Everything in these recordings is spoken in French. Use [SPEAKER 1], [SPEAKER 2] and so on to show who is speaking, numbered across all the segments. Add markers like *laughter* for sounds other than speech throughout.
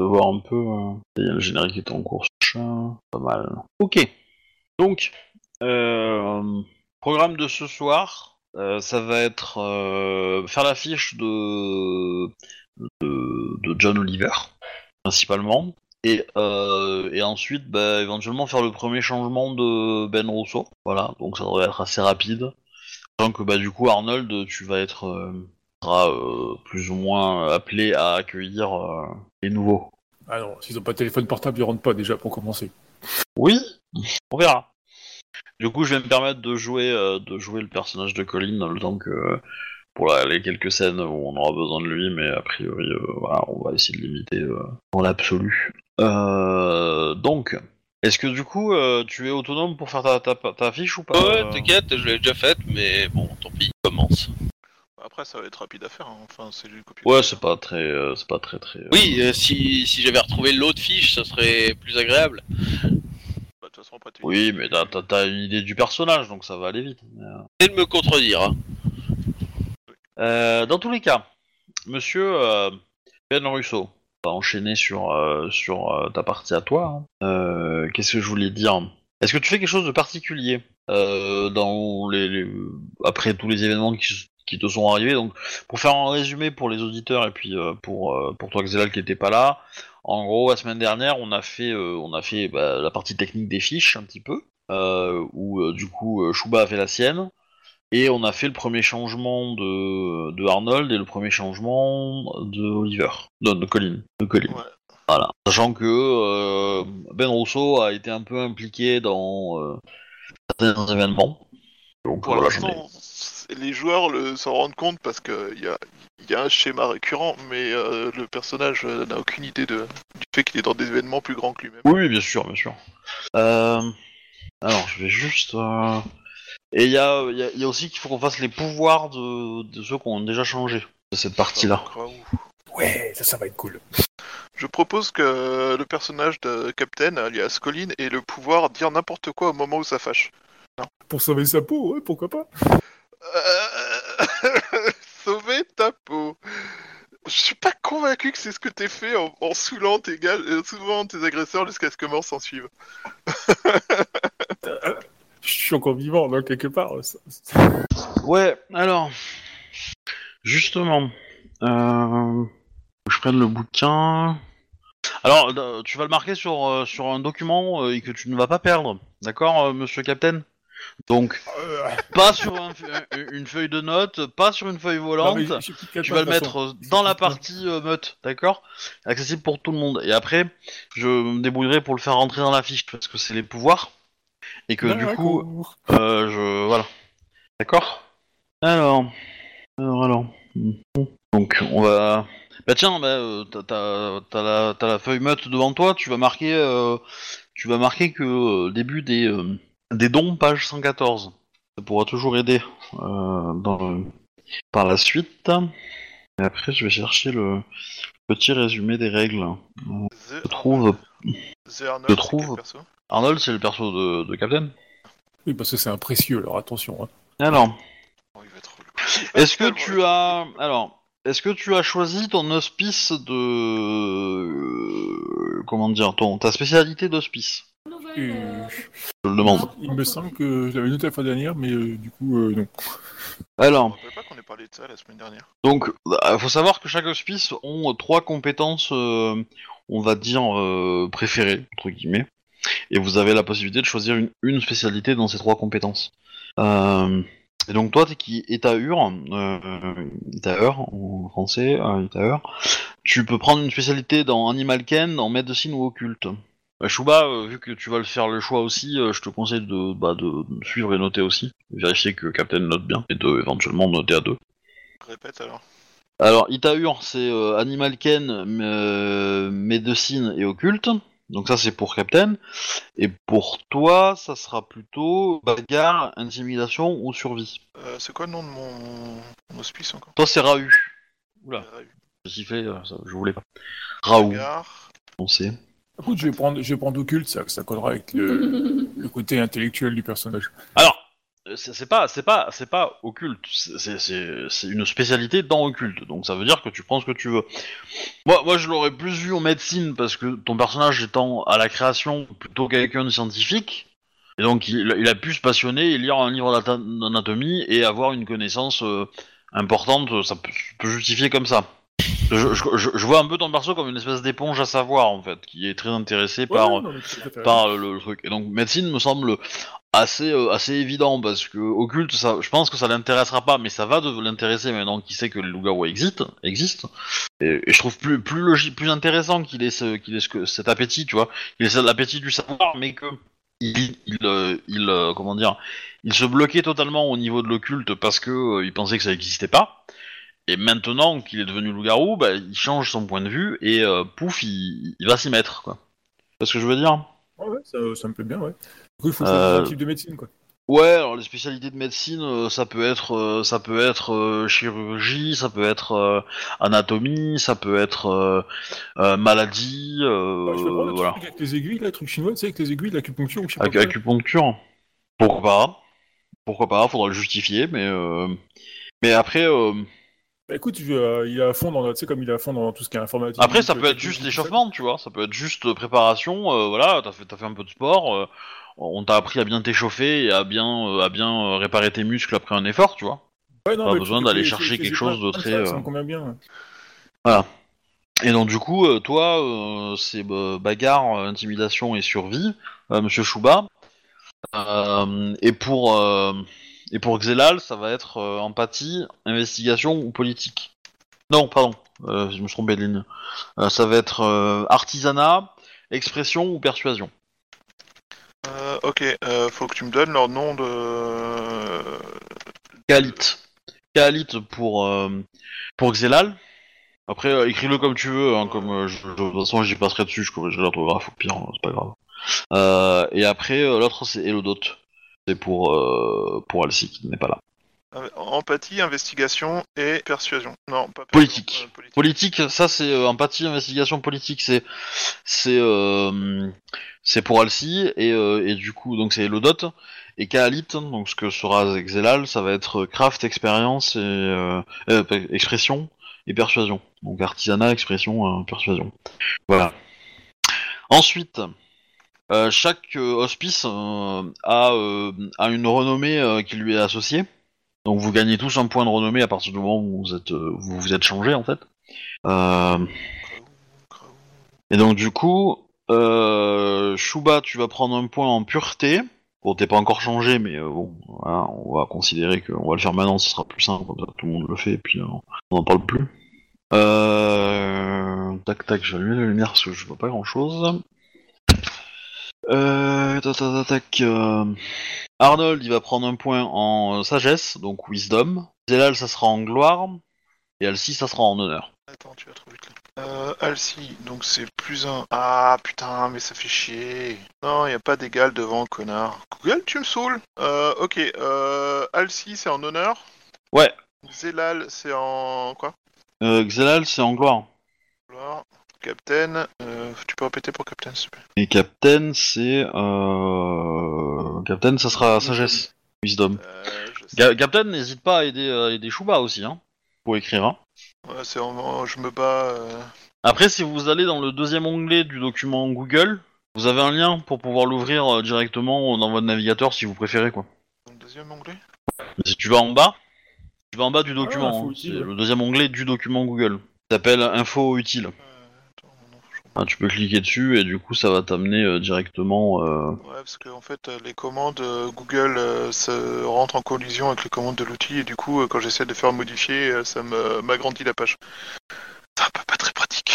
[SPEAKER 1] De voir un peu. euh, Il le générique qui est en cours. Pas mal. Ok. Donc, euh, programme de ce soir, euh, ça va être euh, faire la fiche de, de, de John Oliver, principalement. Et, et ensuite, bah, éventuellement faire le premier changement de Ben Rousseau. Voilà, donc ça devrait être assez rapide. Que bah, du coup, Arnold, tu vas être seras, plus ou moins appelé à accueillir les nouveaux.
[SPEAKER 2] Ah non, s'ils ont pas de téléphone portable, ils rentrent pas déjà pour commencer.
[SPEAKER 1] Oui, on verra. Du coup, je vais me permettre de jouer, euh, de jouer le personnage de Colin dans le temps que pour la- les quelques scènes où on aura besoin de lui, mais a priori, euh, voilà, on va essayer de limiter euh, dans l'absolu. Euh, donc, est-ce que du coup, euh, tu es autonome pour faire ta, ta, ta fiche ou pas?
[SPEAKER 3] Ouais,
[SPEAKER 1] euh
[SPEAKER 3] t'inquiète, je l'ai déjà faite, mais bon, tant pis, commence.
[SPEAKER 4] Après, ça va être rapide à faire. hein. Enfin, c'est du copier.
[SPEAKER 1] Ouais, c'est pas très, euh, c'est pas très très. euh,
[SPEAKER 3] Oui, euh, si, si j'avais retrouvé l'autre fiche, ça serait plus agréable.
[SPEAKER 4] Bah, De toute façon, après, tu-
[SPEAKER 1] Oui, mais t'as, t'as- t'as une idée du personnage, donc ça va aller vite. mais, euh,
[SPEAKER 3] C'est de me contredire. Hein.
[SPEAKER 1] Euh, dans tous les cas, monsieur euh, Ben Russo, on va enchaîner sur, euh, sur euh, ta partie à toi. hein. Euh, Qu'est-ce que je voulais dire? Est-ce que tu fais quelque chose de particulier euh, dans les, les- après tous les événements qui, qui te sont arrivés Donc, pour faire un résumé pour les auditeurs et puis euh, pour, euh, pour toi, Xelal, qui n'était pas là, en gros, la semaine dernière, on a fait, euh, on a fait bah, la partie technique des fiches un petit peu, euh, où du coup, Shuba a fait la sienne. Et on a fait le premier changement de, de Arnold et le premier changement de Oliver. Non, de Colin. De Colin.
[SPEAKER 4] Ouais.
[SPEAKER 1] Voilà. Sachant que Ben Rousseau a été un peu impliqué dans certains événements. Donc
[SPEAKER 4] Pour
[SPEAKER 1] voilà, j'en ai-
[SPEAKER 4] l'instant, c'est- les joueurs le- s'en rendent compte parce qu'il y a, y a un schéma récurrent, mais euh, le personnage euh, n'a aucune idée de, du fait qu'il est dans des événements plus grands que lui-même.
[SPEAKER 1] Oui, oui, bien sûr, bien sûr. Euh, alors, je vais juste. euh, Et il y a, il y a- il y a aussi qu'il faut qu'on fasse les pouvoirs de, de ceux qui ont déjà changé de cette partie-là.
[SPEAKER 2] Ouais, ça, ça va être cool.
[SPEAKER 4] Je propose que le personnage de Captain, alias Colin, ait le pouvoir de dire n'importe quoi au moment où ça fâche.
[SPEAKER 2] Pour sauver sa peau, ouais, pourquoi pas *laughs*
[SPEAKER 4] Sauver ta peau. Je suis pas convaincu que c'est ce que t'es fait en, en saoulant tes gars, euh, souvent tes agresseurs jusqu'à ce que mort s'en suive. *laughs*
[SPEAKER 2] Je suis encore vivant, là, quelque part. ça- ça-
[SPEAKER 1] Ouais, alors. Justement. Euh, je prenne le bouquin. Alors, euh, tu vas le marquer sur, euh, sur un document euh, et que tu ne vas pas perdre. D'accord, euh, monsieur Captain? Donc,
[SPEAKER 2] Euh,
[SPEAKER 1] pas sur un- un- une feuille de notes, pas sur une feuille volante. tu vas le mettre dans la partie euh, meute, d'accord? Accessible pour tout le monde. Et après, je me débrouillerai pour le faire rentrer dans la fiche parce que c'est les pouvoirs. Et que du coup, euh, je voilà. D'accord? Alors, alors, alors. Donc on va. Bah tiens, bah, euh, t'as, la, feuille meute devant toi. Tu vas marquer, tu vas marquer que début des des dons, page 114. Ça pourra toujours aider euh, dans le- par la suite. Et après, je vais chercher le petit résumé des règles.
[SPEAKER 4] The
[SPEAKER 1] Je trouve
[SPEAKER 4] The Arnold,
[SPEAKER 1] je
[SPEAKER 4] c'est
[SPEAKER 1] trouve-
[SPEAKER 4] quel perso?
[SPEAKER 1] Arnold, c'est le perso de, de Captain.
[SPEAKER 2] Oui, parce que c'est un précieux, alors attention. hein.
[SPEAKER 1] Alors.
[SPEAKER 4] Oh, il va être relou.
[SPEAKER 1] Est-ce que tu as alors est-ce que tu as choisi ton hospice de euh, comment dire ton ta spécialité d'hospice?
[SPEAKER 2] Euh,
[SPEAKER 1] Je le demande.
[SPEAKER 2] il me semble que je l'avais noté la fois dernière, mais euh, du coup, euh, non.
[SPEAKER 4] Je
[SPEAKER 1] Alors
[SPEAKER 4] me rappelle pas qu'on ait parlé de ça la semaine dernière.
[SPEAKER 1] donc il faut savoir que chaque hospice ont trois compétences euh, on va dire euh, préférées entre guillemets et vous avez la possibilité de choisir une, une spécialité dans ces trois compétences. Euh, et donc toi, t'es qui? Est à Ur, euh, Itaeur en français, euh, Itaeur, tu peux prendre une spécialité dans Animal Ken, dans Medicine ou Occulte. Euh, Shuba, euh, vu que tu vas le faire le choix aussi, euh, je te conseille de, bah, de suivre et noter aussi. Vérifier que Captain note bien, et de éventuellement noter à deux.
[SPEAKER 4] Répète alors.
[SPEAKER 1] Alors, Itaur, c'est euh, Animal Ken, Médecine et Occulte. Donc ça, c'est pour Captain. Et pour toi, ça sera plutôt bagarre, intimidation ou survie.
[SPEAKER 4] C'est quoi le nom de mon, mon hospice encore?
[SPEAKER 1] Toi, c'est Rahu. Oula,
[SPEAKER 4] Euh,
[SPEAKER 1] j'ai ça, je voulais pas.
[SPEAKER 4] Gare.
[SPEAKER 1] on sait.
[SPEAKER 2] Écoute, je vais prendre, je occulte, ça, ça collera avec le, côté intellectuel du personnage.
[SPEAKER 1] Alors, c'est c'est pas, c'est c'est occulte. C'est- une spécialité dans occulte. Donc ça veut dire que tu prends ce que tu veux. Moi, je l'aurais plus vu en médecine parce que ton personnage étant à la création plutôt quelqu'un de scientifique. Et donc il, a pu se passionner et lire un livre d'anatomie et avoir une connaissance euh, importante. Ça peut justifier comme ça. Je, je- je- je vois un peu ton perso comme une espèce d'éponge à savoir en fait, qui est très intéressé
[SPEAKER 2] Ouais,
[SPEAKER 1] par
[SPEAKER 2] ouais, non,
[SPEAKER 1] par le, le truc. Et donc médecine me semble assez euh, assez évident parce que occulte, ça, je pense que ça l'intéressera pas, mais ça va de l'intéresser maintenant qu'il sait que les loups-garous existent, existent. Et, et je trouve plus plus logique, plus intéressant qu'il ait ce, qu'il ait ce cet appétit, tu vois, qu'il ait l'appétit du savoir, mais que il il, euh, il, euh, comment dire, il se bloquait totalement au niveau de l'occulte parce que il pensait que ça n'existait pas. Et maintenant qu'il est devenu loup-garou, bah, il change son point de vue et euh, pouf, il, il va s'y mettre, quoi. C'est ce que je veux dire?
[SPEAKER 2] Ouais, ça, ça me plaît bien, ouais. Du coup, il faut
[SPEAKER 1] Euh,
[SPEAKER 2] choisir un type de médecine, quoi.
[SPEAKER 1] Ouais, alors les spécialités de médecine, euh, ça peut être, ça peut être euh, chirurgie, ça peut être euh, anatomie, ça peut être maladie,
[SPEAKER 2] Ouais, je peux prendre le
[SPEAKER 1] voilà,
[SPEAKER 2] truc avec les aiguilles, là, le truc chinois, tu sais, avec les aiguilles, l'acupuncture ou je sais pas
[SPEAKER 1] Ac- acupuncture. Pourquoi pas? Pourquoi pas? Faudra le justifier, mais mais après,
[SPEAKER 2] Bah, écoute, euh, il est à fond dans, tu sais, comme il est à fond dans tout ce qui est informatique.
[SPEAKER 1] après ça
[SPEAKER 2] euh,
[SPEAKER 1] peut être juste l'échauffement, tu vois. Ça peut être juste préparation. euh, voilà, t'as fait, t'as fait un peu de sport. euh, on t'a appris à bien t'échauffer et à bien, à bien réparer tes muscles après un effort, tu vois.
[SPEAKER 2] Ouais, non,
[SPEAKER 1] pas besoin d'aller chercher quelque chose de très,
[SPEAKER 2] Ça, me convient bien.
[SPEAKER 1] Et donc du coup, toi, c'est euh, bagarre, intimidation et survie, Monsieur Chouba. Et pour et pour Xelal, ça va être euh, empathie, investigation ou politique. Non, pardon, euh, je me suis trompé de ligne. Euh, ça va être euh, artisanat, expression ou persuasion.
[SPEAKER 4] Ok, faut que tu me donnes leur nom de.
[SPEAKER 1] Kaalit. Kaalit pour pour Xelal. Après, écris-le comme tu veux, hein, comme je, de toute façon j'y passerai dessus, je corrigerai l'orthographe au pire, hein, c'est pas grave. Et après, l'autre c'est Elodot. C'est pour euh, pour Alcy qui n'est pas là.
[SPEAKER 4] Euh, Empathie, investigation et persuasion. Non, pas
[SPEAKER 1] Politique.
[SPEAKER 4] euh, politique.
[SPEAKER 1] Politique, ça c'est euh, empathie, investigation politique, c'est c'est euh, c'est pour Alcy et, et du coup donc c'est Elodot et Kaalit, donc ce que sera Xelal, ça va être craft, expérience et expression et persuasion. Donc artisanat, expression, persuasion. Voilà. Ensuite, euh, chaque euh, hospice euh, a, a une renommée qui lui est associée. Donc vous gagnez tous un point de renommée à partir du moment où vous êtes vous vous êtes changé en fait. Et donc du coup, Shuba, tu vas prendre un point en pureté. Bon, t'es pas encore changé, mais bon, voilà, on va considérer qu'on va le faire maintenant, ce sera plus simple, comme tout le monde le fait, et puis on n'en parle plus. Tac tac, je vais allumer la lumière parce que je vois pas grand chose. Euh... Tac tac tac, tac, euh, Arnold, il va prendre un point en euh, sagesse, donc wisdom. Zelal, ça sera en gloire. Et Alcy, ça sera en honneur.
[SPEAKER 4] Attends, tu vas trop vite là. Euh, Alcy, donc c'est plus un. Ah putain, mais ça fait chier. Non, y a pas d'égal devant, connard. Google, tu me saoules. Euh, ok, euh, Alcy, c'est en honneur.
[SPEAKER 1] Ouais.
[SPEAKER 4] Zelal, c'est en quoi?
[SPEAKER 1] Euh, Xelal, c'est en gloire.
[SPEAKER 4] Alors, Captain, euh, tu peux répéter pour Captain, s'il te plaît.
[SPEAKER 1] Et Captain, c'est... Euh... Captain, ça sera sagesse. Wisdom.
[SPEAKER 4] Euh.
[SPEAKER 1] Ga- Captain, n'hésite pas à aider, à aider Shuba aussi, hein. Pour écrire, hein.
[SPEAKER 4] Ouais, c'est en, je me bats. euh,
[SPEAKER 1] Après, si vous allez dans le deuxième onglet du document Google, vous avez un lien pour pouvoir l'ouvrir euh, directement dans votre navigateur si vous préférez, quoi.
[SPEAKER 4] dans le deuxième onglet?
[SPEAKER 1] Mais si tu vas en bas, tu vas en bas du document,
[SPEAKER 2] info
[SPEAKER 1] hein. c'est le deuxième onglet du document Google. Ça s'appelle info utile.
[SPEAKER 4] Euh, attends, non, je-
[SPEAKER 1] Ah, tu peux cliquer dessus et du coup ça va t'amener euh, directement. euh,
[SPEAKER 4] Ouais, parce que en fait, les commandes euh, Google euh, se rentrent en collision avec les commandes de l'outil et du coup, quand j'essaie de faire modifier, ça m'agrandit la page. C'est un peu pas très pratique.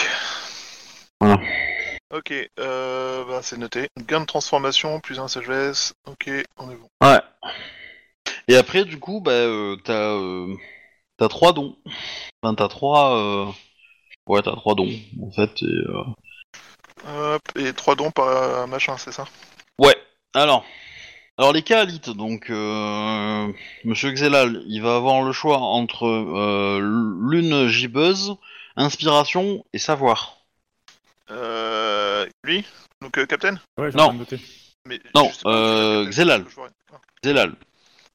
[SPEAKER 1] Voilà.
[SPEAKER 4] Ok, euh, bah, c'est noté. Gain de transformation plus un sagesse. Ok, on est bon.
[SPEAKER 1] Ouais. Et après, du coup, bah, t'as, euh, t'as trois dons. Enfin, t'as trois. euh, Ouais, t'as trois dons, en fait. Et, euh,
[SPEAKER 4] Hop, et trois dons par euh, machin, c'est ça?
[SPEAKER 1] Ouais. Alors. Alors les Kaalites, donc euh, Monsieur Xelal, il va avoir le choix entre euh, lune gibbeuse, inspiration et savoir.
[SPEAKER 4] Euh, lui? Donc, euh, Captain?
[SPEAKER 2] Ouais,
[SPEAKER 1] Non.
[SPEAKER 2] noté.
[SPEAKER 4] Mais
[SPEAKER 1] Non,
[SPEAKER 4] je sais pas,
[SPEAKER 1] euh,
[SPEAKER 4] Captain,
[SPEAKER 1] Xelal.
[SPEAKER 4] je vois- ah.
[SPEAKER 1] Xelal.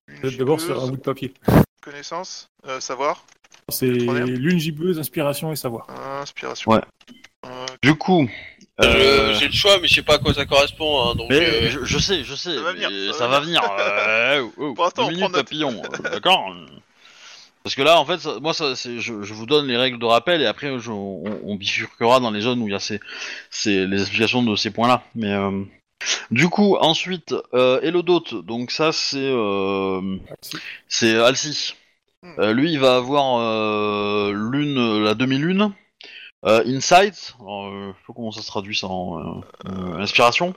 [SPEAKER 4] Une
[SPEAKER 2] D'abord sur un
[SPEAKER 4] gibbeuse,
[SPEAKER 2] bout de papier.
[SPEAKER 4] Connaissance, euh, savoir,
[SPEAKER 2] C'est lune gibbeuse, inspiration et savoir.
[SPEAKER 4] inspiration.
[SPEAKER 1] Ouais.
[SPEAKER 4] Euh,
[SPEAKER 1] Du coup, euh,
[SPEAKER 3] J'ai le choix, mais je sais pas à quoi ça correspond. Hein, donc,
[SPEAKER 1] mais
[SPEAKER 3] euh,
[SPEAKER 1] je, je sais, je sais,
[SPEAKER 4] Ça va venir, ça
[SPEAKER 1] ça
[SPEAKER 4] va
[SPEAKER 1] venir. euh, *laughs* oh, oh,
[SPEAKER 4] note.
[SPEAKER 1] papillon, d'accord Parce que là, en fait, ça- moi, ça, je, je vous donne les règles de rappel et après, je- on, on bifurquera dans les zones où il y a ces, ces- les explications de ces points-là. Mais euh, du coup, ensuite, euh, Elodote, donc ça, c'est euh,
[SPEAKER 2] si.
[SPEAKER 1] c'est Alcy.
[SPEAKER 4] Hmm.
[SPEAKER 1] Euh, lui, il va avoir euh, lune, la demi-lune. Euh, insight, alors, euh, je sais pas comment ça se traduit ça en euh, euh, inspiration.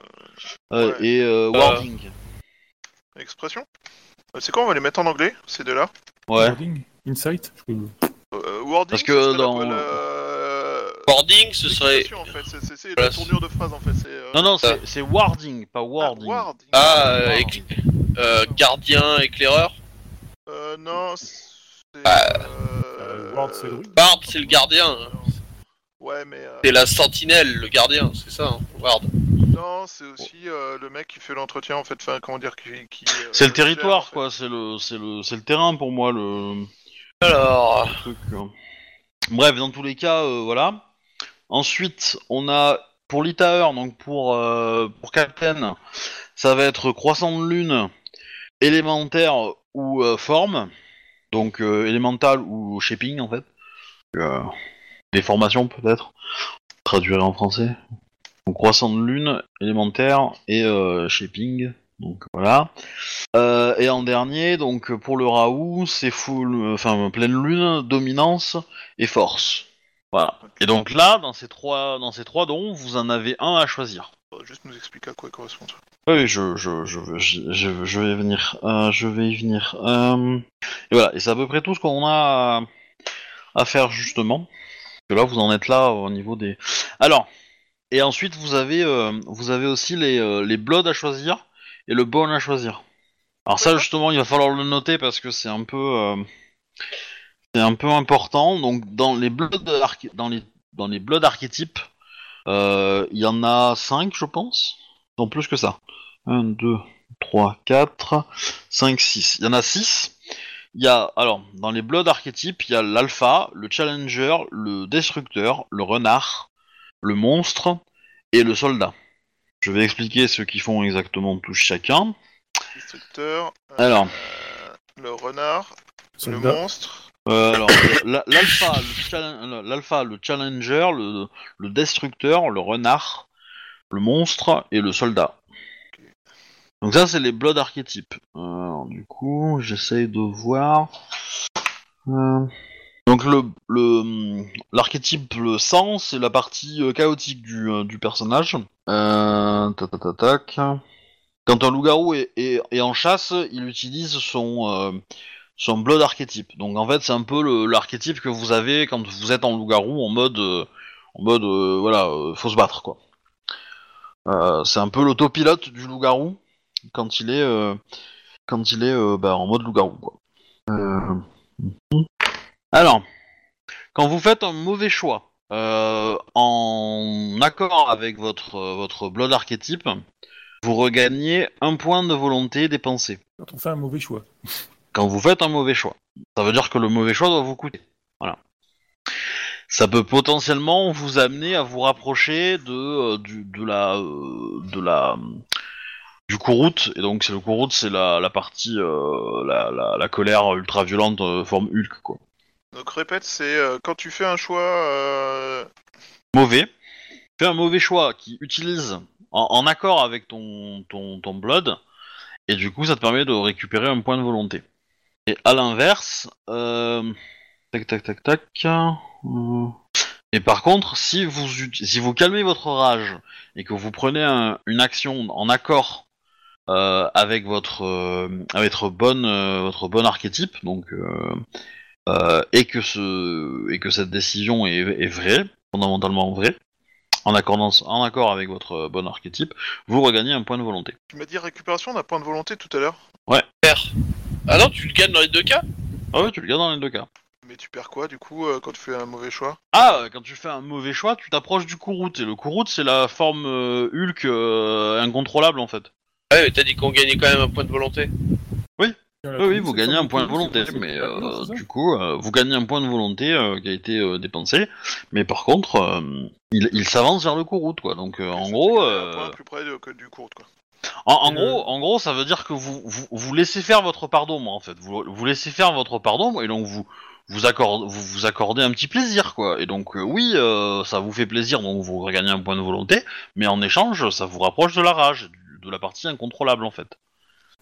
[SPEAKER 1] Euh,
[SPEAKER 4] ouais.
[SPEAKER 1] Et euh, wording.
[SPEAKER 4] expression. C'est quoi On va les mettre en anglais, ces deux-là?
[SPEAKER 1] Ouais.
[SPEAKER 2] Wording, Insight. je
[SPEAKER 4] Euh, wording.
[SPEAKER 1] Parce
[SPEAKER 4] ce
[SPEAKER 1] que
[SPEAKER 4] serait la-
[SPEAKER 1] dans-
[SPEAKER 4] la-
[SPEAKER 3] boarding, ce serait.
[SPEAKER 4] l'expression, en fait. C'est- C'est c'est
[SPEAKER 3] Voilà.
[SPEAKER 4] la tournure de phrase en fait. c'est, euh,
[SPEAKER 1] Non, non, c'est c'est wording, pas
[SPEAKER 4] ah,
[SPEAKER 1] wording.
[SPEAKER 4] wording.
[SPEAKER 3] Ah, euh,
[SPEAKER 1] Wording.
[SPEAKER 3] euh, gardien, éclaireur.
[SPEAKER 4] Euh, non. c'est-
[SPEAKER 3] Ah.
[SPEAKER 2] Euh, Ward, c'est le.
[SPEAKER 3] Bard, c'est le gardien. hein.
[SPEAKER 4] Ouais, mais. euh,
[SPEAKER 3] C'est la sentinelle, le gardien, c'est ça, hein, Ward.
[SPEAKER 4] Non, c'est aussi euh, le mec qui fait l'entretien en fait. Enfin, comment dire qui. qui, euh,
[SPEAKER 1] C'est le
[SPEAKER 4] gère, en
[SPEAKER 1] territoire,
[SPEAKER 4] fait.
[SPEAKER 1] quoi. C'est le, c'est le, c'est le terrain pour moi, le
[SPEAKER 3] Alors,
[SPEAKER 1] truc. euh. Bref, dans tous les cas, euh, voilà. Ensuite, on a pour l'Itaer, donc pour euh, pour Captain, ça va être croissant de lune, élémentaire ou euh, forme, donc euh, élémental ou shaping en fait. Euh, déformation peut-être, traduire en français. Donc croissant de lune, élémentaire et euh, shaping. Donc voilà. Euh, et en dernier, donc pour le Raoult, c'est full, enfin pleine lune, dominance et force. Voilà. Et donc là, dans ces trois, dans ces trois dons, vous en avez un à choisir.
[SPEAKER 4] Faudrait Juste nous expliquer à quoi il correspond. ça.
[SPEAKER 1] Oui, je, je, je, je, je, je vais y venir. Euh, je vais y venir. Euh, et voilà. Et c'est à peu près tout ce qu'on a à faire justement. Parce que là, vous en êtes là au niveau des. Alors. Et ensuite, vous avez, euh, vous avez aussi les, euh, les bloods à choisir et le bone à choisir. Alors ça, justement, il va falloir le noter parce que c'est un peu, euh, c'est un peu important. Donc, dans les bloods, dans les, dans les bloods archétypes, euh, il y en a 5 je pense. Non, plus que ça. 1, 2, 3, 4, 5, 6. Il y en a 6. Il y a, alors, dans les Blood archétypes, il y a l'alpha, le challenger, le destructeur, le renard, le monstre et le soldat. Je vais expliquer ce qu'ils font exactement tous chacun.
[SPEAKER 4] Destructeur. euh,
[SPEAKER 1] Alors,
[SPEAKER 4] le renard, le monstre.
[SPEAKER 1] euh, alors la- l'alpha, le, le challenger, le, le destructeur, le renard, le monstre et le soldat. Donc ça, c'est les Blood archétypes. Euh, alors, du coup, j'essaye de voir. Euh, Donc le l'archétype le sang, c'est la partie euh, chaotique du, du personnage. Euh. Quand un loup-garou est, est, en chasse, il utilise son son blood archétype. Donc en fait, c'est un peu l'archétype que vous avez quand vous êtes en loup-garou en mode en mode voilà, faut se battre quoi. C'est un peu l'autopilote du loup-garou quand il est euh, quand il est euh, bah, en mode loup-garou quoi. Euh. Alors, quand vous faites un mauvais choix euh, en accord avec votre votre blood archétype, vous regagnez un point de volonté dépensé.
[SPEAKER 2] Quand on fait un mauvais choix. *laughs*
[SPEAKER 1] Quand vous faites un mauvais choix, ça veut dire que le mauvais choix doit vous coûter. Voilà. Ça peut potentiellement vous amener à vous rapprocher de euh, du, de la euh, de la du Kourout, et donc c'est le Kourout, c'est la, la partie euh, la, la, la colère ultra violente euh, forme Hulk quoi.
[SPEAKER 4] Donc répète, c'est euh, quand tu fais un choix.
[SPEAKER 1] mauvais, fais un mauvais choix qui utilise en, en accord avec ton, ton, ton blood, et du coup ça te permet de récupérer un point de volonté. Et à l'inverse, tac tac tac tac. et par contre, si vous si vous calmez votre rage et que vous prenez un- une action en accord avec votre euh, avec votre bonne euh, votre bon archétype, donc euh, euh, et que ce et que cette décision est, est vraie, fondamentalement vraie, en accordance en accord avec votre bon archétype, vous regagnez un point de volonté.
[SPEAKER 4] Tu m'as dit récupération d'un point de volonté tout à l'heure.
[SPEAKER 3] Ah non, tu le gagnes dans les deux cas?
[SPEAKER 1] Ah ouais, tu le gardes dans les deux cas.
[SPEAKER 4] Mais tu perds quoi du coup euh, quand tu fais un mauvais choix?
[SPEAKER 1] Ah, euh, quand tu fais un mauvais choix, tu t'approches du Kourout. Et le Kourout, c'est la forme euh, Hulk euh, incontrôlable en fait.
[SPEAKER 3] Ouais, mais t'as dit qu'on gagnait quand même un point de volonté.
[SPEAKER 1] Oui, oui, vous gagnez un point de volonté, mais euh, du coup, euh, vous gagnez un point de volonté euh, qui a été euh, dépensé, mais par contre, euh, il, il s'avance vers le courroute, quoi. Donc, euh, en gros, euh,
[SPEAKER 4] point plus près de- que du court, quoi.
[SPEAKER 1] en, en
[SPEAKER 2] Euh,
[SPEAKER 1] gros, en gros, ça veut dire que vous, vous, vous laissez faire votre pardon, moi, en fait. Vous, vous laissez faire votre pardon, et donc vous vous accordez, vous, vous accordez un petit plaisir, quoi. Et donc, euh, oui, euh, ça vous fait plaisir, donc vous regagnez un point de volonté, mais en échange, ça vous rapproche de la rage, du- de la partie incontrôlable, en fait.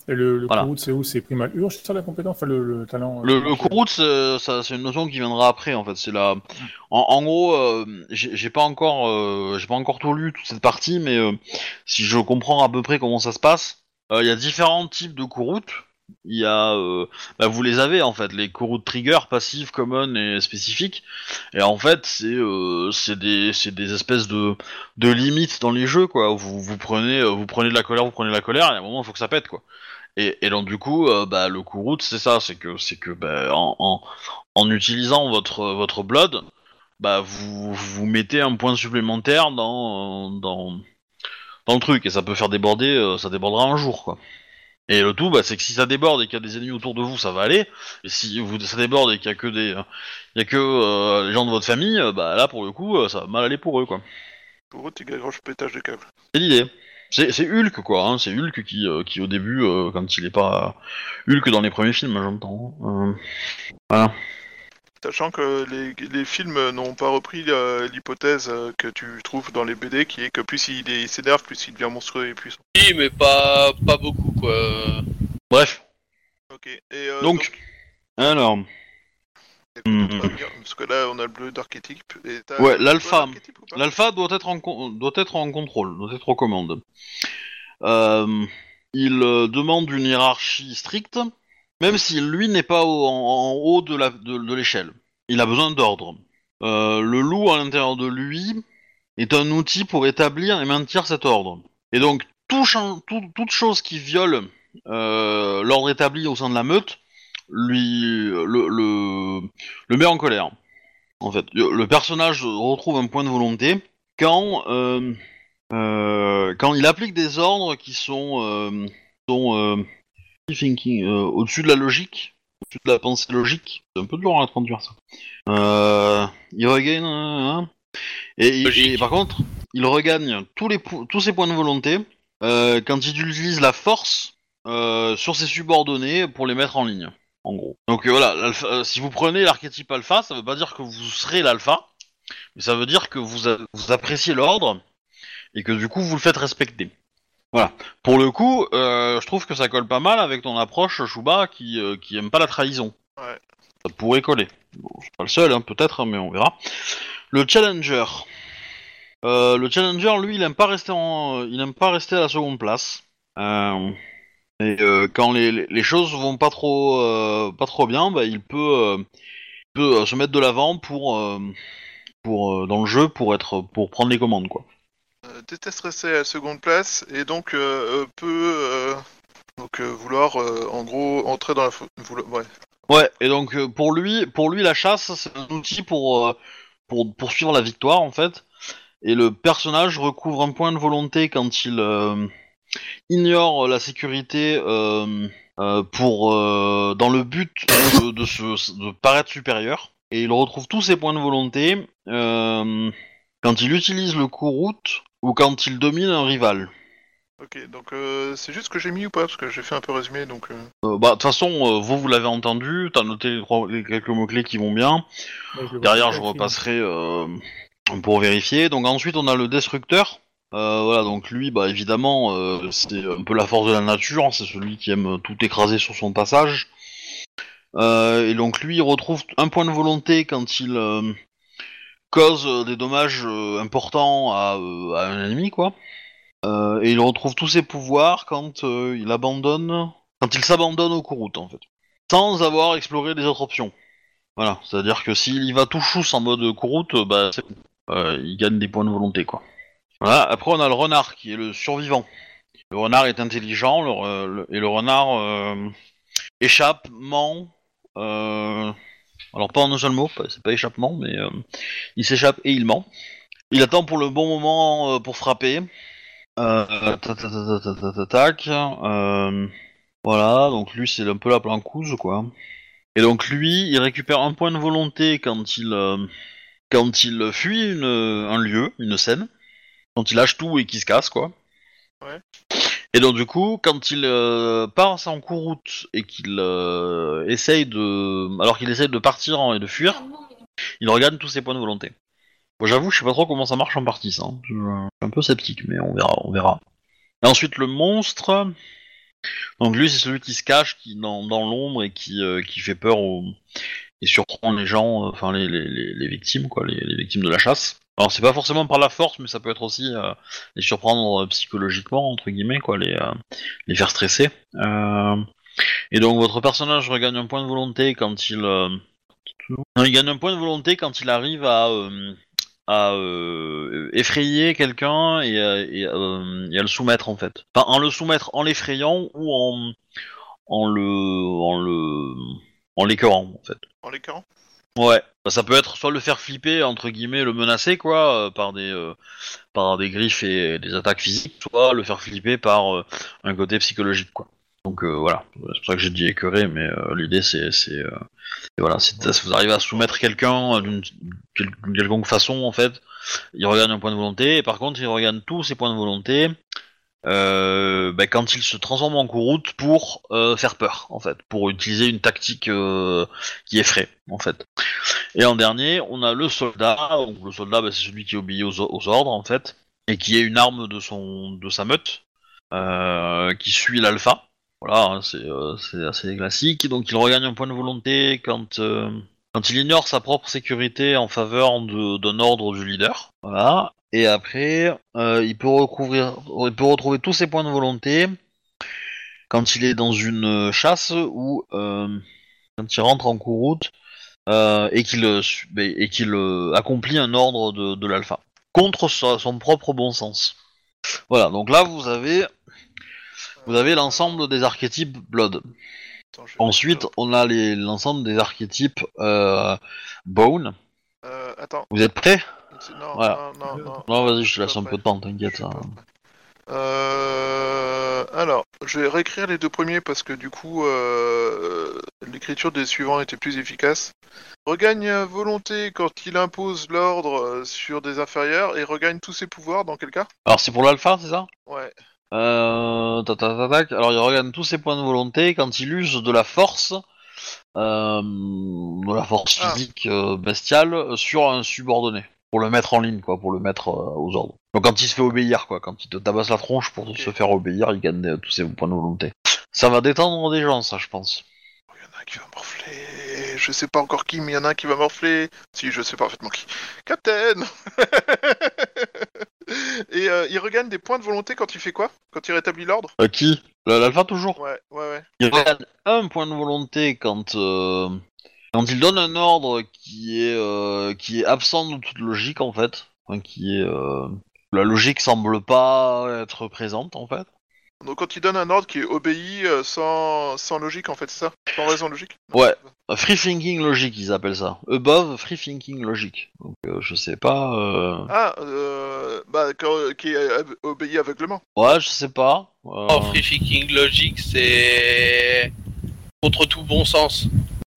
[SPEAKER 2] Et le, le
[SPEAKER 1] Voilà.
[SPEAKER 2] C'est où? C'est Primal Urge, c'est ça la compétence Enfin, le, le talent.
[SPEAKER 1] Le,
[SPEAKER 2] euh,
[SPEAKER 1] le Kourout, c'est une notion qui viendra après en fait. C'est la, en, en gros, euh, j'ai pas encore, euh, j'ai pas encore tout lu toute cette partie, mais euh, si je comprends à peu près comment ça se passe, euh, il y a différents types de Kourout. Il y a, euh, bah, vous les avez en fait, les Kourout trigger, passifs, common et spécifiques. Et en fait, c'est, euh, des, des espèces de, de limites dans les jeux quoi. Vous, vous prenez, euh, vous prenez de la colère, vous prenez de la colère, et à un moment il faut que ça pète quoi. Et, donc du coup, euh, bah, le Kourout, c'est ça, c'est que, c'est que, bah, en, en, en utilisant votre, votre blood, bah, vous, vous mettez un point supplémentaire dans, dans, dans le truc, et ça peut faire déborder, ça débordera un jour, quoi. Et le tout, bah, c'est que si ça déborde et qu'il y a des ennemis autour de vous, ça va aller. Et si vous, ça déborde et qu'il y a que des, il y a que euh, les gens de votre famille, euh, bah là, pour le coup, euh, ça va mal aller pour eux, quoi.
[SPEAKER 4] Pour tu gagnes pétage de câble.
[SPEAKER 1] C'est l'idée. C'est c'est Hulk quoi, hein. c'est Hulk qui, euh, qui au début, euh, quand il est pas Hulk dans les premiers films, hein, j'entends. Euh,
[SPEAKER 4] Sachant que les, les films n'ont pas repris euh, l'hypothèse euh, que tu trouves dans les BD, qui est que plus il s'énerve, plus il devient monstrueux et puissant.
[SPEAKER 3] Oui, mais pas, pas beaucoup, quoi.
[SPEAKER 1] Bref,
[SPEAKER 4] Ok. Et, euh,
[SPEAKER 1] Donc, alors,
[SPEAKER 4] venir, parce que là, on a le bleu d'archétype. et t'as-
[SPEAKER 1] Ouais, l'alpha. l'alpha doit être en doit être en contrôle, doit être aux commandes. Euh, il demande une hiérarchie stricte, même si lui n'est pas en, haut de l'échelle. Il a besoin d'ordre. Euh, le loup à l'intérieur de lui est un outil pour établir et maintenir cet ordre. Et donc toute chose qui viole euh, l'ordre établi au sein de la meute lui le, met en colère. En fait, le, personnage retrouve un point de volonté quand euh, il applique des ordres qui sont thinking euh, au-dessus de la logique, au-dessus de la pensée logique. C'est un peu dur à traduire ça. Euh, il regagne euh, hein. et, par contre, il regagne tous les tous ses points de volonté euh, quand il utilise la force sur ses subordonnés pour les mettre en ligne. En gros. Donc voilà, si vous prenez l'archétype alpha, ça veut pas dire que vous serez l'alpha, mais ça veut dire que vous, vous appréciez l'ordre et que du coup vous le faites respecter. Voilà. Pour le coup, euh, je trouve que ça colle pas mal avec ton approche, Shuba, qui, euh, qui aime pas la trahison.
[SPEAKER 4] Ouais.
[SPEAKER 1] Ça pourrait coller. Bon, je suis pas le seul, hein, peut-être, mais on verra. Le Challenger. Euh, le Challenger, lui, il aime pas rester en, il aime pas rester à la seconde place. Et quand les, les- choses vont pas trop, pas trop bien, bah, il peut, peut se mettre de l'avant pour, pour dans le jeu pour être, pour prendre les commandes, quoi.
[SPEAKER 4] Déteste rester à la seconde place et donc euh, euh, peut euh, donc euh, vouloir en gros entrer dans la vouloir- ouais.
[SPEAKER 1] Ouais, et donc pour lui, pour lui la chasse, c'est un outil pour pour poursuivre la victoire en fait. Et le personnage recouvre un point de volonté quand il ignore la sécurité pour dans le but de, se de paraître supérieur. Et il retrouve tous ses points de volonté quand il utilise le coup route ou quand il domine un rival.
[SPEAKER 4] Ok, donc euh, c'est juste ce que j'ai mis ou pas parce que j'ai fait un peu résumé donc. euh,
[SPEAKER 1] Euh, bah de toute façon, euh, vous vous l'avez entendu, t'as noté les, trois- les quelques mots clés qui vont bien.
[SPEAKER 2] Je le
[SPEAKER 1] Derrière, je repasserai euh, pour vérifier. Donc ensuite, on a le destructeur. Euh, voilà, donc lui, bah évidemment, euh, c'est un peu la force de la nature. C'est celui qui aime tout écraser sur son passage. Euh, et donc lui, il retrouve un point de volonté quand il euh, cause euh, des dommages euh, importants à, euh, à un ennemi, quoi. Et il retrouve tous ses pouvoirs quand il abandonne, quand il s'abandonne au Kourout, en fait, sans avoir exploré les autres options. Voilà, c'est-à-dire que s'il y va tout chousse en mode Kourout, bah il gagne des points de volonté, quoi. Voilà, après on a le renard qui est le survivant. Le renard est intelligent, et le renard échappe, ment. euh, alors pas en un seul mot, c'est pas échappement, mais euh, il s'échappe et il ment. Il attend pour le bon moment euh, pour frapper. Euh. Euh, Voilà, donc lui c'est un peu la plancouse quoi. Et donc lui, il récupère un point de volonté quand il quand il fuit une, un lieu, une scène, quand il lâche tout et qu'il se casse quoi.
[SPEAKER 4] Ouais.
[SPEAKER 1] Et donc du coup, quand il euh, part en courroute et qu'il euh, essaye de, alors qu'il essaye de partir et de fuir, il regagne tous ses points de volonté. Bon, j'avoue, je sais pas trop comment ça marche en partie, ça. hein. Je, suis un peu sceptique, mais on verra, on verra. Et ensuite le monstre. Donc lui, c'est celui qui se cache, qui dans, l'ombre et qui, euh, qui fait peur aux, et surprend les gens, euh, enfin les, victimes, quoi, les victimes de la chasse. Alors c'est pas forcément par la force, mais ça peut être aussi euh, les surprendre euh, psychologiquement entre guillemets, quoi, les, euh, les faire stresser. Et donc votre personnage regagne un point de volonté quand il, il gagne un point de volonté quand il arrive à à effrayer quelqu'un et, et, à le soumettre en fait. Enfin, en le soumettre en l'effrayant ou en en le en le en l'écœurant en fait.
[SPEAKER 4] En l'écran
[SPEAKER 1] Ouais. Bah, ça peut être soit le faire flipper entre guillemets, le menacer quoi, euh, par des euh, par des griffes et des attaques physiques, soit le faire flipper par euh, un côté psychologique quoi. Donc voilà, c'est pour ça que j'ai dit écœuré, mais l'idée c'est c'est voilà, si vous arrivez à soumettre quelqu'un d'une quel- d'une quelconque façon en fait, il regagne un point de volonté, et par contre il regagne tous ses points de volonté bah, quand il se transforme en courroute pour euh, faire peur en fait, pour utiliser une tactique euh, qui effraie en fait. Et en dernier, on a le soldat. Le soldat, bah, c'est celui qui obéit aux, aux ordres en fait, et qui est une arme de son de sa meute, euh, qui suit l'alpha. Voilà, hein, c'est euh, assez classique. Donc il regagne un point de volonté quand euh, quand il ignore sa propre sécurité en faveur d'un ordre du leader. Voilà. Et après, euh, il peut recouvrir, il peut retrouver tous ses points de volonté quand il est dans une chasse ou euh, quand il rentre en courroute euh, et qu'il euh, su- et qu'il euh, accomplit un ordre de, de l'alpha contre sa- son propre bon sens. Voilà, donc là vous avez vous avez l'ensemble des archétypes Blood.
[SPEAKER 4] Attends,
[SPEAKER 1] Ensuite, on a l'ensemble des archétypes euh, Bone.
[SPEAKER 4] Euh, attends.
[SPEAKER 1] Vous êtes prêts?
[SPEAKER 4] Non,
[SPEAKER 1] Voilà.
[SPEAKER 4] non, non, non.
[SPEAKER 1] Non, vas-y, je te laisse un peu de temps, t'inquiète. hein.
[SPEAKER 4] Euh, alors, je vais réécrire les deux premiers parce que du coup, euh, l'écriture des suivants était plus efficace. Regagne volonté quand il impose l'ordre euh, sur des inférieurs et regagne tous ses pouvoirs dans quel cas?
[SPEAKER 1] Alors, c'est pour l'alpha, c'est ça?
[SPEAKER 4] Ouais.
[SPEAKER 1] Euh, tac, tac, tac, tac. Alors il regagne tous ses points de volonté quand il use de la force, euh, de la force
[SPEAKER 4] Ah.
[SPEAKER 1] physique bestiale sur un subordonné, pour le mettre en ligne, quoi, pour le mettre euh, aux ordres. Donc quand il se fait obéir, quoi, quand il te tabasse la tronche pour se faire obéir, il gagne euh, tous ses points de volonté. Ça va détendre des gens, ça, je pense.
[SPEAKER 4] Il y en a un qui va morfler. Je sais pas encore qui, mais il y en a un qui va morfler. Si, je sais parfaitement qui. Captain *laughs* Et euh, il regagne des points de volonté quand il fait quoi? Quand il rétablit l'ordre?
[SPEAKER 1] Euh, qui? L'alpha toujours?
[SPEAKER 4] Ouais, ouais, ouais.
[SPEAKER 1] Il regagne un point de volonté quand euh, quand il donne un ordre qui est euh, qui est absent de toute logique en fait, Enfin, qui est euh, la logique semble pas être présente en fait.
[SPEAKER 4] Donc quand il donne un ordre qui est obéi euh, sans, sans logique, en fait, c'est ça? Sans raison logique?
[SPEAKER 1] Ouais. Euh, Free thinking logic ils appellent ça. Above free thinking logic. Donc euh, je sais pas. euh,
[SPEAKER 4] Ah, euh, bah, quand- qui est euh, obéi aveuglement.
[SPEAKER 1] Ouais, je sais pas. Euh,
[SPEAKER 3] Oh, Free Thinking Logic, c'est contre tout bon sens.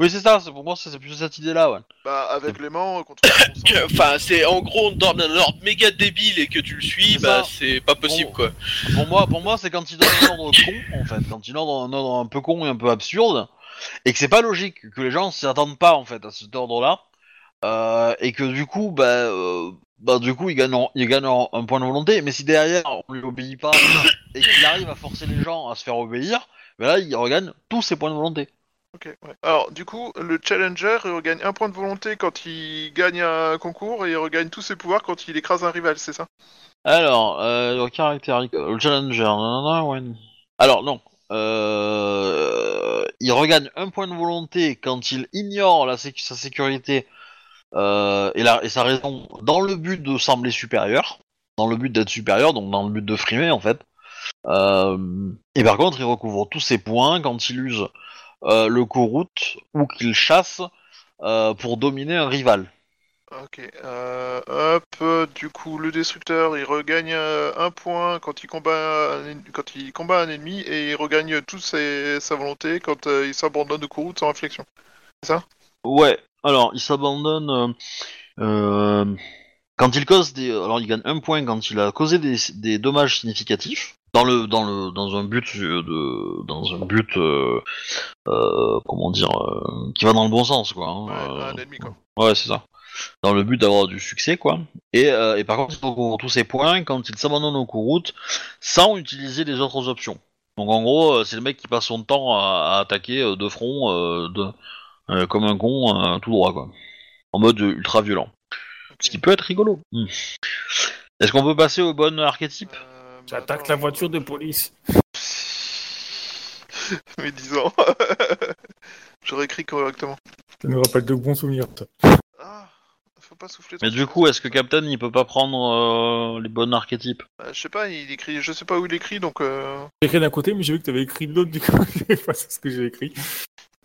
[SPEAKER 1] Oui c'est ça. C'est pour moi c'est c'est plus cette idée là ouais.
[SPEAKER 4] Bah, aveuglement euh, contre *coughs* le. *coughs*
[SPEAKER 3] Enfin, c'est en gros, donne un ordre méga débile et que tu le suis,
[SPEAKER 1] C'est
[SPEAKER 3] bah
[SPEAKER 1] ça.
[SPEAKER 3] c'est pas possible
[SPEAKER 1] Bon.
[SPEAKER 3] quoi.
[SPEAKER 1] Pour moi, pour moi, c'est quand il donne un ordre con, en fait, quand il donne un ordre un peu con et un peu absurde, et que c'est pas logique, que les gens s'y attendent pas en fait à cet ordre-là, euh, et que du coup, bah, euh, bah du coup, il gagne, en- il gagne en- un point de volonté. Mais si derrière on lui obéit pas *coughs* et qu'il arrive à forcer les gens à se faire obéir, bah là, il regagne tous ses points de volonté.
[SPEAKER 4] Ok. Alors, du coup, le challenger, regagne un point de volonté quand il gagne un concours et il regagne tous ses pouvoirs quand il écrase un rival, c'est ça?
[SPEAKER 1] Alors, euh, le caractère, le challenger, ouais. Alors non, euh, il regagne un point de volonté quand il ignore sa sécurité euh, et, sa raison dans le but de sembler supérieur, dans le but d'être supérieur, donc dans le but de frimer en fait. Et par contre, il recouvre tous ses points quand il use euh, le co-route ou qu'il chasse euh, pour dominer un rival.
[SPEAKER 4] Ok, euh, hop, du coup, le destructeur, il regagne un point quand il combat un, quand il combat un ennemi et il regagne toute ses- sa volonté quand il s'abandonne de Kurut sans réflexion.
[SPEAKER 1] Ouais, alors il s'abandonne quand il cause des. Alors il gagne un point quand il a causé des, des dommages significatifs dans le dans le dans un but euh, de dans un but euh, euh, comment dire euh, qui va dans le bon sens quoi. hein,
[SPEAKER 4] Ouais, ennemi, quoi.
[SPEAKER 1] Ouais, c'est ça. Dans le but d'avoir du succès, quoi. Et, et par contre, il recouvre tous ses points quand il s'abandonne au route sans utiliser les autres options. Donc en gros, c'est le mec qui passe son temps à, à attaquer de front, de, comme un con, tout droit, quoi. En mode ultra violent. Ce qui peut être rigolo. Hmm. Est-ce qu'on peut passer au bon archétype?
[SPEAKER 2] J'attaque la voiture de police. *laughs*
[SPEAKER 4] Mais 10 ans. *laughs* J'aurais écrit correctement.
[SPEAKER 2] Ça nous rappelle de bons souvenirs. ça.
[SPEAKER 4] Ah, faut pas souffler.
[SPEAKER 1] Mais
[SPEAKER 4] trop
[SPEAKER 1] du coup, est-ce que Captain il peut pas prendre euh, les bons archétypes?
[SPEAKER 4] Bah, je sais pas, il écrit, je sais pas où il écrit, donc. Euh...
[SPEAKER 2] J'ai écrit d'un côté, mais j'ai vu que t'avais écrit de l'autre, du coup, *laughs* j'ai pas ce que j'ai écrit.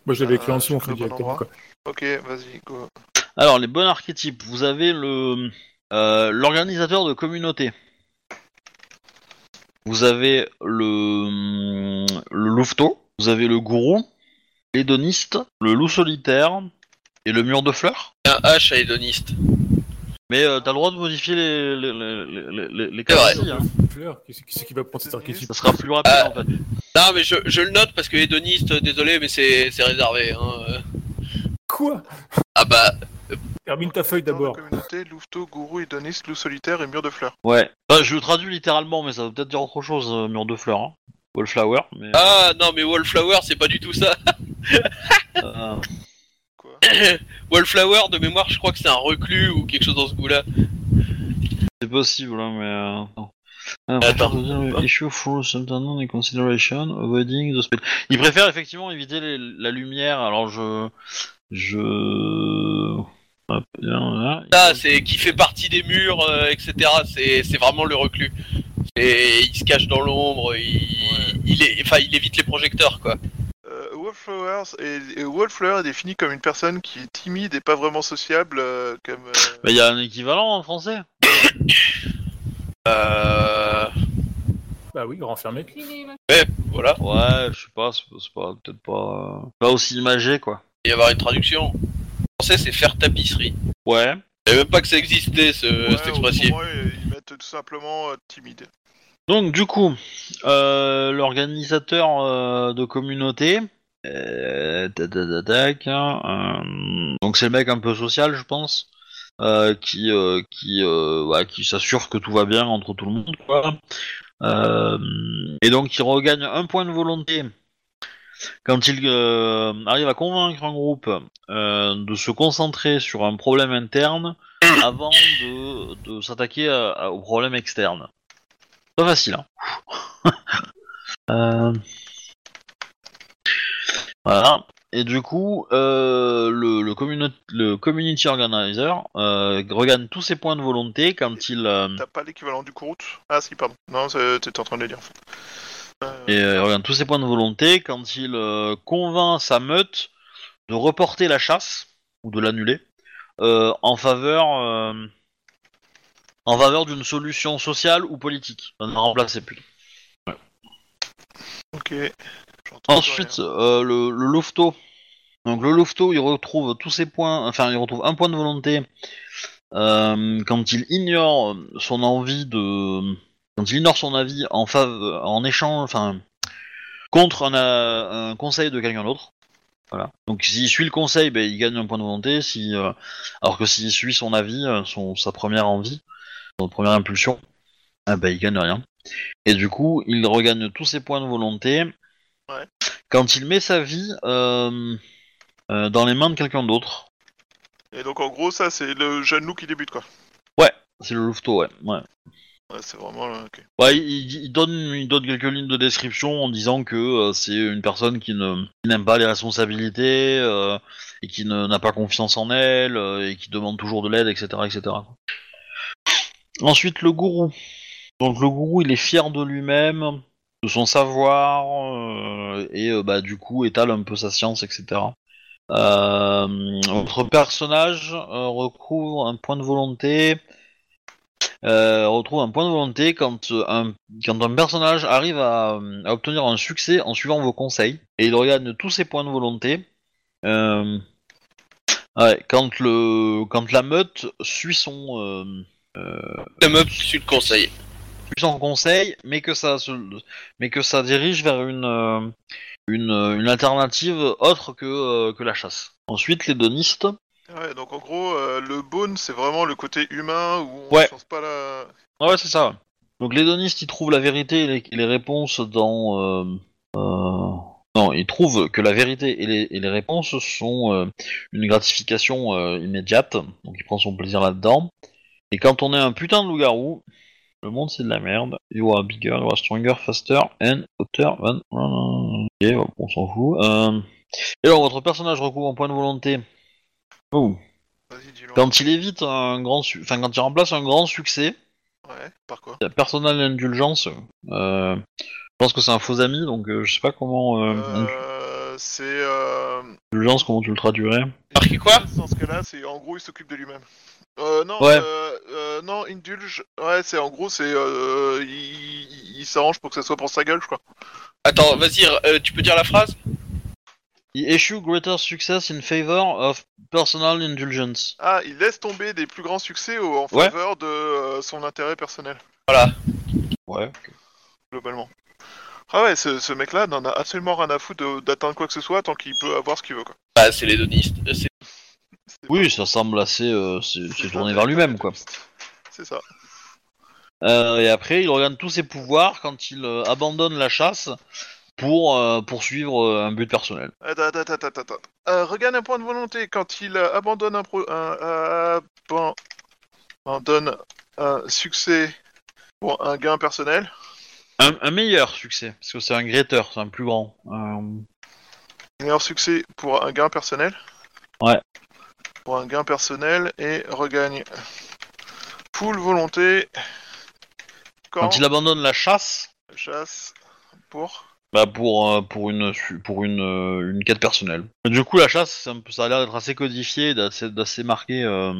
[SPEAKER 2] Moi, je l'avais écrit
[SPEAKER 4] Ah,
[SPEAKER 2] en dessous, en
[SPEAKER 4] je
[SPEAKER 2] fait, directement, quoi.
[SPEAKER 4] Ok, vas-y, go.
[SPEAKER 1] Alors, les bons archétypes, vous avez le euh, l'organisateur de communauté. Vous avez le, le louveteau, vous avez le gourou, l'hédoniste, le loup solitaire et le mur de fleurs.
[SPEAKER 3] Un H à hédoniste.
[SPEAKER 1] Mais euh, t'as le droit de modifier les, les, les, les, les, aussi, hein.
[SPEAKER 2] Fleur, qui c'est qui, c'est qui va prendre cet archétype
[SPEAKER 1] Ça sera plus rapide
[SPEAKER 3] Ah.
[SPEAKER 1] en fait.
[SPEAKER 3] Non, mais je, je le note parce que hédoniste, désolé, mais c'est c'est réservé. Hein. euh.
[SPEAKER 2] Quoi?
[SPEAKER 3] Ah bah,
[SPEAKER 2] Termine ta feuille
[SPEAKER 4] Dans la
[SPEAKER 2] d'abord.
[SPEAKER 4] communauté, louveteau, gourou, hédoniste, loup solitaire et mur de fleurs.
[SPEAKER 1] Ouais. Enfin, je le traduis littéralement, mais ça veut peut-être dire autre chose, euh, mur de fleurs. Hein. Wallflower, mais.
[SPEAKER 3] ah non, mais Wallflower, c'est pas du tout ça. *laughs*
[SPEAKER 1] euh,
[SPEAKER 4] Quoi? *coughs*
[SPEAKER 3] Wallflower, de mémoire, je crois que c'est un reclus ou quelque chose dans ce goût-là.
[SPEAKER 1] C'est possible, hein, mais. Euh... attends. Ah,
[SPEAKER 3] Attends.
[SPEAKER 1] préfère- Issue for some and consideration, avoiding the speed. Il préfère effectivement éviter les- la lumière, alors je. Je. Hop, là.
[SPEAKER 3] Ça, c'est qui fait partie des murs, euh, etc. C'est c'est vraiment le reclus. Et il se cache dans l'ombre, il, il, est, enfin, il évite les projecteurs, quoi.
[SPEAKER 4] Euh, Wallflowers est, et Wallflower est défini comme une personne qui est timide et pas vraiment sociable, euh, comme. euh,
[SPEAKER 1] Mais il y a un équivalent en français
[SPEAKER 3] Euh...
[SPEAKER 2] Bah oui, renfermé.
[SPEAKER 3] Voilà,
[SPEAKER 1] Ouais, je sais pas, c'est c'est pas. Peut-être pas. euh, Pas aussi imagé, quoi.
[SPEAKER 3] il va y avoir une traduction. Français, c'est faire tapisserie.
[SPEAKER 1] Ouais.
[SPEAKER 3] Savais même pas que ça existait, ce,
[SPEAKER 4] ouais,
[SPEAKER 3] cette expression.
[SPEAKER 4] autrement, ils mettent tout simplement euh, timide.
[SPEAKER 1] Donc du coup, euh, l'organisateur euh, de communauté, euh, tac, tac, tac, tac, hein, euh, donc c'est le mec un peu social, je pense, euh, qui euh, qui euh, ouais, qui s'assure que tout va bien entre tout le monde, quoi. Euh, et donc il regagne un point de volonté quand il euh, arrive à convaincre un groupe euh, de se concentrer sur un problème interne *coughs* avant de, de s'attaquer à- à- au problème externe. Pas facile, hein. *laughs* Euh, Voilà. Et du coup, euh, le, le, communi- le community organizer euh, regagne tous ses points de volonté quand il euh,
[SPEAKER 4] T'as pas l'équivalent du Kurut? Ah si, pardon. Non, c'est- t'étais en train de le dire en fait.
[SPEAKER 1] Et euh, regagne tous ses points de volonté quand il euh, convainc sa meute de reporter la chasse ou de l'annuler euh, en faveur euh, en faveur d'une solution sociale ou politique. De remplacer plutôt.
[SPEAKER 4] Ok. J'entends
[SPEAKER 1] Ensuite, le, le louveteau. Donc le louveteau, il retrouve tous ses points, enfin il retrouve un point de volonté quand il ignore son envie de, quand il ignore son avis en fav- en échange, enfin contre un, un conseil de quelqu'un d'autre. Voilà. Donc s'il suit le conseil, ben, il gagne un point de volonté. Si, euh, alors que s'il suit son avis, euh, son, sa première envie, son première impulsion, ah ben, il gagne rien. Et du coup, il regagne tous ses points de volonté quand il met sa vie euh, euh, dans les mains de quelqu'un d'autre.
[SPEAKER 4] Et donc en gros, ça c'est le jeune loup qui débute quoi.
[SPEAKER 1] Ouais, c'est le louveteau, ouais. ouais.
[SPEAKER 4] Ouais, c'est vraiment.
[SPEAKER 1] Ouais, il, donne, il donne quelques lignes de description en disant que euh, c'est une personne qui n'aime pas les responsabilités euh, et qui n'a pas confiance en elle euh, et qui demande toujours de l'aide, etc., etc. Ensuite, le gourou. Donc le gourou, il est fier de lui-même, de son savoir et bah du coup étale un peu sa science, etc. Votre personnage recouvre un point de volonté. Euh, retrouve un point de volonté quand euh, un, quand un personnage arrive à, à obtenir un succès en suivant vos conseils et il regagne tous ses points de volonté. Euh, ouais, quand le quand la meute suit son euh,
[SPEAKER 3] Le meuble, tu le conseilles.
[SPEAKER 1] suit son conseil, mais que ça se, mais que ça dirige vers une une, une alternative autre que que la chasse. Ensuite, les donistes.
[SPEAKER 4] Ouais, donc en gros, euh, le bone, c'est vraiment le côté humain où on
[SPEAKER 1] Ouais.
[SPEAKER 4] change pas la.
[SPEAKER 1] Ouais, c'est ça. Donc les donistes, ils trouvent la vérité et les, réponses dans. euh, euh, non, ils trouvent que la vérité et les, et les réponses sont euh, une gratification euh, immédiate. Donc il prend son plaisir là-dedans. Et quand on est un putain de loup-garou, le monde c'est de la merde. You are bigger, you are stronger, faster and hotter than. Ok, on s'en fout. Euh, Et alors votre personnage recouvre un point de volonté. Oh. Quand il évite un grand, su- enfin quand il remplace un grand succès.
[SPEAKER 4] Ouais, par quoi
[SPEAKER 1] Personnel indulgence. Euh, je pense que c'est un faux ami, donc euh, je sais pas comment. Euh,
[SPEAKER 4] Euh, c'est. Euh...
[SPEAKER 1] Indulgence, comment tu le traduirais?
[SPEAKER 3] Marqué quoi?
[SPEAKER 4] Dans ce cas-là, c'est en gros, il s'occupe de lui-même. Euh, non,
[SPEAKER 1] Ouais.
[SPEAKER 4] euh, euh, non, indulge. Ouais, c'est en gros, c'est. Euh, il il- il s'arrange pour que ça soit pour sa gueule, je crois.
[SPEAKER 3] Attends, vas-y, euh, tu peux dire la phrase?
[SPEAKER 1] He issue greater success in favor of personal indulgence.
[SPEAKER 4] Ah, il laisse tomber des plus grands succès au- en
[SPEAKER 1] Ouais.
[SPEAKER 4] faveur de euh, son intérêt personnel,
[SPEAKER 3] Voilà.
[SPEAKER 1] Ouais.
[SPEAKER 4] globalement. Ah ouais, ce, ce mec-là n'en a absolument rien à foutre de- d'atteindre quoi que ce soit tant qu'il peut avoir ce qu'il veut, quoi.
[SPEAKER 3] Bah, c'est les donistes. euh, c'est-
[SPEAKER 1] Oui, ça semble assez. euh, c'est tourné vers lui-même, quoi.
[SPEAKER 4] C'est ça.
[SPEAKER 1] Euh, et après, il regagne tous ses pouvoirs quand il euh, abandonne la chasse pour euh, poursuivre euh, un but personnel.
[SPEAKER 4] Attends, attends, attends, attends. attends. Euh, regagne un point de volonté quand il abandonne un, pro... un abandonne un succès pour un gain personnel.
[SPEAKER 1] Un, un meilleur succès, parce que c'est un greater, c'est un plus grand.
[SPEAKER 4] Meilleur succès pour un gain personnel.
[SPEAKER 1] Ouais.
[SPEAKER 4] Pour un gain personnel et regagne full volonté quand,
[SPEAKER 1] quand il abandonne la chasse,
[SPEAKER 4] chasse pour.
[SPEAKER 1] Bah pour euh, pour une pour une euh, une quête personnelle. Du coup la chasse ça a l'air d'être assez codifié, d'assez d'assez marqué. Euh,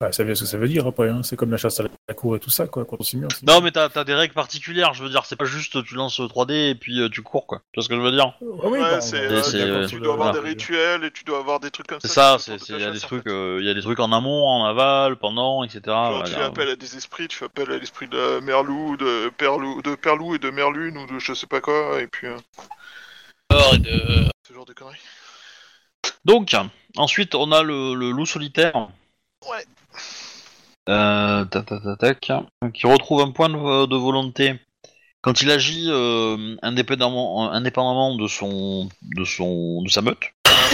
[SPEAKER 2] Bah, ça veut ce que ça veut dire après, hein. c'est comme la chasse à la cour et tout ça, quoi, quand on s'y met. on s'y met.
[SPEAKER 1] Non mais t'as t'as des règles particulières, je veux dire c'est pas juste tu lances 3D et puis euh, tu cours quoi. Tu vois ce que je veux dire?
[SPEAKER 2] Ah oui,
[SPEAKER 4] Ouais,
[SPEAKER 2] bah,
[SPEAKER 4] c'est,
[SPEAKER 1] euh, c'est, euh,
[SPEAKER 4] Tu dois avoir
[SPEAKER 1] voilà.
[SPEAKER 4] des rituels et tu dois avoir des trucs comme
[SPEAKER 1] C'est
[SPEAKER 4] ça.
[SPEAKER 1] ça, c'est
[SPEAKER 4] autour
[SPEAKER 1] c'est il y a des trucs
[SPEAKER 4] fait.
[SPEAKER 1] euh, il y a des trucs en amont, en aval, pendant, etc.
[SPEAKER 4] Genre, tu fais appel à des esprits, tu fais appel à l'esprit de Merlou, de Perlou, de Perlou et de Merlune ou de je sais pas quoi, et puis euh,
[SPEAKER 3] et de...
[SPEAKER 4] ce genre de conneries.
[SPEAKER 1] Donc ensuite on a le, le loup solitaire.
[SPEAKER 4] Ouais.
[SPEAKER 1] Euh, tac, tac, tac, tac, qui retrouve un point de, de volonté. Quand il agit euh, indépendamment, indépendamment de son, de son, de sa meute.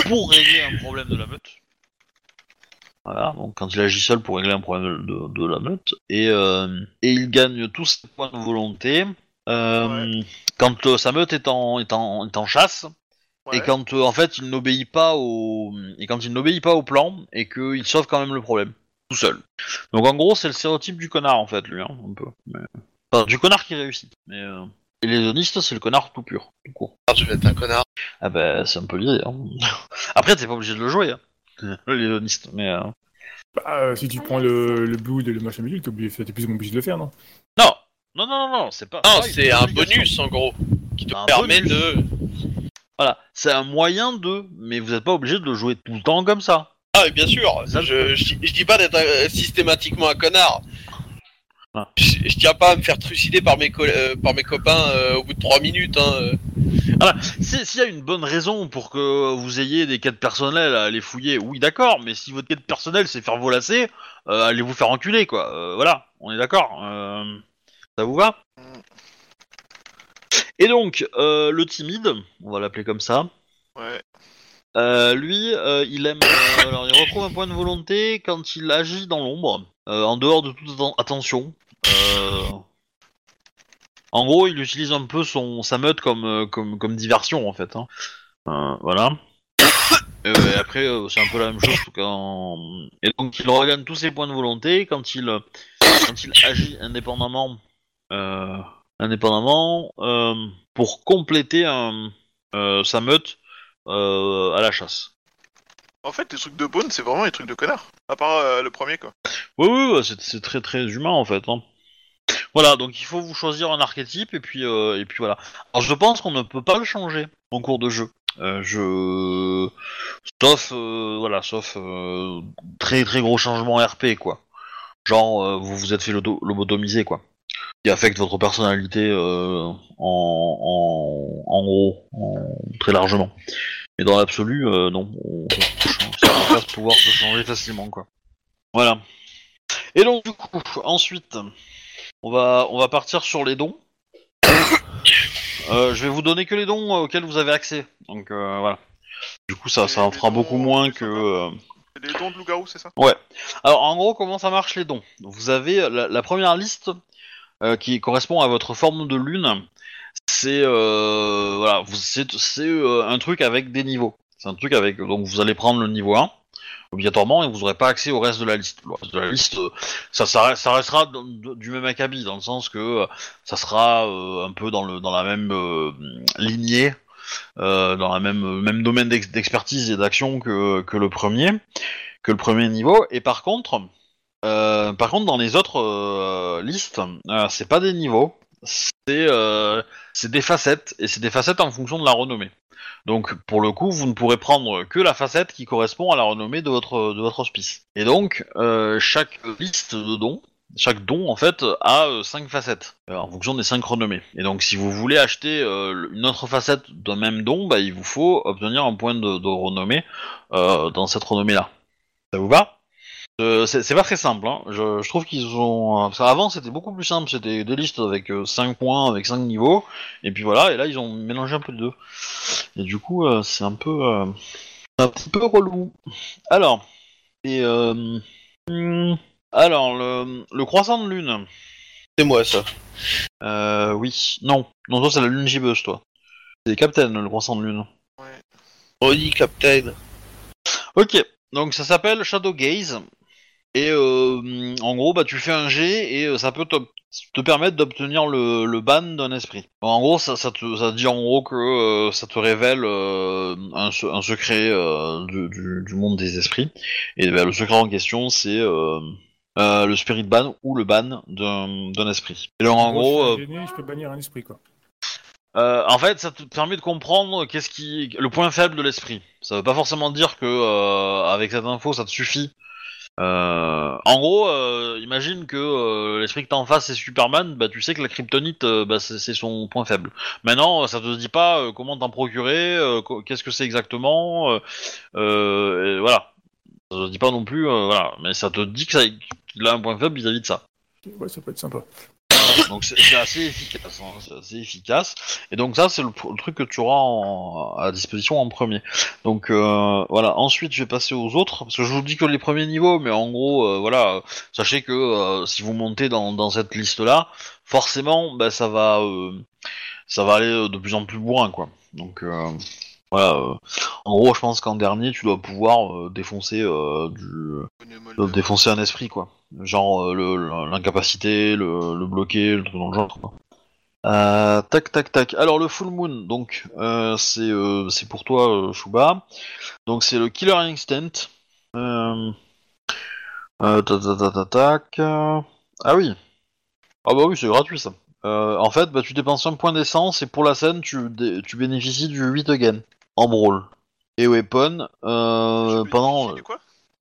[SPEAKER 1] Pour régler un problème de la meute. Voilà, donc quand il agit seul pour régler un problème de, de la meute. Et, euh, et il gagne tous ses points de volonté. Euh, quand sa meute est en, est en, est en chasse.
[SPEAKER 4] Ouais.
[SPEAKER 1] et quand euh, en fait il n'obéit pas au et quand il n'obéit pas au plan et qu'il sauve quand même le problème tout seul. Donc en gros c'est le stéréotype du connard en fait lui hein, un peu. Mais... Enfin, du connard qui réussit. Mais euh, et les zonistes c'est le connard tout pur, tout court.
[SPEAKER 3] Je vais être un connard.
[SPEAKER 1] Ah bah c'est un peu l'idée. Hein. *laughs* Après t'es pas obligé de le jouer. Hein. *laughs* Les zonistes mais euh...
[SPEAKER 2] Bah, euh, si tu prends le, le blood et le machin bidule, t'es obligé- t'es plus ou moins obligé de le faire, non?
[SPEAKER 1] Non non non non non c'est pas.
[SPEAKER 3] Non,
[SPEAKER 1] une
[SPEAKER 3] c'est un bonus en gros. Qui te
[SPEAKER 1] Un
[SPEAKER 3] permet
[SPEAKER 1] bonus.
[SPEAKER 3] de.
[SPEAKER 1] Voilà c'est un moyen de mais vous êtes pas obligé de le jouer tout le temps comme ça.
[SPEAKER 3] Ah, oui, bien sûr. Je, je, je dis pas d'être euh, systématiquement un connard.
[SPEAKER 1] Ah.
[SPEAKER 3] Je, je tiens pas à me faire trucider par mes, co- euh, par mes copains euh, au bout de 3 minutes. Hein. euh.
[SPEAKER 1] Si- S'il y a une bonne raison pour que vous ayez des quêtes personnelles à aller fouiller, oui d'accord, mais si votre quête personnelle c'est faire volasser, euh, allez vous faire enculer quoi. Euh, voilà, on est d'accord. Euh, ça vous va? Et donc, euh, le timide, on va l'appeler comme ça,
[SPEAKER 4] Ouais.
[SPEAKER 1] Euh, lui, euh, il aime. euh, alors, il retrouve un point de volonté quand il agit dans l'ombre, en dehors de toute atten- attention. En gros, il utilise un peu son sa meute comme comme diversion en fait. hein. Voilà. *coughs* Et après, c'est un peu la même chose. Et donc, il regagne tous ses points de volonté quand il quand il agit indépendamment. Indépendamment pour compléter sa meute à la chasse.
[SPEAKER 4] En fait, les trucs de Bone, c'est vraiment les trucs de connard. À part euh, le premier, quoi.
[SPEAKER 1] Oui, oui, c'est c'est très très humain en fait. hein. Voilà, donc il faut vous choisir un archétype et puis euh, et puis voilà. Alors je pense qu'on ne peut pas le changer en cours de jeu. Euh, je sauf euh, voilà, sauf euh, très très gros changement RP quoi. Genre euh, vous vous êtes fait lobotomiser quoi. Qui affecte votre personnalité euh, en, en en gros, en- très largement. Mais dans l'absolu, euh, non, on, ça va pas se pouvoir se changer facilement quoi. Voilà. Et donc du coup, ensuite, on va on va partir sur les dons. *coughs* Euh, je vais vous donner que les dons auxquels vous avez accès. Donc voilà. Du coup, ça ça en
[SPEAKER 4] Les
[SPEAKER 1] fera beaucoup moins que.
[SPEAKER 4] des dons de loup-garou, c'est ça?
[SPEAKER 1] Alors en gros, comment ça marche les dons? Vous avez la, la première liste qui correspond à votre forme de lune. C'est euh, voilà, c'est euh, un truc avec des niveaux. C'est un truc avec donc vous allez prendre le niveau 1 obligatoirement et vous n'aurez pas accès au reste de la liste. Le reste de la liste, euh, ça, ça, reste- ça restera du même acabit dans le sens que euh, ça sera euh, un peu dans le dans la même euh, lignée, euh, dans la même même domaine d'ex- d'expertise et d'action que que le premier que le premier niveau. Et par contre, euh, par contre, dans les autres euh, listes, euh, c'est pas des niveaux, c'est euh, c'est des facettes, et c'est des facettes en fonction de la renommée. Donc, pour le coup, vous ne pourrez prendre que la facette qui correspond à la renommée de votre de votre hospice. Et donc, euh, chaque liste de dons, chaque don en fait a euh, cinq facettes en fonction des cinq renommées. Et donc, si vous voulez acheter une autre facette d'un même don, bah, il vous faut obtenir un point de, de renommée dans cette renommée-là. Ça vous va? Euh, c'est pas très simple. Hein. Je, je trouve qu'ils ont. Parce qu'avant c'était beaucoup plus simple. C'était des listes avec 5 points, avec 5 niveaux. Et puis voilà. Et là ils ont mélangé un peu les deux. Et du coup euh, c'est un peu. euh, un petit peu relou. Alors. Et. Euh, hmm, alors le, le croissant de lune.
[SPEAKER 3] C'est moi ça.
[SPEAKER 1] Euh, oui. Non. Non, toi c'est la lune gibbeuse toi. C'est Captain le croissant de lune.
[SPEAKER 3] Ronnie Captain.
[SPEAKER 1] Ok, donc ça s'appelle Shadow Gaze. Et euh, en gros, bah, tu fais un jet et euh, ça peut te, te permettre d'obtenir le, le ban d'un esprit. En gros, ça, ça, te, ça dit en gros que euh, ça te révèle un, se- un secret du, du, du monde des esprits. Et bah, le secret en question, c'est le spirit ban ou le ban d'un d'un esprit. Et donc en gros,
[SPEAKER 2] je, peux bannir un esprit, quoi.
[SPEAKER 1] euh, en fait, ça te permet de comprendre qu'est-ce qui, le point faible de l'esprit. Ça veut pas forcément dire que euh, avec cette info, ça te suffit. Euh, en gros, euh, imagine que euh, l'esprit que t'as en face c'est Superman, bah tu sais que la kryptonite, bah, c'est son point faible. Maintenant, ça te dit pas comment t'en procurer, qu'est-ce que c'est exactement, voilà. Ça te dit pas non plus, voilà, mais ça te dit que ça, qu'il a un point faible vis-à-vis de ça.
[SPEAKER 2] Ouais, ça peut être sympa.
[SPEAKER 1] Donc c'est assez efficace, hein, c'est assez efficace. Et donc ça c'est le, truc que tu auras en- à disposition en premier. Donc euh, voilà. Ensuite je vais passer aux autres parce que je vous dis que les premiers niveaux, mais en gros euh, voilà, euh, sachez que euh, si vous montez dans, dans cette liste là, forcément bah, ça va ça va aller de plus en plus bourrin quoi. Donc voilà. euh, en gros je pense qu'en dernier tu dois pouvoir euh, défoncer euh, du défoncer un esprit quoi. Genre euh, le- le- l'incapacité, le, le bloquer, le truc dans le genre quoi. Euh, tac tac tac. Alors le full moon, donc euh, c'est pour toi Shuba. Donc c'est le killer instinct. Tac tac tac tac Ah oui. Ah bah oui c'est gratuit ça. En fait bah tu dépenses un point d'essence et pour la scène tu, tu bénéficies du 8 again en brawl. Et weapon pendant
[SPEAKER 4] du quoi?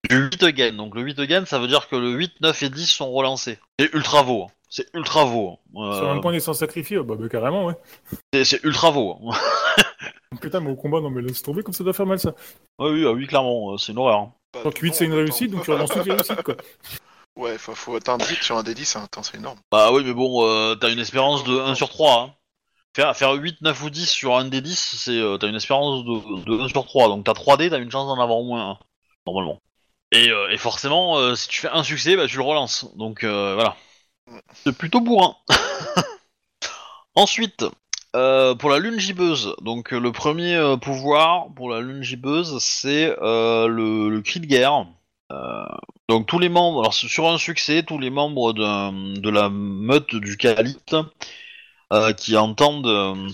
[SPEAKER 1] Du 8 again. Donc le 8 again, ça veut dire que le 8, 9 et 10 sont relancés. C'est ultra vaut. hein. C'est ultra vaut. hein.
[SPEAKER 2] Sur
[SPEAKER 1] Euh,
[SPEAKER 2] un point d'essence sacrifié, bah, bah, carrément, ouais.
[SPEAKER 1] c'est- c'est ultra vaut. hein. *laughs*
[SPEAKER 2] Putain, mais au combat, non, mais laisse tomber comme ça doit faire mal, ça.
[SPEAKER 1] oui, oui, ah oui, clairement, euh, c'est une horreur. hein.
[SPEAKER 4] Bah,
[SPEAKER 2] Donc 8,
[SPEAKER 4] non,
[SPEAKER 2] c'est une réussite, donc tu relances toutes les réussites, quoi. *laughs*
[SPEAKER 4] Ouais, faut, faut atteindre 8 sur un D10, hein. attends, c'est énorme.
[SPEAKER 1] Bah oui, mais bon, euh, t'as une espérance de 1 sur 3. Hein. Faire, faire 8, 9 ou 10 sur un des 10, c'est, euh, t'as une espérance de, de 1 sur 3. Donc t'as 3D, t'as une chance d'en avoir au moins un, normalement. Et, euh, et forcément, euh, si tu fais un succès, bah tu le relances. Donc euh, voilà. C'est plutôt bourrin. *laughs* Ensuite, euh, pour la lune gibbeuse, donc euh, le premier euh, pouvoir pour la lune gibbeuse, c'est le, le cri de guerre. Donc tous les membres, alors sur un succès, tous les membres de la meute du euh, qui entendent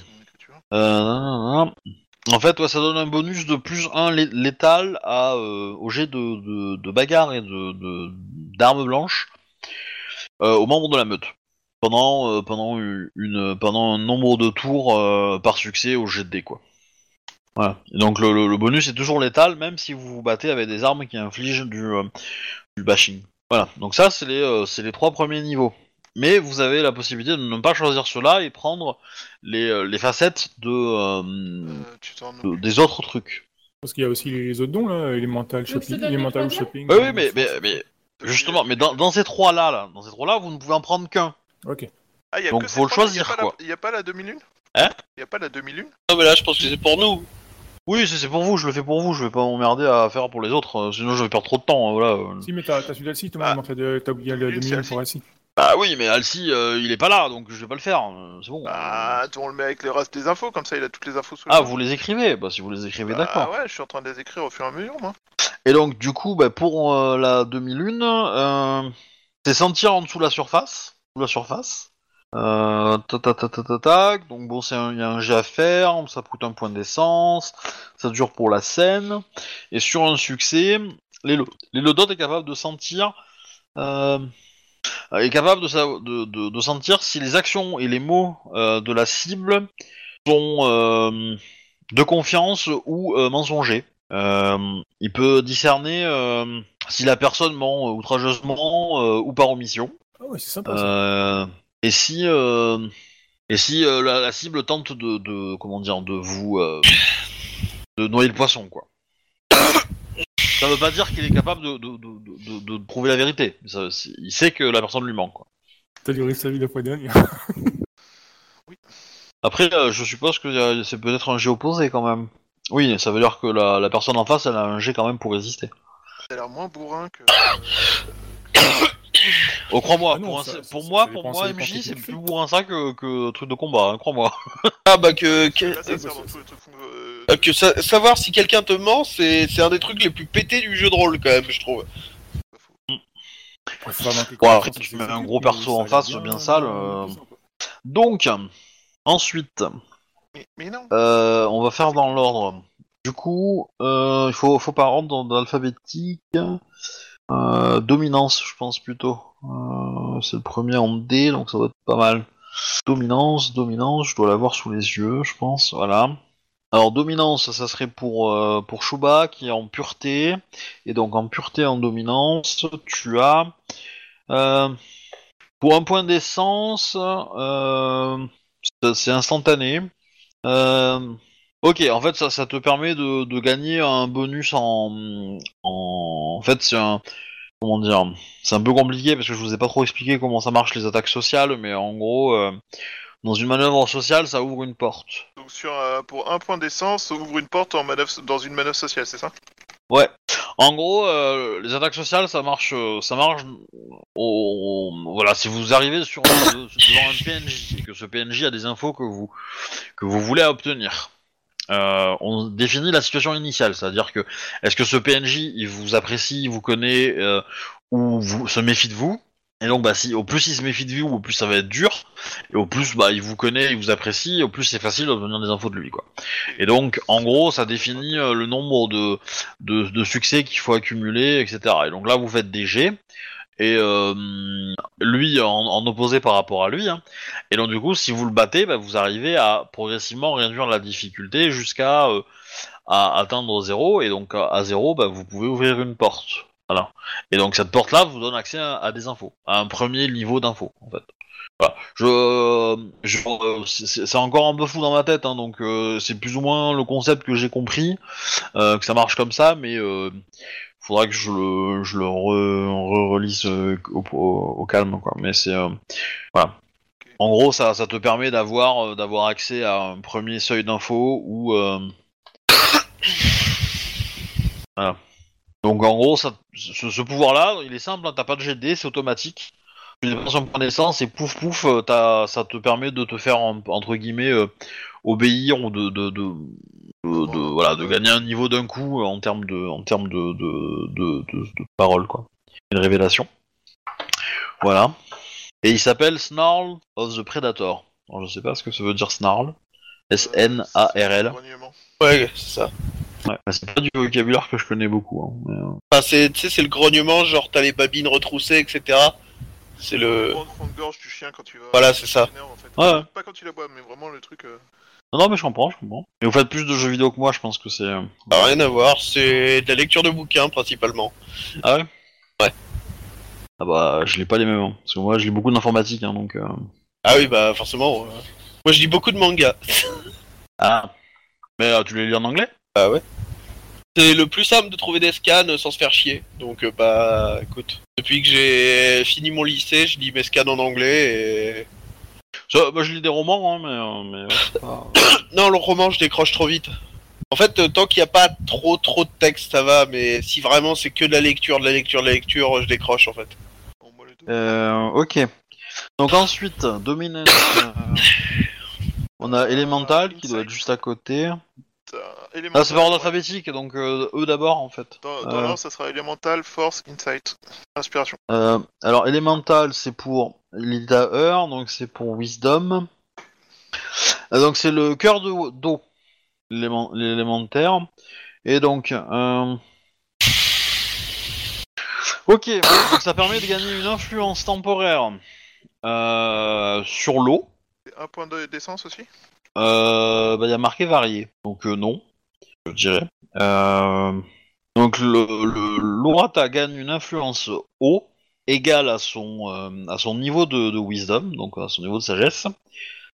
[SPEAKER 1] En fait, ça donne un bonus de plus 1 lé- létal à, euh, au jet de, bagarre et de d'armes blanches euh, aux membres de la meute. Pendant, euh, un nombre de tours par succès au jet de dés, quoi. Et donc le, bonus est toujours létal, même si vous vous battez avec des armes qui infligent du, du bashing. Voilà, donc ça c'est les, c'est les trois premiers niveaux. Mais vous avez la possibilité de ne pas choisir cela et prendre les, euh, les facettes de, euh,
[SPEAKER 4] Euh, tu t'en
[SPEAKER 1] de- des autres trucs.
[SPEAKER 2] Parce qu'il y a aussi les autres dons, là, Elemental
[SPEAKER 5] Donc,
[SPEAKER 2] Shopping,
[SPEAKER 5] dans les
[SPEAKER 2] Elemental
[SPEAKER 5] trois
[SPEAKER 2] Shopping.
[SPEAKER 1] Oui, oui, mais, mais, mais justement, mais dans, dans ces trois-là, là, dans ces trois-là, vous ne pouvez en prendre qu'un.
[SPEAKER 2] Ok.
[SPEAKER 4] Ah, y a
[SPEAKER 1] Donc,
[SPEAKER 4] que
[SPEAKER 1] faut le
[SPEAKER 4] trois-là, y a
[SPEAKER 1] choisir,
[SPEAKER 4] pas la-
[SPEAKER 1] quoi.
[SPEAKER 4] Y a pas la demi-lune?
[SPEAKER 1] Hein?
[SPEAKER 4] Y a pas la demi-lune?
[SPEAKER 3] Non mais là je pense que c'est pour nous.
[SPEAKER 1] Oui, c'est c'est pour vous, je le fais pour vous, je vais pas m'emmerder à faire pour les autres, euh, sinon je vais perdre trop de temps, euh, voilà. euh.
[SPEAKER 2] Si, mais t'as t'as celui d'Alcy, Thomas,
[SPEAKER 4] Ah.
[SPEAKER 2] mais en fait, euh, t'as oublié le
[SPEAKER 4] Une,
[SPEAKER 2] demi
[SPEAKER 4] Alcy.
[SPEAKER 2] pour Alcy.
[SPEAKER 1] Bah oui, mais Alcy, euh, il est pas là, donc je vais pas le faire, euh, c'est bon.
[SPEAKER 4] Bah, on le met avec les restes des infos, comme ça il a toutes les infos sous les
[SPEAKER 1] Ah, vous les écrivez Bah si vous les écrivez,
[SPEAKER 4] Bah,
[SPEAKER 1] d'accord.
[SPEAKER 4] ouais, je suis en train de les écrire au fur et à mesure, moi.
[SPEAKER 1] Et donc, du coup, bah, pour euh, la demi-lune, euh, c'est sentir en dessous la surface, sous la surface. Euh, ta ta ta ta ta tac. Donc bon, c'est un- il y a un jet à faire, ça coûte un point d'essence, ça dure pour la scène. Et sur un succès, l'élo- l'élodot est capable de sentir, euh, est capable de, sa- de, de- de sentir si les actions et les mots euh, de la cible sont euh, de confiance ou euh, mensongers. Euh, il peut discerner euh, si la personne ment outrageusement euh, ou par omission.
[SPEAKER 2] Ah ouais, c'est sympa ça.
[SPEAKER 1] Euh, et si euh, et si euh, la, la cible tente de, de comment dire de vous euh, de noyer le poisson quoi. Ça veut pas dire qu'il est capable de, de, de, de- de prouver la vérité. Ça, il sait que la personne lui ment quoi.
[SPEAKER 2] T'as duré sa vie la fois dernière.
[SPEAKER 1] Après, euh, je suppose que euh, c'est peut-être un jet opposé quand même. Oui, ça veut dire que la, la personne en face, elle a un jet quand même pour résister.
[SPEAKER 4] Ça a l'air moins bourrin que. *coughs* *coughs* *coughs*
[SPEAKER 1] Oh, crois-moi,
[SPEAKER 2] Ah
[SPEAKER 1] pour, un-
[SPEAKER 2] ça-
[SPEAKER 1] pour
[SPEAKER 2] ça-
[SPEAKER 1] moi,
[SPEAKER 2] ça
[SPEAKER 1] pour moi, MJ, c'est plus bourrin ça que, que truc de combat, hein, crois-moi. *laughs*
[SPEAKER 3] Ah bah que, que,
[SPEAKER 4] Là, euh,
[SPEAKER 3] euh, que sa- savoir si quelqu'un te ment, c'est c'est un des trucs les plus pétés du jeu de rôle quand même, je trouve.
[SPEAKER 1] Bon,
[SPEAKER 2] comme
[SPEAKER 1] après, tu mets un
[SPEAKER 2] s'exécute,
[SPEAKER 1] gros perso en face, bien sale, euh.
[SPEAKER 2] pesant, quoi.
[SPEAKER 1] Donc, ensuite,
[SPEAKER 4] Mais, mais non.
[SPEAKER 1] euh, on va faire dans l'ordre. Du coup, euh, il faut, faut pas rentrer dans, dans l'alphabétique. Euh, dominance, je pense plutôt. Euh, c'est le premier en D, donc ça va être pas mal. Dominance, dominance, je dois l'avoir sous les yeux, je pense. Voilà. Alors dominance, ça serait pour euh, pour Shuba qui est en pureté, et donc en pureté en dominance, tu as euh, pour un point d'essence, c'est- instantané. Ok, en fait ça, ça te permet de, de gagner un bonus en en, en fait c'est un comment dire c'est un peu compliqué parce que je vous ai pas trop expliqué comment ça marche les attaques sociales, mais en gros euh, dans une manœuvre sociale ça ouvre une porte.
[SPEAKER 4] Donc, sur, euh, pour un point d'essence, ça ouvre une porte en manœuvre, dans une manœuvre sociale, c'est ça?
[SPEAKER 1] Ouais. En gros, euh, les attaques sociales, ça marche, euh, ça marche. Au, au- voilà, si vous arrivez sur un- devant un PNJ et que ce PNJ a des infos que vous que vous voulez obtenir, euh, on définit la situation initiale, c'est-à-dire que est-ce que ce PNJ il vous apprécie, il vous connaît euh, ou se méfie de vous? Et donc, bah, si au plus il se méfie de vous, au plus ça va être dur, et au plus bah il vous connaît, il vous apprécie, au plus c'est facile d'obtenir des infos de lui, quoi. Et donc, en gros, ça définit euh, le nombre de de, de succès qu'il faut accumuler, etc. Et donc là, vous faites des G, et euh, lui en, opposé par rapport à lui. hein. Et donc du coup, si vous le battez, bah, vous arrivez à progressivement réduire la difficulté jusqu'à euh, atteindre zéro. Et donc à, zéro, bah, vous pouvez ouvrir une porte. Voilà. Et donc cette porte-là vous donne accès à, des infos, à un premier niveau d'infos en fait. Euh, c'est encore un peu fou dans ma tête, hein, donc c'est plus ou moins le concept que j'ai compris, que ça marche comme ça, mais faudra que je le, re, re- relise euh, au, calme, quoi. Mais c'est euh, voilà. En gros, ça, te permet d'avoir, euh, d'avoir accès à un premier seuil d'infos ou *coughs* voilà. Donc en gros, ce pouvoir-là, il est simple. hein, t'as pas de GD, c'est automatique. Tu dépenses un point d'essence et pouf pouf, euh, t'as- ça te permet de te faire en- entre guillemets euh, obéir ou de, de, de, voilà, de gagner un niveau d'un coup euh, en termes de, en termes de, de, de, parole quoi. Une révélation. Voilà. Et il s'appelle Snarl of the Predator. Alors, je sais pas ce que ça veut dire Snarl. S-N-A-R-L.
[SPEAKER 4] Grognement.
[SPEAKER 3] Ouais, c'est ça.
[SPEAKER 1] Ouais, c'est pas du vocabulaire que je connais beaucoup. hein, mais,
[SPEAKER 3] Enfin, c'est, c'est le grognement, genre t'as les babines retroussées, etc. C'est le.
[SPEAKER 4] Prendre fond de gorge du chien quand tu vas.
[SPEAKER 3] Voilà, c'est ça.
[SPEAKER 4] t'énerves, En fait.
[SPEAKER 1] Ouais.
[SPEAKER 4] Pas quand tu la bois, mais vraiment le truc. euh,
[SPEAKER 1] Non, non, mais je comprends, je comprends. Mais vous faites plus de jeux vidéo que moi, je pense que c'est. euh,
[SPEAKER 3] Ah, rien à voir, c'est de la lecture de bouquins principalement.
[SPEAKER 1] Ah ouais?
[SPEAKER 3] Ouais.
[SPEAKER 1] Ah bah, je lis pas les mêmes. hein, Parce que moi, je lis beaucoup d'informatique, hein, donc. euh,
[SPEAKER 3] Ah oui, bah forcément. euh, Moi je lis beaucoup de mangas.
[SPEAKER 1] Ah. Mais euh, tu les lis en anglais?
[SPEAKER 3] Ah ouais. C'est le plus simple de trouver des scans sans se faire chier. Donc euh, bah écoute, depuis que j'ai fini mon lycée, je lis mes scans en anglais et...
[SPEAKER 1] Bah, je lis des romans, hein, mais. euh, mais ouais, c'est pas- *coughs*
[SPEAKER 3] Non, le roman, je décroche trop vite. En fait, euh, tant qu'il n'y a pas trop trop de texte, ça va, mais si vraiment c'est que de la lecture, de la lecture, de la lecture, je décroche en fait.
[SPEAKER 1] Euh, ok. Donc ensuite, Dominance. euh, on a Elemental qui doit être juste à côté.
[SPEAKER 4] T'as
[SPEAKER 1] Ah, c'est par ordre alphabétique, donc euh, eux d'abord en fait.
[SPEAKER 4] Dans, dans
[SPEAKER 1] Euh.
[SPEAKER 4] l'ordre, ça sera Elemental, Force, Insight, Inspiration.
[SPEAKER 1] Euh, alors Elemental c'est pour Lita Heur, donc c'est pour Wisdom. Euh, donc c'est le cœur de- d'eau, l'élément- l'élémentaire. Et donc... Ok, donc ça permet de gagner une influence temporaire euh, sur l'eau.
[SPEAKER 4] Un point de- d'essence aussi?
[SPEAKER 1] Euh, bah, il y a marqué varié, donc euh, non, je dirais. Euh, donc le, le l'Orata gagne une influence eau égale à son euh, à son niveau de, de wisdom, donc à son niveau de sagesse,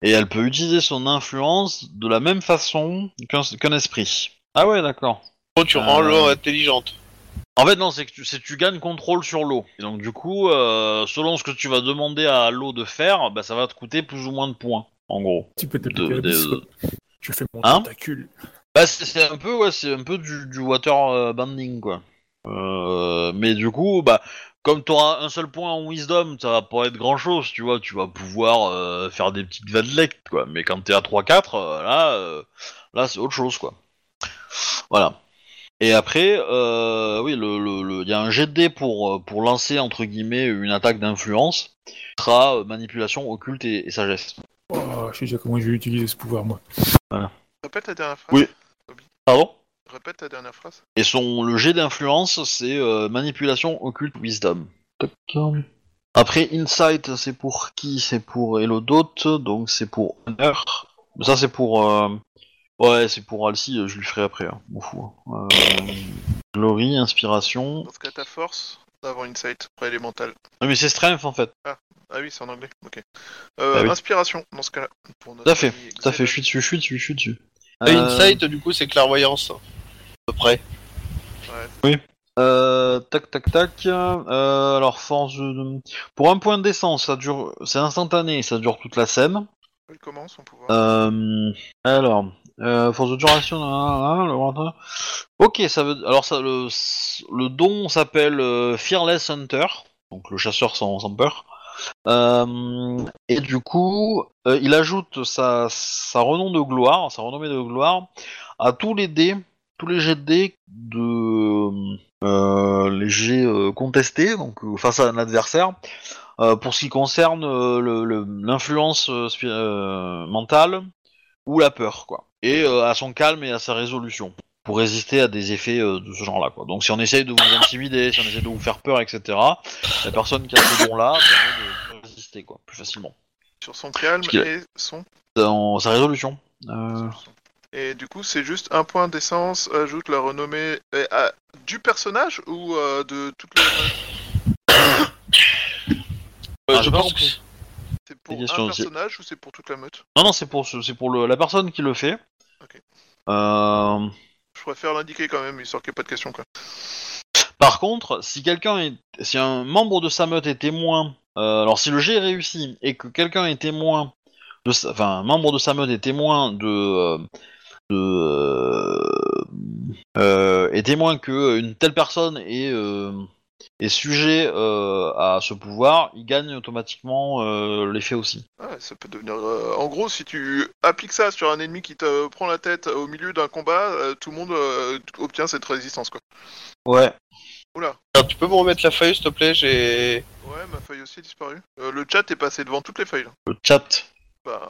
[SPEAKER 1] et elle peut utiliser son influence de la même façon qu'un esprit. Ah ouais, d'accord.
[SPEAKER 3] Oh, tu rends
[SPEAKER 1] Euh.
[SPEAKER 3] l'eau intelligente.
[SPEAKER 1] En fait, non, c'est que tu, tu gagnes contrôle sur l'eau. Et donc, du coup, euh, selon ce que tu vas demander à l'eau de faire, bah, ça va te coûter plus ou moins de points, en gros.
[SPEAKER 2] Tu peux te
[SPEAKER 1] De-.
[SPEAKER 2] Je fais mon
[SPEAKER 1] Hein
[SPEAKER 2] tentacule.
[SPEAKER 1] Bah, c'est un peu, ouais, c'est un peu du, du water euh, bending, quoi. Euh, mais du coup, bah, comme t'auras un seul point en wisdom, ça va pas être grand chose, tu vois. Tu vas pouvoir euh, faire des petites vadelecs, quoi. Mais quand t'es à 3-4, euh, là, là, c'est autre chose, quoi. Voilà. Et après, oui, le, le, le- il y a un jet de dés pour, pour lancer, entre guillemets, une attaque d'influence. Ce sera manipulation, occulte et, et sagesse.
[SPEAKER 2] Oh, je sais déjà comment je vais utiliser ce pouvoir, moi.
[SPEAKER 4] Répète la dernière phrase.
[SPEAKER 1] Oui. Pardon
[SPEAKER 4] Répète ta dernière phrase.
[SPEAKER 1] Et son le jet d'influence, c'est euh, manipulation occulte wisdom. Après insight, c'est pour qui? C'est pour Elodot, donc c'est pour honneur. Ça c'est pour euh, ouais, c'est pour Alcy, je lui ferai après, hein, m'en fous. hein. Euh, Glory, inspiration.
[SPEAKER 4] Dans ce cas, ta Force avant Insight, après Elemental.
[SPEAKER 1] Non mais c'est strength en fait.
[SPEAKER 4] Ah oui, c'est en anglais. Ok. Euh,
[SPEAKER 1] Ah oui.
[SPEAKER 4] Inspiration, dans ce cas-là. pour notre
[SPEAKER 1] Tout à fait,
[SPEAKER 4] ami
[SPEAKER 1] tout à fait, je suis dessus, je suis dessus, je suis dessus. Euh,
[SPEAKER 3] Insight, du coup, c'est clairvoyance. À peu près.
[SPEAKER 1] Euh, tac tac tac. Euh, alors force de... pour un point d'essence, ça dure, c'est instantané, ça dure toute la scène.
[SPEAKER 4] Il commence son pouvoir.
[SPEAKER 1] Euh, alors, euh, force de duration. Ok, ça veut. Alors ça, le, le don s'appelle euh, Fearless Hunter, donc le chasseur sans, sans peur. Euh, et du coup, euh, il ajoute sa, sa de gloire, sa renommée de gloire, à tous les dés, tous les jets de dés de euh, les jets contestés, face à un adversaire, pour ce qui concerne l'influence mentale ou la peur, quoi. Et à son calme et à sa résolution pour résister à des effets euh, de ce genre-là, quoi. Donc si on essaye de vous intimider, si on essaye de vous faire peur, etc., la personne qui a ce don-là permet de résister, quoi, plus facilement.
[SPEAKER 4] Sur son calme
[SPEAKER 1] a-
[SPEAKER 4] et son.
[SPEAKER 1] Dans sa résolution. Euh,
[SPEAKER 4] Et du coup, c'est juste un point d'essence, ajoute la renommée euh, à- du personnage ou euh, de toute la.
[SPEAKER 3] Euh,
[SPEAKER 1] Ah,
[SPEAKER 3] je
[SPEAKER 1] j'ai pas
[SPEAKER 3] pense
[SPEAKER 1] compris.
[SPEAKER 3] que
[SPEAKER 4] C'est pour un personnage ou c'est pour toute la meute?
[SPEAKER 1] Non, non, c'est pour, ce- c'est pour le- la personne qui le fait.
[SPEAKER 4] Ok.
[SPEAKER 1] Euh,
[SPEAKER 4] Je préfère l'indiquer quand même, histoire qu'il n'y ait pas de question. Quoi.
[SPEAKER 1] Par contre, si quelqu'un est, si un membre de sa meute est témoin, euh, alors si le jet est réussi et que quelqu'un est témoin de, sa- enfin, un membre de sa meute est témoin de, euh, euh, est témoin que une telle personne est, est sujet euh, à ce pouvoir, il gagne automatiquement euh, l'effet aussi.
[SPEAKER 4] Ah, ça peut devenir. euh, En gros, si tu appliques ça sur un ennemi qui te prend la tête au milieu d'un combat, euh, tout le monde euh, obtient cette résistance. Quoi.
[SPEAKER 1] Ouais.
[SPEAKER 4] Oula.
[SPEAKER 3] Alors, tu peux me remettre la feuille, s'il te plaît? J'ai.
[SPEAKER 4] Ouais, ma feuille aussi a disparu. Euh, le chat est passé devant toutes les feuilles. là.
[SPEAKER 1] Le chat.
[SPEAKER 4] Bah,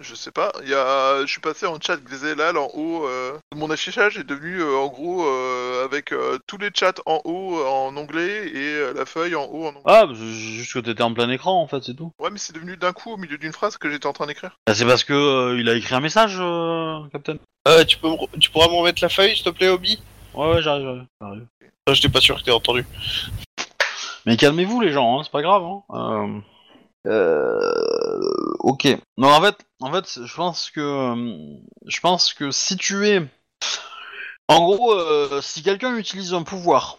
[SPEAKER 4] je sais pas. Il y a, je suis passé en chat Xelal en haut. euh, Mon affichage est devenu euh, en gros euh, avec euh, tous les chats en haut euh, en anglais et euh, la feuille en haut en anglais.
[SPEAKER 1] Ah, bah, c'est juste que t'étais en plein écran en fait, c'est tout.
[SPEAKER 4] Ouais, mais c'est devenu d'un coup au milieu d'une phrase que j'étais en train d'écrire.
[SPEAKER 1] Bah, c'est parce que euh, il a écrit un message, euh, Captain.
[SPEAKER 3] Euh, tu, peux me re- tu pourras me remettre la feuille, s'il te plaît, Obi?
[SPEAKER 1] Ouais, ouais, j'arrive, j'arrive. j'arrive.
[SPEAKER 3] Ah, J'étais pas sûr que t'aies entendu.
[SPEAKER 1] Mais calmez-vous les gens, hein, c'est pas grave. Hein. Euh... euh, Ok. Non, en fait, en fait, je pense que, euh, je pense que si tu es, en gros, euh, si quelqu'un utilise un pouvoir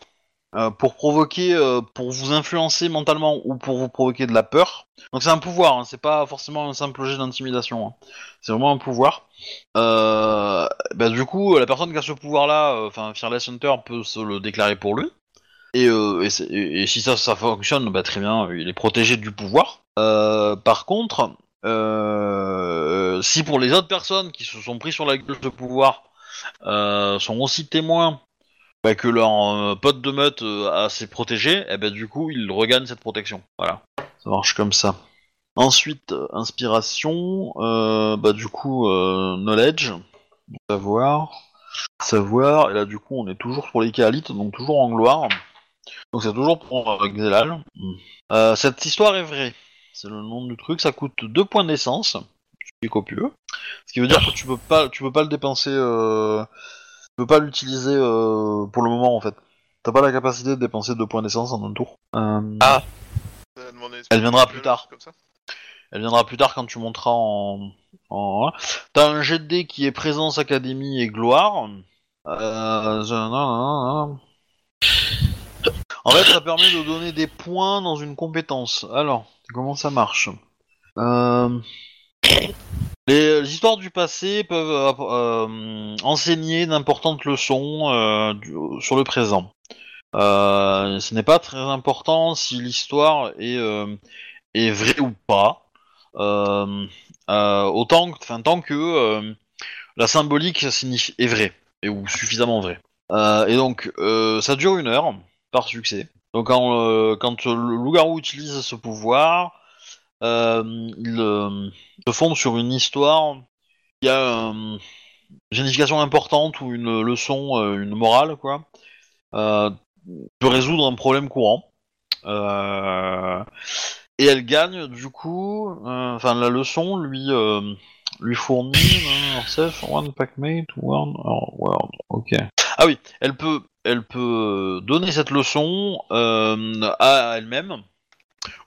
[SPEAKER 1] pour provoquer, pour vous influencer mentalement ou pour vous provoquer de la peur, donc c'est un pouvoir, hein, c'est pas forcément un simple jet d'intimidation. hein. C'est vraiment un pouvoir. Bah, du coup, la personne qui a ce pouvoir-là, enfin, Fearless Hunter peut se le déclarer pour lui. Et, euh, et, si ça, ça fonctionne, bah, très bien, il est protégé du pouvoir. Euh, par contre, euh, si pour les autres personnes qui se sont pris sur la gueule de pouvoir euh, sont aussi témoins bah, que leur pote de meute a s'est protégé, et ben du coup ils regagnent cette protection. Voilà, ça marche comme ça. Ensuite, inspiration, bah du coup knowledge, savoir, savoir, et là du coup on est toujours pour les Kaalites, donc toujours en gloire. Donc c'est toujours pour euh, Xelal. Euh, cette histoire est vraie. C'est le nom du truc. Ça coûte 2 points d'essence, ce qui est copieux. Ce qui veut dire que tu peux pas, tu peux pas le dépenser, euh, tu peux pas l'utiliser euh, pour le moment en fait. T'as pas la capacité de dépenser 2 points d'essence en un tour. Euh,
[SPEAKER 3] Ah.
[SPEAKER 1] Elle viendra plus tard.
[SPEAKER 4] Comme ça.
[SPEAKER 1] Elle viendra plus tard quand tu monteras en. en... T'as un jet de dés qui est présence, académie et gloire. Euh... je- non, non, non. En fait, ça permet de donner des points dans une compétence. Alors, comment ça marche Euh, les, les histoires du passé peuvent euh, euh, enseigner d'importantes leçons euh, sur le présent. Euh, ce n'est pas très important si l'histoire est, euh, est vraie ou pas. Euh, euh, autant enfin, tant que euh, la symbolique signifie est vraie et ou suffisamment vraie. Euh, et donc, euh, ça dure une heure par succès. Donc, quand, euh, quand le loup-garou utilise ce pouvoir, euh, il euh, se fonde sur une histoire qui a euh, une signification importante ou une leçon, euh, une morale, quoi. Euh, peut résoudre un problème courant. Euh, et elle gagne du coup, euh, enfin la leçon lui euh, lui fournit euh, self one packmate one. Ok. Ah oui, elle peut elle peut donner cette leçon euh, à elle-même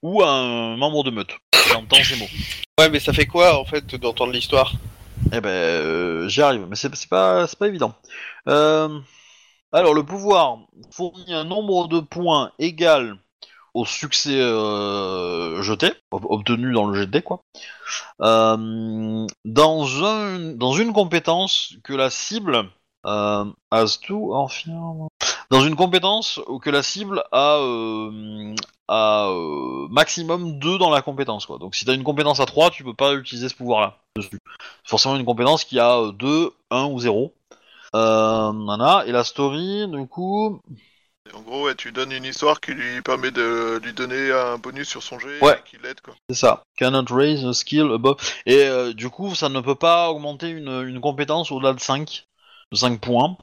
[SPEAKER 1] ou à un membre de meute qui entend ces mots.
[SPEAKER 3] Ouais, mais ça fait quoi, en fait, d'entendre l'histoire?
[SPEAKER 1] Eh ben, euh, j'y arrive, mais c'est c'est pas, c'est pas évident. Euh, alors, le pouvoir fournit un nombre de points égal au succès euh, jeté, ob- obtenu dans le jet de quoi. Euh, dans, un, dans une compétence que la cible euh, has to affirm- Dans une compétence que la cible a, euh, a euh, maximum 2 dans la compétence, quoi. Donc, si t'as une compétence à 3, tu peux pas utiliser ce pouvoir-là dessus forcément une compétence qui a 2, 1 ou 0. Euh. Et la story, du coup,
[SPEAKER 4] En gros, ouais, tu donnes une histoire qui lui permet de lui donner un bonus sur son jet
[SPEAKER 1] Ouais.
[SPEAKER 4] et qui l'aide, quoi.
[SPEAKER 1] c'est ça. Cannot raise a skill above. Et euh, du coup, ça ne peut pas augmenter une, une compétence au-delà de 5, de 5 points.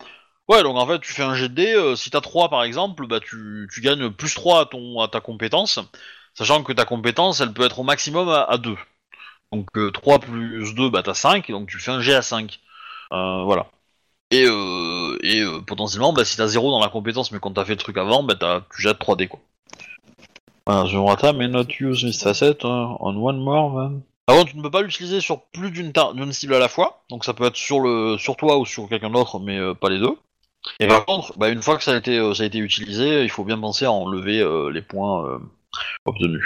[SPEAKER 1] Ouais, donc en fait, tu fais un jet de dés, euh, si t'as 3 par exemple, bah tu, gagnes plus 3 à, ton, à ta compétence, sachant que ta compétence, elle peut être au maximum à, à 2. Donc euh, 3 plus 2, bah t'as 5, et donc tu fais un jet à 5. Euh, voilà. Et, euh, et euh, potentiellement, bah, si t'as 0 dans la compétence, mais qu'on t'a fait le truc avant, bah t'as, tu jettes 3D quoi. Voilà, The Rata may not use this facet uh, on one more. Par contre, tu ne peux pas l'utiliser sur plus d'une, cible à la fois, donc ça peut être sur, le, sur toi ou sur quelqu'un d'autre, mais euh, pas les deux. Et par contre, bah, une fois que ça a été, euh, ça a été utilisé, il faut bien penser à enlever euh, les points obtenus.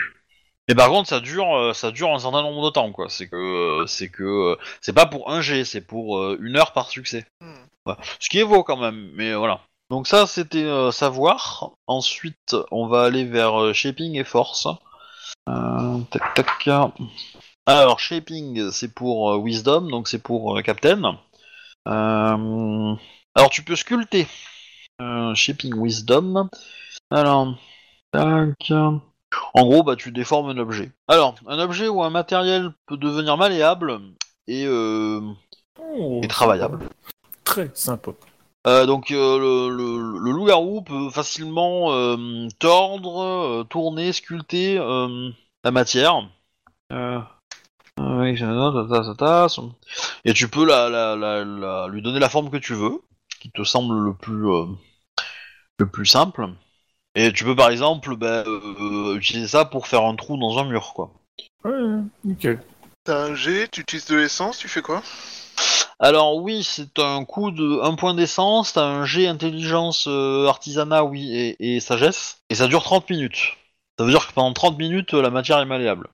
[SPEAKER 1] Mais par contre, ça dure, ça dure un certain nombre de temps, quoi. C'est que, c'est que, c'est pas pour un G, c'est pour une heure par succès.
[SPEAKER 4] Hmm.
[SPEAKER 1] Ce qui est beau quand même, mais voilà. Donc ça, c'était savoir. Ensuite, on va aller vers shaping et force. Tac tac. Alors shaping, c'est pour euh, wisdom, donc c'est pour euh, captain. Euh, alors tu peux sculpter. Shaping wisdom. Alors, tac. En gros, bah, tu déformes un objet. Alors, un objet ou un matériel peut devenir malléable et,
[SPEAKER 2] Oh,
[SPEAKER 1] et travaillable.
[SPEAKER 2] Très sympa.
[SPEAKER 1] Euh, donc, euh, le, le- le loup-garou peut facilement euh, tordre, tourner, sculpter la matière. Et tu peux la, la- la- la- lui donner la forme que tu veux, qui te semble le plus, euh, le plus simple. Et tu peux par exemple bah, euh, utiliser ça pour faire un trou dans un mur, quoi.
[SPEAKER 2] Ouais, nickel.
[SPEAKER 4] T'as un G, tu utilises de l'essence, tu fais quoi?
[SPEAKER 1] Alors oui, c'est un coup de un point d'essence, t'as un G intelligence euh, artisanat, oui, et, et sagesse, et ça dure 30 minutes. Ça veut dire que pendant 30 minutes, la matière est malléable.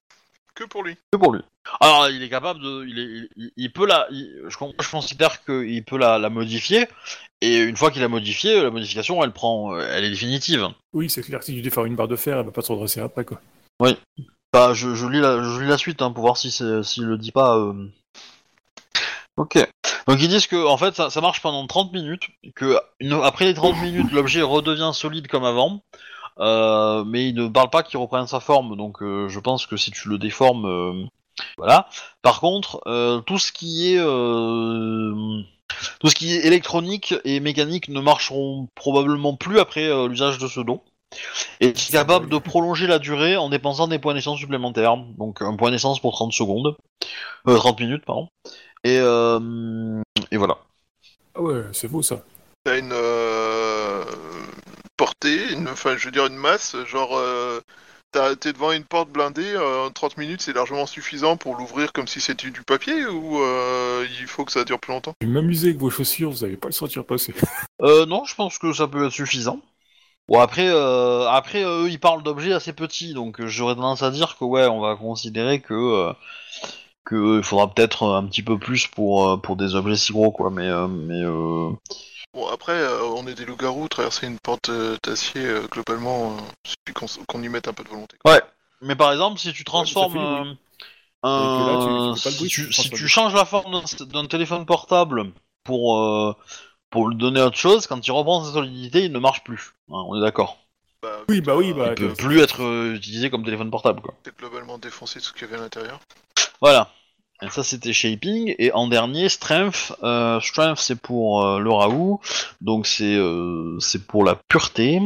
[SPEAKER 4] Que pour lui.
[SPEAKER 1] Que pour lui. Alors il est capable de, il, est, il, il peut la, il- je, con- je considère qu'il peut la, la modifier, et une fois qu'il a modifié, la modification, elle prend, euh, elle est définitive.
[SPEAKER 2] Oui, c'est clair. Si tu défais une barre de fer, elle va pas se redresser après, quoi.
[SPEAKER 1] Bah, je, je lis la, je lis la suite hein, pour voir si c'est, s'il le dit pas. euh. Ok. Donc ils disent que en fait ça, ça marche pendant 30 minutes, que une- après les 30 minutes l'objet redevient solide comme avant, euh, mais il ne parle pas qu'il reprenne sa forme. Donc euh, je pense que si tu le déformes, euh, voilà. Par contre, euh, tout ce qui est euh, tout ce qui est électronique et mécanique ne marcheront probablement plus après euh, l'usage de ce don. Et est capable de prolonger la durée en dépensant des points d'essence supplémentaires. Donc un point d'essence pour 30 secondes. Euh, 30 minutes, pardon. Et, euh, et voilà.
[SPEAKER 2] Ah ouais, c'est beau ça.
[SPEAKER 4] T'as une euh, portée, une, enfin je veux dire une masse, genre euh, t'es devant une porte blindée, euh, en 30 minutes c'est largement suffisant pour l'ouvrir comme si c'était du papier ou euh, il faut que ça dure plus longtemps?
[SPEAKER 2] Je vais m'amuser avec vos chaussures, vous allez pas le sentir passer. *laughs*
[SPEAKER 1] Euh, non, je pense que ça peut être suffisant. Bon après, euh, après euh, eux ils parlent d'objets assez petits, donc euh, j'aurais tendance à dire que ouais, on va considérer que euh, que euh, il faudra peut-être un petit peu plus pour euh, pour des objets si gros quoi. Mais euh, mais euh,
[SPEAKER 4] Bon après euh, on est des loups-garous, traverser une porte euh, d'acier euh, globalement, euh, suffit qu'on y mette un peu de volonté.
[SPEAKER 1] mais par exemple si tu transformes
[SPEAKER 2] fait
[SPEAKER 1] euh,
[SPEAKER 2] là, tu- tu bruit,
[SPEAKER 1] si,
[SPEAKER 2] tu
[SPEAKER 1] si changes la forme d'un- d'un téléphone portable pour euh, pour lui donner autre chose, quand il reprend sa solidité, il ne marche plus. Hein, on est d'accord.
[SPEAKER 4] Bah,
[SPEAKER 2] Oui, bah oui, bah.
[SPEAKER 1] Il peut plus être euh, utilisé comme téléphone portable quoi.
[SPEAKER 4] C'est globalement défoncé tout ce qu'il y avait à l'intérieur.
[SPEAKER 1] Voilà. Et ça c'était shaping et en dernier strength. Euh, strength c'est pour euh, le Raoult, donc c'est euh, c'est pour la pureté.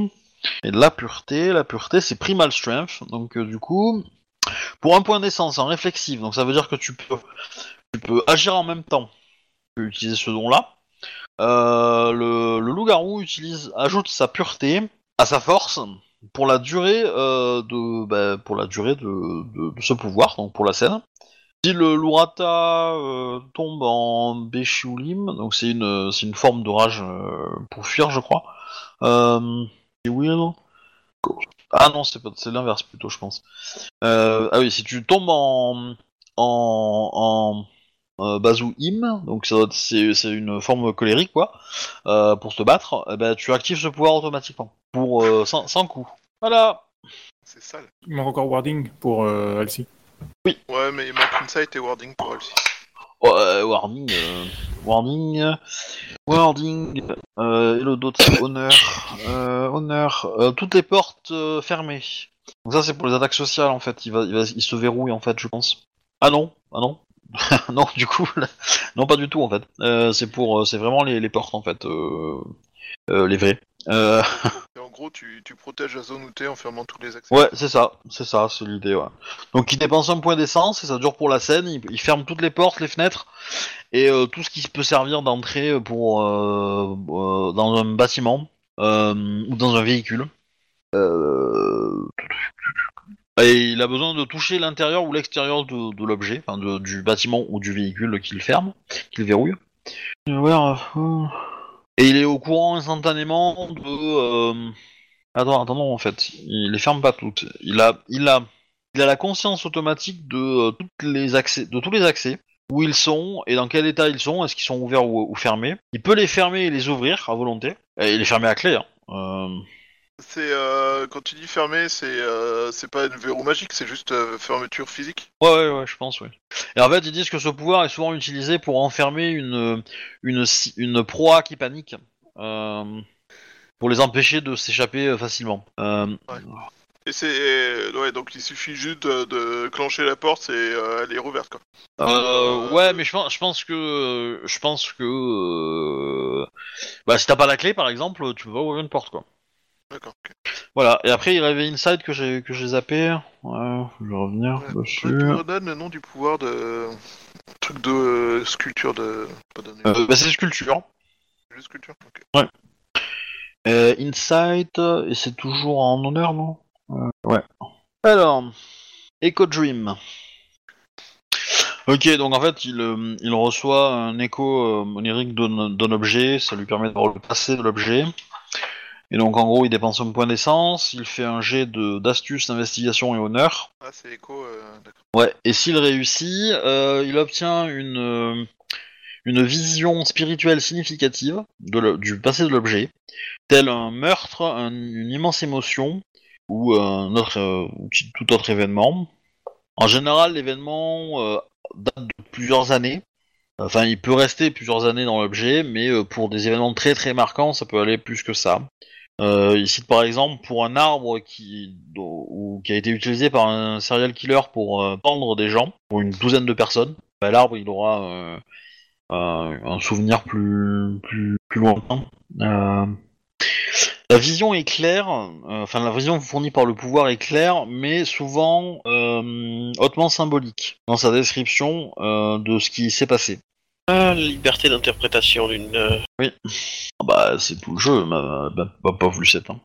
[SPEAKER 1] Et la pureté, la pureté c'est primal strength. Donc euh, du coup, pour un point d'essence en réflexive, donc ça veut dire que tu peux tu peux agir en même temps que utiliser ce don là. Euh, le le loup-garou utilise ajoute sa pureté à sa force pour la durée de bah, pour la durée de, de, de ce pouvoir, donc pour la scène. Si le Lurata euh, tombe en Beshulim, donc c'est une, c'est une forme de rage euh, pour fuir, je crois. Euh, et oui, non Ah non, c'est, pas- c'est l'inverse plutôt, je pense. Euh, ah oui, si tu tombes en, en, en euh, Bazou-Im, donc ça doit être- c'est, c'est une forme colérique, quoi, euh, pour te battre, eh ben, tu actives ce pouvoir automatiquement, pour euh, 100, 100 coups. Voilà
[SPEAKER 4] C'est sale.
[SPEAKER 2] Il manque encore wording pour euh, Alcy.
[SPEAKER 4] Ouais mais il manque Insight et Wording pour elle aussi.
[SPEAKER 1] Oh, euh, warning, euh, warning, euh, et le d'autre c'est honneur, euh, honneur, toutes les portes fermées. Donc ça c'est pour les attaques sociales en fait, il va, il va, il se verrouille en fait je pense. Ah non, ah non, *laughs* non du coup, non pas du tout en fait. C'est pour, c'est vraiment les, les portes en fait, les vraies. *laughs*
[SPEAKER 4] Gros tu, tu protèges la zone où t'es en fermant tous les accès.
[SPEAKER 1] Ouais, c'est ça, c'est ça, c'est l'idée, ouais. Donc il dépense un point d'essence et ça dure pour la scène, il, il ferme toutes les portes, les fenêtres et euh, tout ce qui peut servir d'entrée pour euh, euh, dans un bâtiment euh, ou dans un véhicule. Euh, Et il a besoin de toucher l'intérieur ou l'extérieur de, de l'objet, enfin du bâtiment ou du véhicule qu'il ferme, qu'il verrouille. Ouais, euh, Et il est au courant instantanément de... euh, Attends, attends, en fait, il les ferme pas toutes. Il a, il a, il a la conscience automatique de euh, les accès, de tous les accès, où ils sont et dans quel état ils sont, est-ce qu'ils sont ouverts ou, ou fermés. Il peut les fermer et les ouvrir à volonté. Et les fermer à clé. Hein. Euh,
[SPEAKER 4] C'est euh, quand tu dis fermé, c'est euh, c'est pas une verrou magique, c'est juste euh, fermeture physique.
[SPEAKER 1] Ouais, ouais, ouais, je pense, oui. Et en fait, ils disent que ce pouvoir est souvent utilisé pour enfermer une, une, une proie qui panique. Pour les empêcher de s'échapper facilement.
[SPEAKER 4] Ouais. Et c'est ouais, donc il suffit juste de, de clencher la porte et euh, elle est rouverte quoi.
[SPEAKER 1] Euh, ouais, mais je pense, je pense que, je pense que, bah, si t'as pas la clé, par exemple, tu peux pas ouvrir une porte, quoi.
[SPEAKER 4] D'accord. ok.
[SPEAKER 1] Voilà. Et après, il y avait Inside que j'ai, que j'ai zappé. Ouais, je vais revenir
[SPEAKER 4] Ouais,
[SPEAKER 1] dessus.
[SPEAKER 4] Tu me redonnes le nom du pouvoir de truc de euh, sculpture de pas donné.
[SPEAKER 1] Euh, bah, c'est sculpture.
[SPEAKER 4] Juste sculpture. ok.
[SPEAKER 1] Euh, Insight, euh, et c'est toujours en honneur, non? Euh, Ouais. Alors, Echo Dream. Ok, donc en fait, il, euh, il reçoit un écho euh, onirique d'un d'un objet, ça lui permet de voir le passé de l'objet. Et donc en gros, il dépense un point d'essence, il fait un jet de- d'astuce, d'investigation et honneur.
[SPEAKER 4] Ah c'est écho. euh, D'accord.
[SPEAKER 1] Ouais, et s'il réussit, euh, il obtient une, euh, une vision spirituelle significative de le- du passé de l'objet, tel un meurtre, un- une immense émotion ou un autre, euh, ou tout autre événement. En général, l'événement euh, date de plusieurs années. Enfin, il peut rester plusieurs années dans l'objet, mais euh, pour des événements très très marquants, ça peut aller plus que ça. Euh, il cite par exemple pour un arbre qui, a été utilisé par un serial killer pour euh, pendre des gens, pour une douzaine de personnes. Bah, L'arbre, il aura euh, un, souvenir plus, plus, lointain. La vision est claire, enfin la vision fournie par le pouvoir est claire, mais souvent hautement symbolique dans sa description de ce qui s'est passé.
[SPEAKER 3] Ah, la liberté d'interprétation d'une. euh,
[SPEAKER 1] Ah Bah, c'est tout le jeu, ma, ma, ma pauvre Lucette. hein.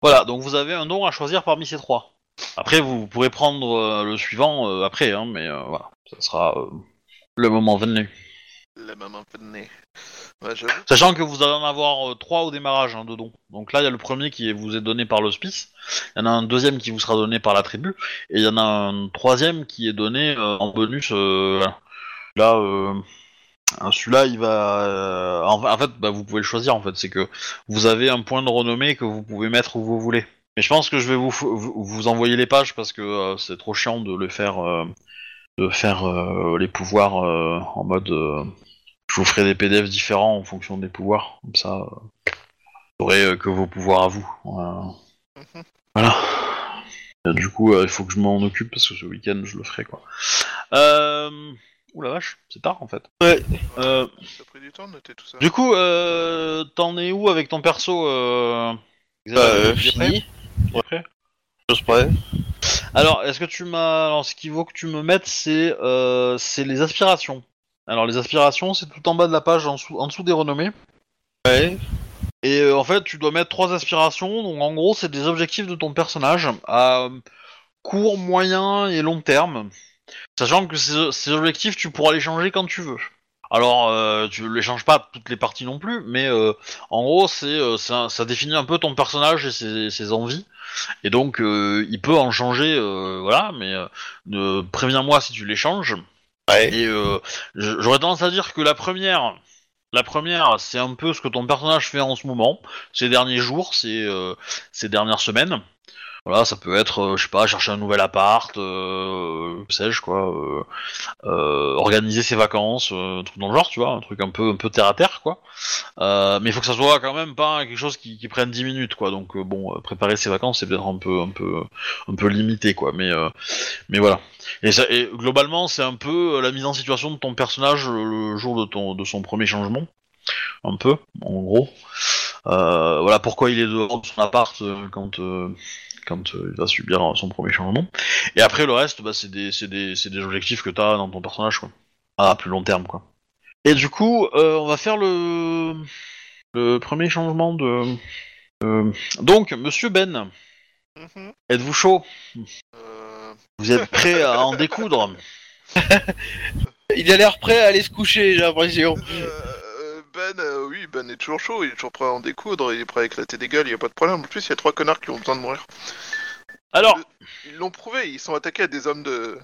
[SPEAKER 1] Voilà, donc vous avez un nom à choisir parmi ces trois. Après, vous pourrez prendre euh, le suivant euh, après, hein, mais euh, voilà, ça sera euh, le moment venu.
[SPEAKER 4] Nez. Ouais, j'avoue.
[SPEAKER 1] Sachant que vous allez en avoir euh, trois au démarrage hein, de dons. Donc là, il y a le premier qui vous est donné par l'hospice, il y en a un deuxième qui vous sera donné par la tribu, et il y en a un troisième qui est donné euh, en bonus. euh, voilà. Là, euh, celui-là, il va... euh, en, fait, bah, vous pouvez le choisir, en fait. C'est que vous avez un point de renommée que vous pouvez mettre où vous voulez. Mais je pense que je vais vous, vous, envoyer les pages parce que euh, c'est trop chiant de le faire... euh, de faire euh, les pouvoirs en mode... je vous ferai des PDF différents en fonction des pouvoirs, comme ça, vous aurez que vos pouvoirs à vous. Voilà.
[SPEAKER 4] Mhm.
[SPEAKER 1] Voilà. Et du coup, il faut que je m'en occupe parce que ce week-end, je le ferai quoi. Euh... Ouh la vache, c'est tard en fait.
[SPEAKER 3] Ouais.
[SPEAKER 1] Euh,
[SPEAKER 4] Ça a pris du temps de noter tout ça.
[SPEAKER 1] du coup, euh, t'en es où avec ton perso euh...
[SPEAKER 3] Bah, euh, fini.
[SPEAKER 1] Prêt
[SPEAKER 3] Chose près.
[SPEAKER 1] Alors, est-ce que tu m'as. Alors, ce qu'il faut que tu me mettes, c'est euh, c'est les aspirations. Alors, les aspirations, c'est tout en bas de la page, en dessous, en dessous des renommées.
[SPEAKER 3] Ouais.
[SPEAKER 1] Et euh, en fait, tu dois mettre trois aspirations. Donc, en gros, c'est des objectifs de ton personnage à court, moyen et long terme. Sachant que ces, ces objectifs, tu pourras les changer quand tu veux. Alors, euh, tu les changes pas toutes les parties non plus, mais euh, en gros, c'est euh, ça, ça définit un peu ton personnage et ses, ses envies. Et donc, euh, il peut en changer, voilà, mais préviens-moi si tu les changes.
[SPEAKER 3] Ouais.
[SPEAKER 1] Et j'aurais tendance à dire que la première, la première, c'est un peu ce que ton personnage fait en ce moment, ces derniers jours, ces, ces dernières semaines. Voilà, ça peut être, euh, je sais pas, chercher un nouvel appart, euh, sais-je quoi, euh, euh, organiser ses vacances, euh, un truc dans le genre, tu vois, un truc un peu, un peu terre à terre, quoi. Mais il faut que ça soit quand même pas quelque chose qui, qui prenne 10 minutes, quoi. Donc bon, préparer ses vacances, c'est peut-être un peu, un peu, un peu limité, quoi. Mais, mais voilà. Et, ça, et globalement, c'est un peu la mise en situation de ton personnage le jour de ton, de son premier changement, un peu, en gros. Voilà pourquoi il est dehors de son appart quand. Quand euh, il va subir euh, son premier changement. Et après, le reste, bah, c'est des, c'est des, c'est des objectifs que tu as dans ton personnage, quoi. À plus long terme, quoi. Et du coup, euh, on va faire le, le premier changement de. euh, Donc, monsieur Ben,
[SPEAKER 4] Mhm.
[SPEAKER 1] êtes-vous chaud?
[SPEAKER 4] Euh,
[SPEAKER 1] Vous êtes prêt à en découdre? *laughs*
[SPEAKER 3] Il a l'air prêt à aller se coucher, j'ai l'impression.
[SPEAKER 4] euh, ben, euh, Ben est toujours chaud, il est toujours prêt à en découdre, il est prêt à éclater des gueules, il y a pas de problème. En plus, il y a trois connards qui ont besoin de mourir.
[SPEAKER 1] Alors,
[SPEAKER 4] Ils l'ont prouvé, ils sont attaqués à des hommes de.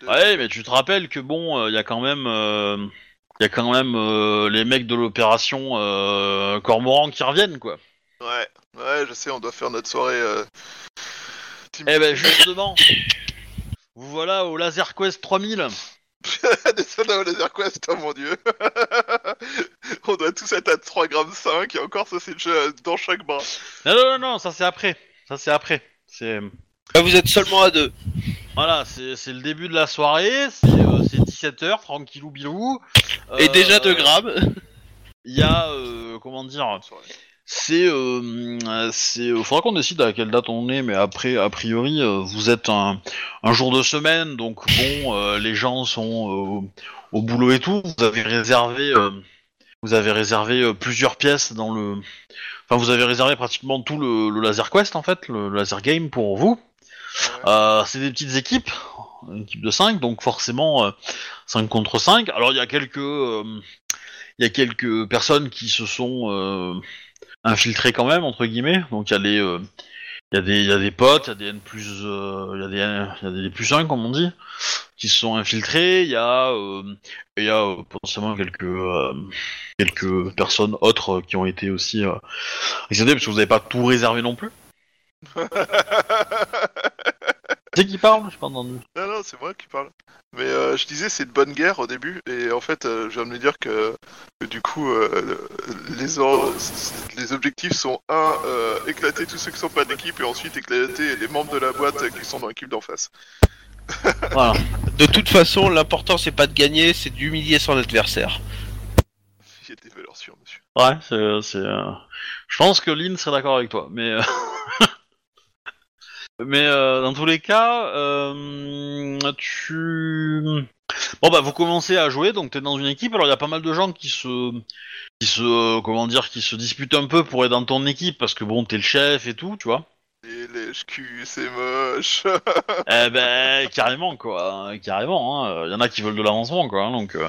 [SPEAKER 4] de-
[SPEAKER 1] ouais, mais tu te rappelles que bon, il y a quand même. Il y a quand même euh, les mecs de l'opération euh, Cormoran qui reviennent, quoi.
[SPEAKER 4] Ouais, ouais, je sais, on doit faire notre soirée. Euh...
[SPEAKER 1] Eh ben, justement, vous voilà au Laser Quest 3000.
[SPEAKER 4] des soldats au laser quest, oh mon dieu. *laughs* *laughs* on doit tous être à 3 grammes 5 et encore ça c'est le jeu dans chaque bras.
[SPEAKER 1] Non, non, non, non, ça c'est après. Ça c'est après. C'est
[SPEAKER 3] Là, vous êtes seulement à deux.
[SPEAKER 1] voilà, c'est c'est le début de la soirée. C'est euh, c'est 17h, tranquillou bilou.
[SPEAKER 3] Et
[SPEAKER 1] Euh,
[SPEAKER 3] déjà 2 grammes.
[SPEAKER 1] Il y a euh, comment dire C'est, euh, euh, c'est, euh, faudra qu'on décide à quelle date on est, mais après, a priori, euh, vous êtes un, un jour de semaine, donc bon, euh, les gens sont euh, au boulot et tout. Vous avez réservé, euh, vous avez réservé euh, plusieurs pièces dans le, enfin, vous avez réservé pratiquement tout le, le laser quest en fait, le, le laser game pour vous.
[SPEAKER 4] Ouais.
[SPEAKER 1] Euh, c'est des petites équipes, une équipe de 5, donc forcément euh, 5 contre 5. Alors il y a quelques euh, il y a quelques personnes qui se sont euh, infiltrées quand même entre guillemets. Donc il y a les euh, il y a des y a des potes, il y a des N plus euh, y a des il y a des plus 1 comme on dit qui se sont infiltrés, il y a euh, il y a euh, potentiellement quelques euh, quelques personnes autres qui ont été aussi euh, parce que vous n'avez pas tout réservé non plus. *laughs* C'est qui parle J'ai pas entendu.
[SPEAKER 4] Non, non, c'est moi qui parle. Mais euh, je disais, c'est de bonne guerre au début, et en fait, euh, je viens de me dire que, que du coup, euh, les, or- les objectifs sont un, euh, éclater tous ceux qui sont pas d'équipe, et ensuite éclater les membres de la boîte qui sont dans l'équipe d'en face. *laughs*
[SPEAKER 1] Voilà.
[SPEAKER 3] De toute façon, l'important c'est pas de gagner, c'est d'humilier son adversaire.
[SPEAKER 4] Il y a des valeurs sûres, monsieur.
[SPEAKER 1] Ouais, c'est. euh, Je pense que Lynn serait d'accord avec toi, mais. *laughs* mais euh, dans tous les cas, euh, tu. Bon bah vous commencez à jouer, donc t'es dans une équipe. Alors il y a pas mal de gens qui se, qui se, euh, comment dire, qui se disputent un peu pour être dans ton équipe parce que bon t'es le chef et tout, tu vois.
[SPEAKER 4] Les cul, c'est moche. *laughs*
[SPEAKER 1] eh ben carrément quoi, hein, carrément. Il y en a qui veulent de l'avancement quoi, hein, donc. euh,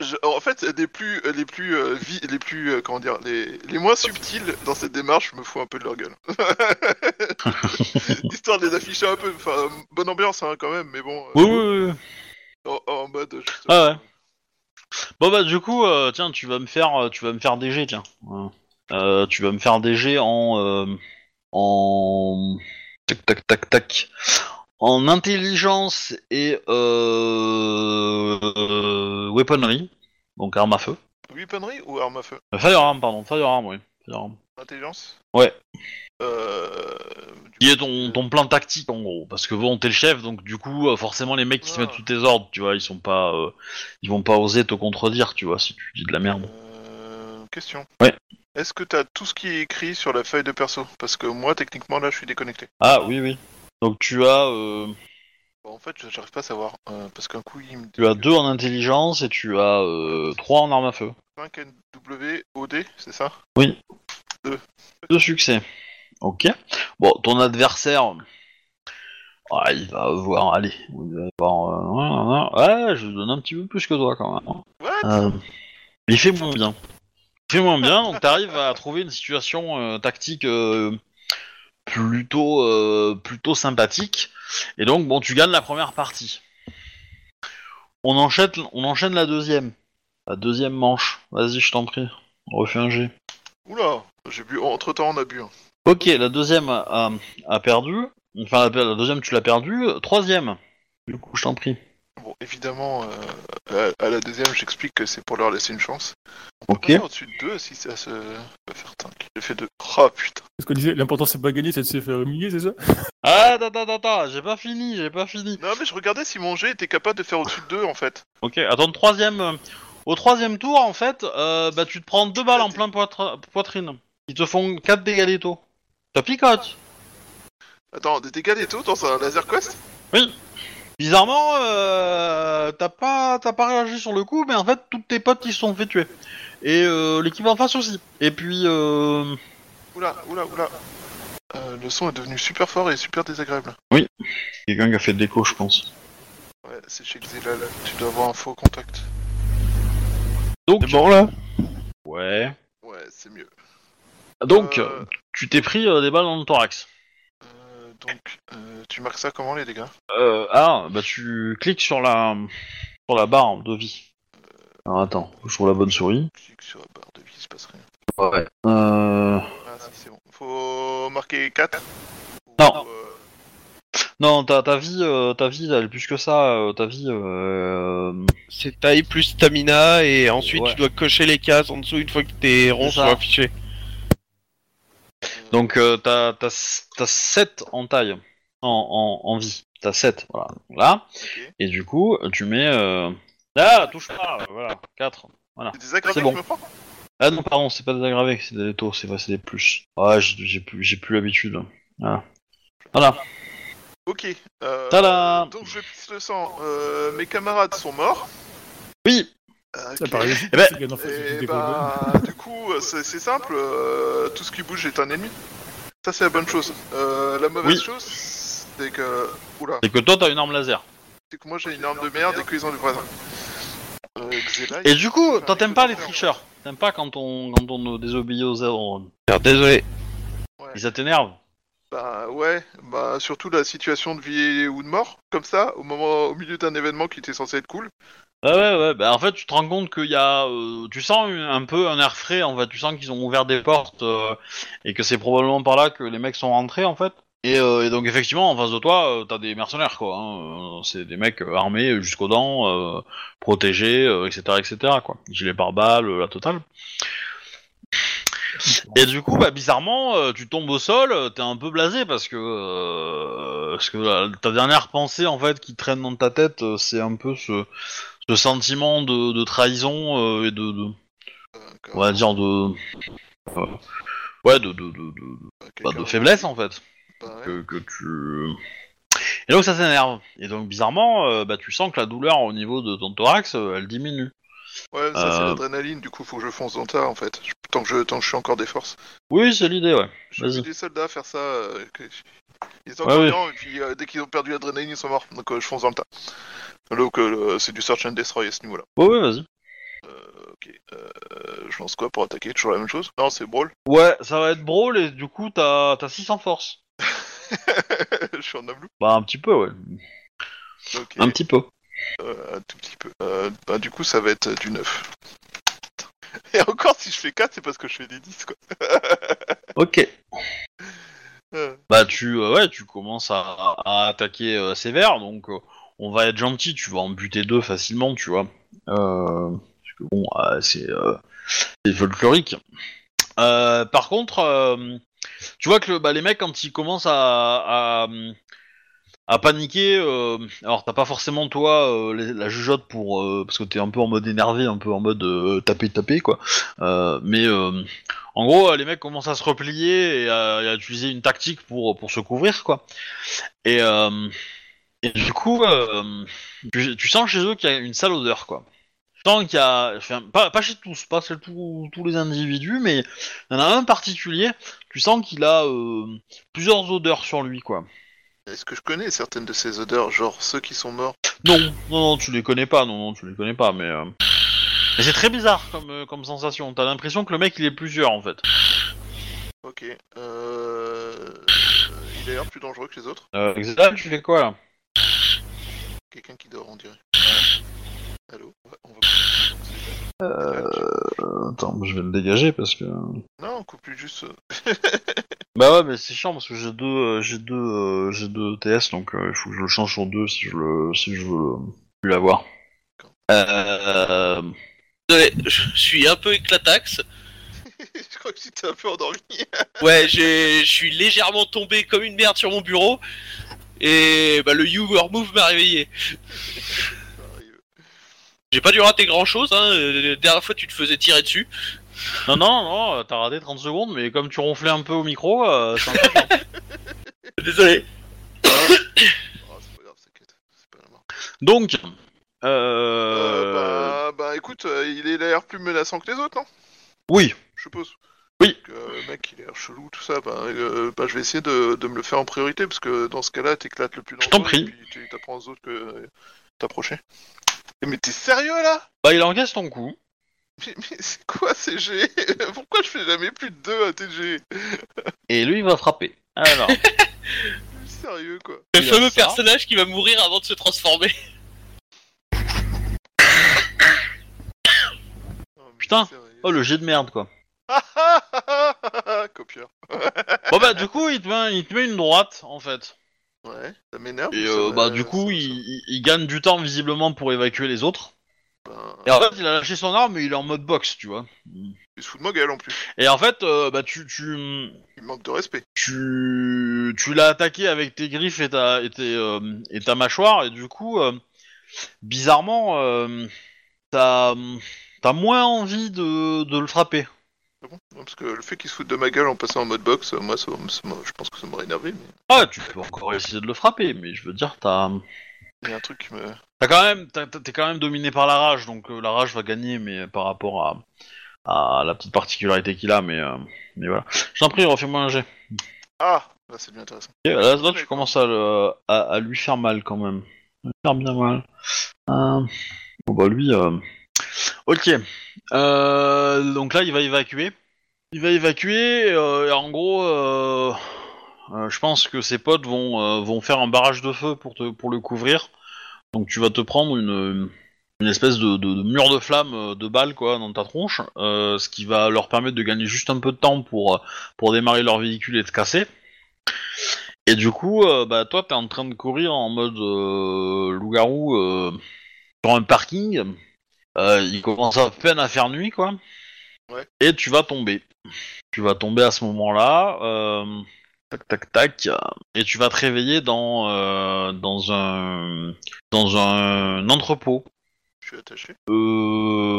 [SPEAKER 4] je- en fait, les plus, les plus, euh, vi- les plus, euh, comment dire, les, les moins subtils dans cette démarche, je me fous un peu de leur gueule. *laughs* Histoire de les afficher un peu, enfin, bonne ambiance hein, quand même, mais bon, euh,
[SPEAKER 1] Oui oui oui.
[SPEAKER 4] en, en mode. juste,
[SPEAKER 1] Ah ouais. Bon bah du coup, euh, tiens, tu vas me faire, tu vas me faire DG, tiens. Ouais. Euh, tu vas me faire DG en, euh, en, tac tac tac tac, en intelligence et euh, euh, weaponry, donc arme à feu.
[SPEAKER 4] Weaponry ou arme à feu?
[SPEAKER 1] Euh, Firearm, pardon, firearm, oui. Firearm.
[SPEAKER 4] Intelligence?
[SPEAKER 1] Ouais.
[SPEAKER 4] Euh.
[SPEAKER 1] Qui est
[SPEAKER 4] coup,
[SPEAKER 1] ton, ton plan tactique en gros, parce que bon, t'es le chef, donc du coup, euh, forcément, les mecs qui se
[SPEAKER 4] Ah.
[SPEAKER 1] mettent sous tes ordres, tu vois, ils sont pas, euh, ils vont pas oser te contredire, tu vois, si tu dis de la merde.
[SPEAKER 4] euh, question.
[SPEAKER 1] Ouais.
[SPEAKER 4] Est-ce que t'as tout ce qui est écrit sur la feuille de perso? Parce que moi, techniquement, là, je suis déconnecté.
[SPEAKER 1] Ah oui, oui. Donc tu as, euh,
[SPEAKER 4] Bon, en fait, j'arrive pas à savoir. euh, parce qu'un coup, il me dit
[SPEAKER 1] tu as deux en intelligence et tu as euh, trois en arme à feu.
[SPEAKER 4] 5 NW OD, c'est ça?
[SPEAKER 1] Deux succès. Ok. Bon, ton adversaire, ah, il va avoir, allez, il va avoir, euh, ouais, je lui donne un petit peu plus que toi quand même.
[SPEAKER 4] What?
[SPEAKER 1] Euh, il fait moins bien. Moins bien, donc t'arrives à trouver une situation euh, tactique euh, plutôt, euh, plutôt sympathique. Et donc, bon, tu gagnes la première partie. On enchaîne, on enchaîne la deuxième. La deuxième manche. Vas-y, je t'en prie. Refais un G.
[SPEAKER 4] Oula, j'ai bu. Entre temps, on a bu. hein.
[SPEAKER 1] Ok, la deuxième a, a- a perdu. Enfin, la, la deuxième, tu l'as perdu. Troisième. Du coup, je t'en prie.
[SPEAKER 4] Bon, évidemment, euh, à, à la deuxième, j'explique que c'est pour leur laisser une chance.
[SPEAKER 1] Ok.
[SPEAKER 4] On peut au-dessus de deux si ça se peut faire 5. J'ai fait deux. Oh putain.
[SPEAKER 2] Ce qu'on disait, l'important c'est pas gagner, c'est de se faire humilier, c'est ça
[SPEAKER 1] Ah, attends, attends, attends, j'ai pas fini, j'ai pas fini.
[SPEAKER 4] Non, mais je regardais si mon jet était capable de faire au-dessus de deux en fait.
[SPEAKER 1] Ok, attends, le troisième. euh, Au troisième tour, en fait, euh, bah, tu te prends deux balles en plein poitra- poitrine. Ils te font 4 dégâts létaux. Ça picote.
[SPEAKER 4] Attends, des dégâts létaux dans un laser quest?
[SPEAKER 1] Bizarrement, euh, t'as pas, t'as pas réagi sur le coup, mais en fait, tous tes potes ils se sont fait tuer. Et euh, l'équipe en face aussi. Et puis, euh...
[SPEAKER 4] Oula, oula, oula. Euh, le son est devenu super fort et super désagréable.
[SPEAKER 1] quelqu'un qui a fait de l'écho, je pense.
[SPEAKER 4] Ouais, c'est chez Xelal. Tu dois avoir un faux contact.
[SPEAKER 1] Donc,
[SPEAKER 3] C'est bon là?
[SPEAKER 1] Ouais.
[SPEAKER 4] Ouais, c'est mieux.
[SPEAKER 1] Donc,
[SPEAKER 4] Euh,
[SPEAKER 1] tu t'es pris euh, des balles dans le thorax.
[SPEAKER 4] Euh, donc, euh, tu marques ça comment les dégâts?
[SPEAKER 1] Euh, ah, bah tu cliques sur la sur la barre de vie. Alors attends, trouve la bonne souris.
[SPEAKER 4] Clique sur la barre de vie, il se passe rien.
[SPEAKER 1] Ouais. Euh...
[SPEAKER 4] Ah si, c'est bon. Faut marquer 4
[SPEAKER 1] Non. Non, ta, ta vie, euh, ta vie, elle est plus que ça. euh, ta vie, euh...
[SPEAKER 3] C'est taille plus stamina et ensuite
[SPEAKER 1] Ouais.
[SPEAKER 3] tu dois cocher les cases en dessous une fois que tes ronds
[SPEAKER 1] C'est
[SPEAKER 3] sont affichés.
[SPEAKER 1] Donc euh, t'as t'as 7 en taille, en, en, en vie. T'as 7, voilà. Là. Et du coup, tu mets... Euh... Ah, touche pas, voilà, 4.
[SPEAKER 4] C'est des aggravé
[SPEAKER 1] C'est bon.
[SPEAKER 4] prends
[SPEAKER 1] Ah non, pardon, c'est pas des aggravés, c'est des taux, c'est c'est des plus. Ah, j'ai j'ai plus, j'ai plus l'habitude. Voilà. Voilà.
[SPEAKER 4] Ok. Euh,
[SPEAKER 1] Tada
[SPEAKER 4] donc je pisse le sang. Euh, mes camarades sont morts.
[SPEAKER 1] Oui
[SPEAKER 4] Euh,
[SPEAKER 2] paraît
[SPEAKER 1] Eh ben,
[SPEAKER 4] Et
[SPEAKER 2] des
[SPEAKER 4] bah, *laughs* du coup, c'est c'est simple. euh, tout ce qui bouge est un ennemi. Ça, c'est la bonne chose. Euh, la mauvaise
[SPEAKER 1] Oui.
[SPEAKER 4] chose, c'est que. Oula.
[SPEAKER 1] C'est que toi, t'as une arme laser.
[SPEAKER 4] C'est que moi, j'ai une arme de merde et qu'ils ont du voisin. Euh, Xela,
[SPEAKER 1] Et du coup,
[SPEAKER 4] il
[SPEAKER 1] t'aimes pas les tricheurs. T'aimes pas quand on, quand on euh, désobéit aux ordres.
[SPEAKER 3] Désolé.
[SPEAKER 1] Et ça t'énerve
[SPEAKER 4] Bah ouais, bah surtout la situation de vie ou de mort, comme ça, au moment, au milieu d'un événement qui était censé être cool.
[SPEAKER 1] Ouais, ouais, ouais. Bah, en fait, tu te rends compte qu'il y a. euh, tu sens un peu un air frais, en fait. Tu sens qu'ils ont ouvert des portes euh, et que c'est probablement par là que les mecs sont rentrés, en fait. Et, euh, donc, effectivement, en face de toi, t'as des mercenaires, quoi. hein. C'est des mecs armés jusqu'aux dents, protégés, etc., etc., quoi. Gilet pare-balles, la totale. Et du coup, bah, bizarrement, tu tombes au sol, t'es un peu blasé parce que, parce que ta dernière pensée en fait qui traîne dans ta tête, c'est un peu ce, ce sentiment de, de trahison euh, et de, de- on va dire de, ouais, de, de, de, de-
[SPEAKER 4] bah,
[SPEAKER 1] de faiblesse en fait,
[SPEAKER 4] bah ouais.
[SPEAKER 1] que, que tu. Et donc ça s'énerve. Et donc bizarrement, euh, bah, tu sens que la douleur au niveau de ton thorax, euh, elle diminue.
[SPEAKER 4] Ouais, ça c'est
[SPEAKER 1] Euh.
[SPEAKER 4] l'adrénaline, du coup faut que je fonce dans le tas en fait. Je- Tant que je, tant que je suis encore des forces.
[SPEAKER 1] Oui, c'est l'idée, ouais.
[SPEAKER 4] J'ai vu des soldats faire ça. euh, que- Ils étaient
[SPEAKER 1] Ouais,
[SPEAKER 4] et puis euh, dès qu'ils ont perdu l'adrénaline, ils sont morts. Donc euh, je fonce dans le tas. Donc euh, c'est du search and destroy à ce niveau-là.
[SPEAKER 1] Ouais, ouais, vas-y.
[SPEAKER 4] Euh, ok. Euh, je lance quoi pour attaquer? Toujours la même chose? Non, c'est brawl.
[SPEAKER 1] Ouais, ça va être brawl et du coup t'as t'as 600 force. *laughs*
[SPEAKER 4] je suis en ablou.
[SPEAKER 1] Bah un petit peu, ouais.
[SPEAKER 4] Ok.
[SPEAKER 1] Un petit peu.
[SPEAKER 4] Euh, un tout petit peu. Euh, bah, du coup, ça va être du 9. Et encore, si je fais 4, c'est parce que je fais des 10, quoi. *laughs*
[SPEAKER 1] Ok.
[SPEAKER 4] Euh,
[SPEAKER 1] Bah tu euh, ouais tu commences à, à attaquer sévère donc on va être gentil tu vas en buter deux facilement tu vois parce que bon c'est folklorique par contre tu vois que bah, les mecs quand ils commencent à à, à paniquer euh, alors t'as pas forcément toi euh, la jugeote pour euh, parce que t'es un peu en mode énervé un peu en mode euh, taper taper quoi mais en gros, les mecs commencent à se replier et à, utiliser une tactique pour, pour se couvrir, quoi. Et, du coup, tu, sens chez eux qu'il y a une sale odeur, quoi. Tu sens qu'il y a, pas, pas chez tous, pas chez tous, tous les individus, mais il y en a un particulier, tu sens qu'il a plusieurs odeurs sur lui, quoi.
[SPEAKER 4] Est-ce que je connais certaines de ces odeurs, genre ceux qui sont morts?
[SPEAKER 1] Non, non, non, tu les connais pas, non, non, tu les connais pas, mais... euh, mais c'est très bizarre comme, euh, comme sensation, t'as l'impression que le mec il est plusieurs, en fait.
[SPEAKER 4] Ok. Euh... Il a l'air plus dangereux que les autres.
[SPEAKER 1] Euh, Xela, tu fais quoi, là?
[SPEAKER 4] Quelqu'un qui dort, on dirait. Allô? Ouais, on va...
[SPEAKER 1] Euh, attends, je vais le dégager parce que.
[SPEAKER 4] Non, on coupe plus juste... *laughs*
[SPEAKER 1] Bah ouais, mais c'est chiant parce que j'ai deux, euh, j'ai deux, euh, j'ai deux TS, donc euh, il faut que je le change sur deux si je le, si je veux le- plus l'avoir. Euh,
[SPEAKER 3] Désolé, je suis un peu éclataxe. *laughs*
[SPEAKER 4] je crois que tu t'es un peu endormi. *laughs*
[SPEAKER 3] Ouais, j'ai- je suis légèrement tombé comme une merde sur mon bureau. Et bah, le You Were Move m'a réveillé. J'ai pas dû rater grand chose, hein. euh, La dernière fois, tu te faisais tirer dessus.
[SPEAKER 1] Non, non, non, t'as raté 30 secondes, mais comme tu ronflais un peu au micro, euh, c'est un peu chiant. *laughs*
[SPEAKER 3] Désolé.
[SPEAKER 4] Oh, *coughs* c'est pas grave, t'inquiète. C'est pas la mort.
[SPEAKER 1] Donc,
[SPEAKER 4] Euh,
[SPEAKER 1] euh,
[SPEAKER 4] bah, bah écoute, euh, il est l'air plus menaçant que les autres, non?
[SPEAKER 1] Oui,
[SPEAKER 4] Je suppose.
[SPEAKER 1] Oui.
[SPEAKER 4] Euh, le mec, il a l'air chelou, tout ça. Bah, euh, bah, je vais essayer de, de me le faire en priorité, parce que dans ce cas-là, t'éclates le plus
[SPEAKER 1] Je t'en
[SPEAKER 4] dangereux,
[SPEAKER 1] prie.
[SPEAKER 4] et puis tu t'apprends aux autres que euh, t'approcher. Eh, Mais t'es sérieux, là?
[SPEAKER 1] Bah il encaisse ton coup.
[SPEAKER 4] Mais, *laughs* mais c'est quoi ces G? *laughs* Pourquoi je fais jamais plus de 2 à TG
[SPEAKER 1] Et lui, il va frapper. Alors, *laughs*
[SPEAKER 4] Sérieux, quoi.
[SPEAKER 3] Le
[SPEAKER 1] Il y a
[SPEAKER 3] fameux
[SPEAKER 1] ça.
[SPEAKER 3] personnage qui va mourir avant de se transformer.
[SPEAKER 4] Oh, mais
[SPEAKER 1] Putain.
[SPEAKER 4] sérieux.
[SPEAKER 1] oh le jet de merde, quoi.
[SPEAKER 4] Copieur.
[SPEAKER 1] Bon bah du coup, il te met, il te met une droite, en fait.
[SPEAKER 4] Ouais, ça m'énerve.
[SPEAKER 1] Et
[SPEAKER 4] ça
[SPEAKER 1] euh, bah du coup,
[SPEAKER 4] ça-
[SPEAKER 1] il, il- il gagne du temps visiblement pour évacuer les autres.
[SPEAKER 4] Ben,
[SPEAKER 1] Et en fait, il a lâché son arme, mais il est en mode boxe, tu vois.
[SPEAKER 4] il se fout de ma gueule en plus.
[SPEAKER 1] Et en fait, euh, bah tu tu
[SPEAKER 4] Il manque de respect.
[SPEAKER 1] tu tu l'as attaqué avec tes griffes et ta et, tes, euh, et ta mâchoire, et du coup, euh, bizarrement, t'as t'as moins envie de de le frapper.
[SPEAKER 4] Ah bon? Non, Parce que le fait qu'il se fout de ma gueule en passant en mode box, euh, moi, ça, ça m'a- je pense que ça m'aurait énervé. Mais
[SPEAKER 1] Ah, tu peux encore essayer de le frapper, mais je veux dire, t'as
[SPEAKER 4] il y a un truc qui me.
[SPEAKER 1] T'as quand même, t'as- t'as- t'es quand même dominé par la rage, donc euh, la rage va gagner, mais par rapport à, à la petite particularité qu'il a, mais, euh, mais voilà. Je t'en prie, refais-moi un jet.
[SPEAKER 4] Ah Là, c'est bien intéressant.
[SPEAKER 1] Ok, là, là, tu commences à, le- à, à lui faire mal quand même. Lui faire bien mal. Euh, Bon bah lui, euh, ok. Euh, donc là, il va évacuer. Il va évacuer. euh, et en gros, euh, euh, je pense que ses potes vont euh, vont faire un barrage de feu pour te pour le couvrir. Donc tu vas te prendre une une espèce de, de- de mur de flamme euh, de balles quoi dans ta tronche, euh, ce qui va leur permettre de gagner juste un peu de temps pour pour démarrer leur véhicule et te casser. Et du coup, bah toi t'es en train de courir en mode loup-garou sur un parking. Il commence à peine à faire nuit quoi.
[SPEAKER 4] Ouais.
[SPEAKER 1] Et tu vas tomber. Tu vas tomber à ce moment-là. Tac tac tac. Et tu vas te réveiller dans euh, dans un dans un entrepôt.
[SPEAKER 4] Je suis attaché.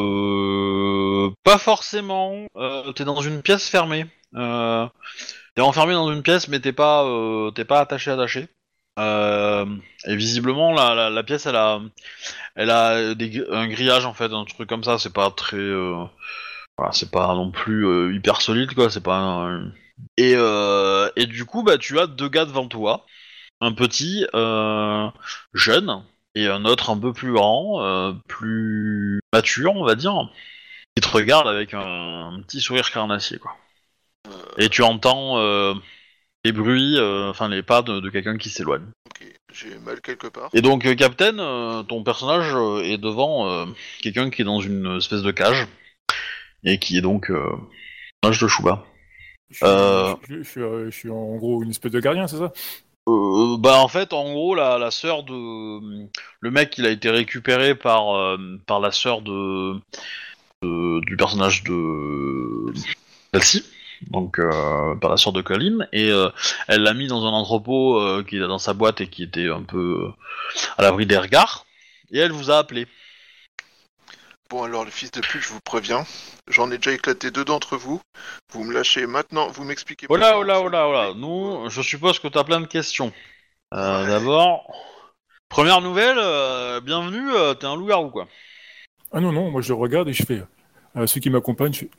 [SPEAKER 1] Euh, pas forcément. Euh, t'es dans une pièce fermée. Euh, t'es enfermé dans une pièce, mais t'es pas, euh, t'es pas attaché attaché. Euh, et visiblement, la, la, la pièce, elle a, elle a des, un grillage en fait, un truc comme ça. C'est pas très, euh, voilà, c'est pas non plus euh, hyper solide quoi. C'est pas. un- Et euh, et du coup, bah, tu as deux gars devant toi, un petit, euh, jeune, et un autre un peu plus grand, euh, plus mature, on va dire, qui te regarde avec un, un petit sourire carnassier, quoi. Et tu entends les bruits, enfin les pas de, de quelqu'un qui s'éloigne.
[SPEAKER 4] Ok, j'ai mal quelque part.
[SPEAKER 1] Et donc, Captain, ton personnage est devant quelqu'un qui est dans une espèce de cage, et qui est donc personnage de Shuba.
[SPEAKER 2] Je suis,
[SPEAKER 1] Euh.
[SPEAKER 2] je, suis, euh, je suis en gros une espèce de gardien, c'est ça?
[SPEAKER 1] Euh, bah en fait en gros la, la sœur de le mec il a été récupéré par par la sœur de, de- du personnage de Elsie donc euh, par la sœur de Colin et euh, elle l'a mis dans un entrepôt euh, qui est dans sa boîte et qui était un peu à l'abri des regards et elle vous a appelé
[SPEAKER 4] Bon, alors, le fils de pute, je vous préviens. J'en ai déjà éclaté deux d'entre vous. Vous me lâchez maintenant, vous m'expliquez.
[SPEAKER 1] oh là oh là oh là oh là nous je suppose que t'as plein de questions Euh,
[SPEAKER 4] Ouais.
[SPEAKER 1] d'abord première nouvelle euh, bienvenue euh, t'es un loup-garou quoi
[SPEAKER 2] Ah non, non, moi je le regarde et je fais. euh, ceux qui m'accompagnent, je fais,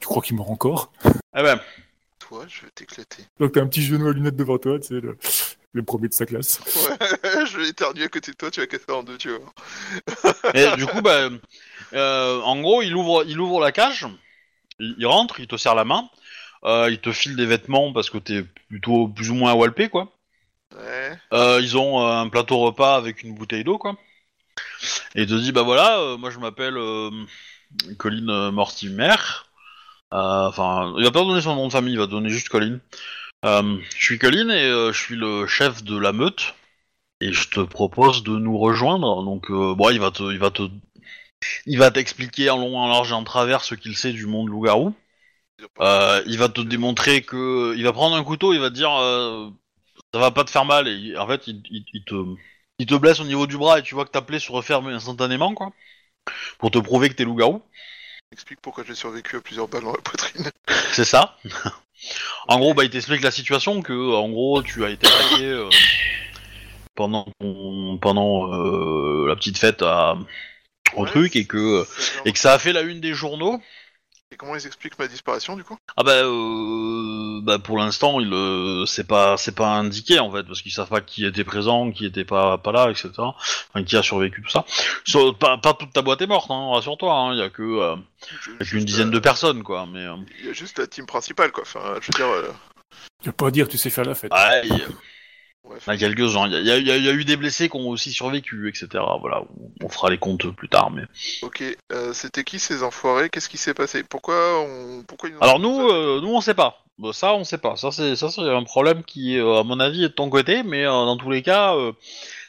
[SPEAKER 2] Tu crois qu'il mord encore?
[SPEAKER 1] Eh ben
[SPEAKER 4] Toi, je vais t'éclater.
[SPEAKER 2] Donc t'as un petit genou à lunettes devant toi, tu sais, le, le premier de sa classe. *laughs*
[SPEAKER 4] Ouais, je vais éternuer à côté de toi, tu vas casser en deux, tu voir. *laughs*
[SPEAKER 1] Et du coup, bah, euh, en gros, il ouvre, il ouvre la cage, il, il rentre, il te serre la main, euh, il te file des vêtements parce que t'es plutôt plus ou moins walpé, quoi.
[SPEAKER 4] Ouais.
[SPEAKER 1] Euh, ils ont euh, un plateau repas avec une bouteille d'eau, quoi. Et il te dit, bah voilà, euh, moi je m'appelle euh, Colin Mortimer. Euh, Enfin, il va pas donner son nom de famille, il va donner juste Colin. Euh, je suis Colin et euh, je suis le chef de la meute. Et je te propose de nous rejoindre. Donc, euh, bon, il va te, il va te, il va t'expliquer en long, en large et en travers ce qu'il sait du monde loup-garou. Il va te démontrer que, il va prendre un couteau, il va te dire, ça va pas te faire mal. Et en fait, il, il- il te, il te blesse au niveau du bras et tu vois que ta plaie se referme instantanément, quoi, pour te prouver que t'es loup-garou.
[SPEAKER 4] Explique pourquoi j'ai survécu à plusieurs balles dans la poitrine.
[SPEAKER 1] C'est ça. *laughs* en gros, bah, il t'explique la situation que, en gros, tu as été attaqué euh, pendant ton- pendant euh, la petite fête à, au
[SPEAKER 4] Ouais,
[SPEAKER 1] truc et que et que ça a fait la une des journaux.
[SPEAKER 4] Et comment ils expliquent ma disparition, du coup?
[SPEAKER 1] Ah bah, euh, bah pour l'instant, il euh, c'est pas c'est pas indiqué en fait parce qu'ils savent pas qui était présent, qui était pas pas là, etc. Enfin, qui a survécu tout ça. So- pas, pas toute ta boîte est morte, hein, rassure-toi. hein, Il y a que euh,
[SPEAKER 4] Je-
[SPEAKER 1] il y a
[SPEAKER 4] juste,
[SPEAKER 1] qu'une dizaine
[SPEAKER 4] euh,
[SPEAKER 1] de personnes quoi. Mais euh,
[SPEAKER 4] Il y a juste la team principale, quoi. Enfin, je veux dire... euh,
[SPEAKER 2] Tu vas pas dire, tu sais faire la fête.
[SPEAKER 1] ouais, il y a- quelques-uns. Il y a, y y eu des blessés qui ont aussi survécu, etc. Voilà, on, fera les comptes plus tard. Mais
[SPEAKER 4] Ok, euh, c'était qui ces enfoirés? Qu'est-ce qui s'est passé? Pourquoi on... Pourquoi ils nous ont
[SPEAKER 1] alors nous, euh, nous on sait pas. Ça on sait pas. Ça c'est ça c'est un problème qui, euh, à mon avis, est de ton côté. Mais euh, dans tous les cas,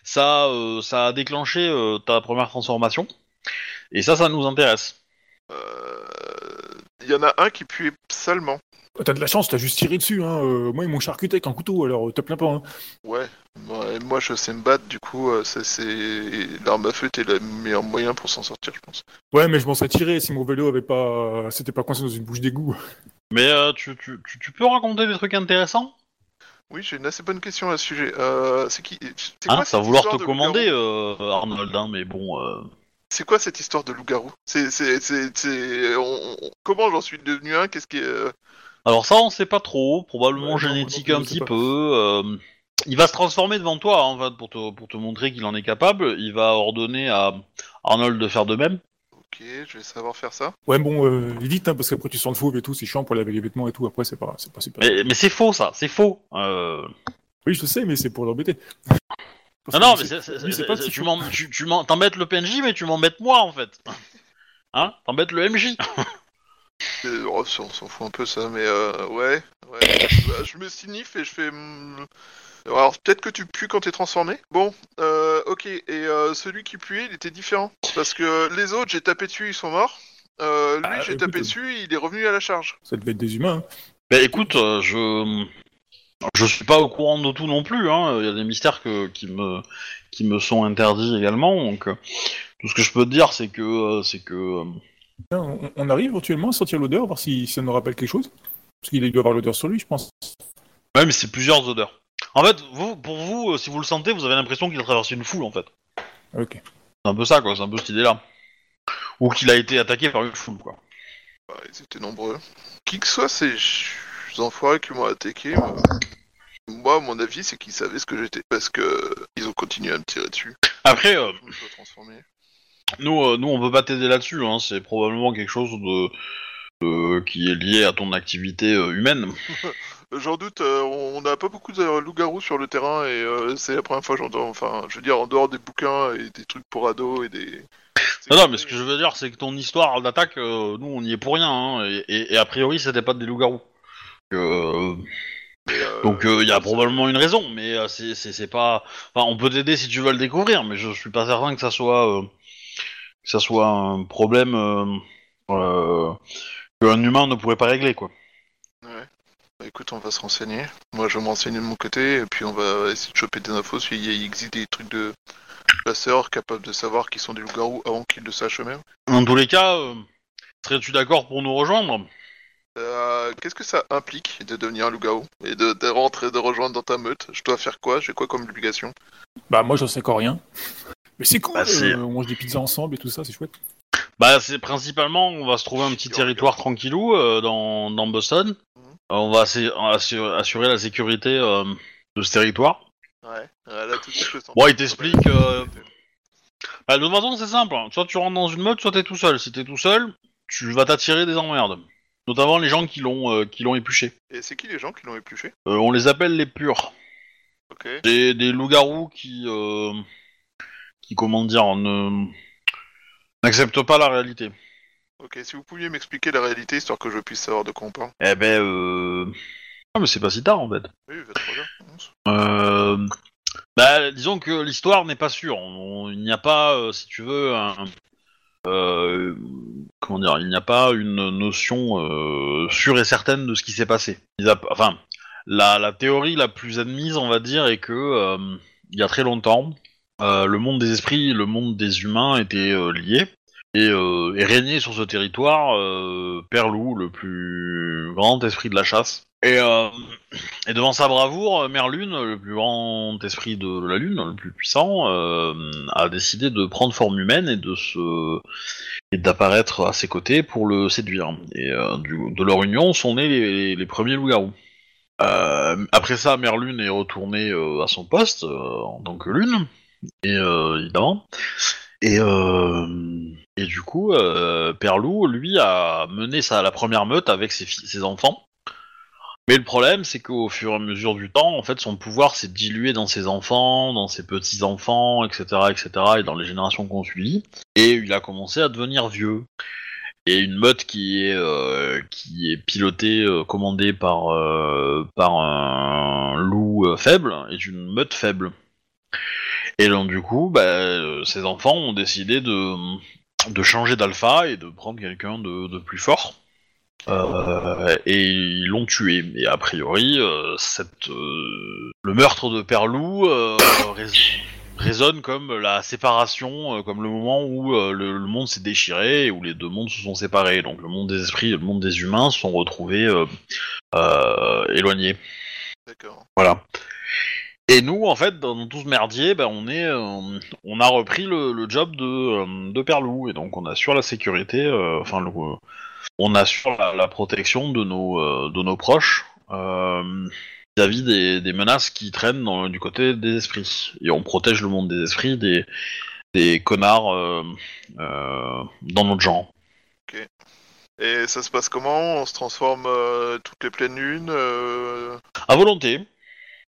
[SPEAKER 1] ça ça a déclenché ta première transformation. Et ça, ça nous intéresse.
[SPEAKER 4] Il y en a un qui pue salement.
[SPEAKER 2] T'as de la chance, t'as juste tiré dessus. Hein. euh, moi, ils m'ont charcuté avec un couteau, alors euh, te plains pas. Hein.
[SPEAKER 4] Ouais. Ouais, moi je sais me battre, du coup, euh, ça, c'est l'arme à feu était le meilleur moyen pour s'en sortir, je pense.
[SPEAKER 2] Ouais, mais je m'en serais tiré si mon vélo avait pas, c'était pas coincé dans une bouche d'égout. *laughs*
[SPEAKER 1] Mais euh, tu, tu, tu, tu peux raconter des trucs intéressants?
[SPEAKER 4] Oui, j'ai une assez bonne question à ce sujet. Euh, c'est qui
[SPEAKER 1] Hein,
[SPEAKER 4] quoi
[SPEAKER 1] Ça va
[SPEAKER 4] cette
[SPEAKER 1] vouloir
[SPEAKER 4] histoire
[SPEAKER 1] te
[SPEAKER 4] de
[SPEAKER 1] commander, euh, Arnold, hein, mais bon... euh,
[SPEAKER 4] C'est quoi cette histoire de loup-garou? C'est, on- comment j'en suis devenu un? Qu'est-ce qui est euh,
[SPEAKER 1] Alors ça, on sait pas trop, probablement
[SPEAKER 2] Ouais, non,
[SPEAKER 1] génétique
[SPEAKER 2] non,
[SPEAKER 1] un
[SPEAKER 2] je sais
[SPEAKER 1] petit
[SPEAKER 2] pas.
[SPEAKER 1] peu. euh, il va se transformer devant toi, hein, en fait, pour te, pour te montrer qu'il en est capable. Il va ordonner à Arnold de faire de même.
[SPEAKER 4] Ok, je vais savoir faire ça.
[SPEAKER 2] Ouais, bon, euh, vite, hein, parce qu'après tu sens le fauve et tout, c'est chiant pour laver les vêtements et tout. Après, c'est pas, c'est pas super.
[SPEAKER 1] Mais, mais c'est faux, ça, c'est faux. Euh,
[SPEAKER 2] Oui, je sais, mais c'est pour l'embêter. Parce
[SPEAKER 1] Non, non, mais
[SPEAKER 2] c'est-
[SPEAKER 1] c'est- c'est-
[SPEAKER 2] lui, c'est pas
[SPEAKER 1] c'est-
[SPEAKER 2] si
[SPEAKER 1] tu
[SPEAKER 2] fou.
[SPEAKER 1] m'en- tu- tu m'en- t'embêtes le PNJ, mais tu m'embêtes moi, en fait. *laughs* Hein T'embêtes le MJ.
[SPEAKER 4] Euh, oh, ça, on s'en fout un peu ça, mais euh, ouais, ouais. Bah, je me signifie et je fais. hmm, Alors peut-être que tu pues quand t'es transformé. Bon, euh, ok. Et euh, celui qui puait, il était différent parce que les autres, j'ai tapé dessus, ils sont morts. Euh, lui,
[SPEAKER 2] Ah,
[SPEAKER 4] j'ai tapé dessus, il est revenu à la charge.
[SPEAKER 2] Ça devait être des humains. hein.
[SPEAKER 1] Bah écoute, je je suis pas au courant de tout non plus. Hein. Il y a des mystères que, qui me qui me sont interdits également. Donc tout ce que je peux te dire, c'est que c'est que euh,
[SPEAKER 2] On, on arrive éventuellement à sentir l'odeur, voir si ça nous rappelle quelque chose. Parce qu'il doit avoir l'odeur sur lui, je pense.
[SPEAKER 1] ouais, mais c'est plusieurs odeurs. En fait, vous, pour vous, euh, si vous le sentez, vous avez l'impression qu'il a traversé une foule en fait.
[SPEAKER 2] Ok.
[SPEAKER 1] C'est un peu ça, quoi. C'est un peu cette idée-là. Ou qu'il a été attaqué par une foule, quoi.
[SPEAKER 4] Bah, ils étaient nombreux. Qui que soit ces ch- enfoirés qui m'ont attaqué, moi, moi, à mon avis, c'est qu'ils savaient ce que j'étais parce que ils ont continué à me tirer dessus.
[SPEAKER 1] Après, euh,
[SPEAKER 4] Je me suis transformé.
[SPEAKER 1] Nous, euh, nous, on peut pas t'aider là-dessus. Hein. C'est probablement quelque chose de euh, qui est lié à ton activité euh, humaine. *laughs*
[SPEAKER 4] J'en doute, euh, on n'a pas beaucoup de loups-garous sur le terrain et euh, c'est la première fois que j'entends, enfin, je veux dire, en dehors des bouquins et des trucs pour ados et des...
[SPEAKER 1] Non, non, mais ce que je veux dire, c'est que ton histoire d'attaque, euh, nous, on y est pour rien. Hein, et, et- et a priori, c'était pas des loups-garous. Euh,
[SPEAKER 4] mais, euh,
[SPEAKER 1] donc, il y a probablement une raison, mais euh, c'est c'est- c'est pas. Enfin, on peut t'aider si tu veux le découvrir, mais je suis pas certain que ça soit euh, que ça soit un problème euh, euh, qu'un humain ne pourrait pas régler, quoi.
[SPEAKER 4] Ouais. Bah, écoute, on va se renseigner. Moi, je vais me renseigner de mon côté et puis on va essayer de choper des infos s'il y a- il existe des trucs de chasseurs capables de savoir qui sont des loups-garous avant qu'ils le sachent eux-mêmes.
[SPEAKER 1] Dans tous les cas, euh, serais-tu d'accord pour nous rejoindre?
[SPEAKER 4] Euh, Qu'est-ce que ça implique de devenir un loup-garou? Et de, de rentrer, de rejoindre dans ta meute? Je dois faire quoi? J'ai quoi comme obligation?
[SPEAKER 2] Bah, moi, j'en sais encore rien. Mais c'est cool,
[SPEAKER 1] Bah,
[SPEAKER 2] euh, on mange des pizzas ensemble et tout ça, c'est chouette.
[SPEAKER 1] Bah, c'est principalement, on va se trouver un petit territoire tranquillou euh, dans, dans Boston.
[SPEAKER 4] Mhm.
[SPEAKER 1] Euh, on va assurer, assurer la sécurité euh, de ce territoire.
[SPEAKER 4] Ouais, là tout.
[SPEAKER 1] Bon, il t'explique, euh, Bah, de toute façon, c'est simple. hein. Soit tu rentres dans une meute, soit t'es tout seul. Si t'es tout seul, tu vas t'attirer des emmerdes. Notamment les gens qui l'ont euh, qui l'ont épluché.
[SPEAKER 4] Et c'est qui les gens qui l'ont épluché?
[SPEAKER 1] Euh, on les appelle les purs.
[SPEAKER 4] Ok.
[SPEAKER 1] Des, des loups-garous qui, euh, qui, comment dire, ne n'acceptent pas la réalité.
[SPEAKER 4] Ok, si vous pouviez m'expliquer la réalité, histoire que je puisse savoir de quoi on parle.
[SPEAKER 1] Eh ben, euh... Ah, mais c'est pas si tard, en fait.
[SPEAKER 4] Oui, va trop bien.
[SPEAKER 1] Euh... Bah, disons que l'histoire n'est pas sûre. On- Il n'y a pas, euh, si tu veux, un... euh, Comment dire Il n'y a pas une notion euh, sûre et certaine de ce qui s'est passé. A- Enfin, la, la théorie la plus admise, on va dire, est que euh, il y a très longtemps, euh, le monde des esprits le monde des humains étaient euh, liés. Et, euh, et régnait sur ce territoire euh, Perlou, le plus grand esprit de la chasse. Et, devant sa bravoure, Merlune, le plus grand esprit de la Lune, le plus puissant, a décidé de prendre forme humaine et de se d'apparaître à ses côtés pour le séduire. Et de leur union sont nés les, premiers loups-garous. Après ça, Merlune est retournée à son poste en tant que lune, et euh, évidemment. Et, euh, et du coup, euh, Perlou, lui, a mené sa, la première meute avec ses, ses enfants. Mais le problème, c'est qu'au fur et à mesure du temps, en fait, son pouvoir s'est dilué dans ses enfants, dans ses petits-enfants, etc., etc., et dans les générations qu'on suivit. Et il a commencé à devenir vieux. Et une meute qui est qui est pilotée, commandée par par un loup faible, est une meute faible. Et donc du coup, bah, euh, ces enfants ont décidé de de changer d'alpha et de prendre quelqu'un de, de plus fort. Euh, et ils l'ont tué. Et a priori, euh, cette, euh, le meurtre de Perlou rés- résonne comme la séparation, comme le moment où le, le monde s'est déchiré et où les deux mondes se sont séparés. Donc le monde des esprits et le monde des humains se sont retrouvés éloignés.
[SPEAKER 4] D'accord.
[SPEAKER 1] Voilà. Et nous, en fait, dans tout ce merdier, ben, on est, euh, on a repris le, le job de, euh, de Perlou, et donc on assure la sécurité, euh, enfin, le- on assure la, la protection de nos, euh, de nos proches euh, vis-à-vis des, des menaces qui traînent dans- du côté des esprits, et on protège le monde des esprits des, des connards euh, euh, dans notre genre.
[SPEAKER 4] Et ça se passe comment? On se transforme euh, toutes les pleines lunes euh,
[SPEAKER 1] À volonté.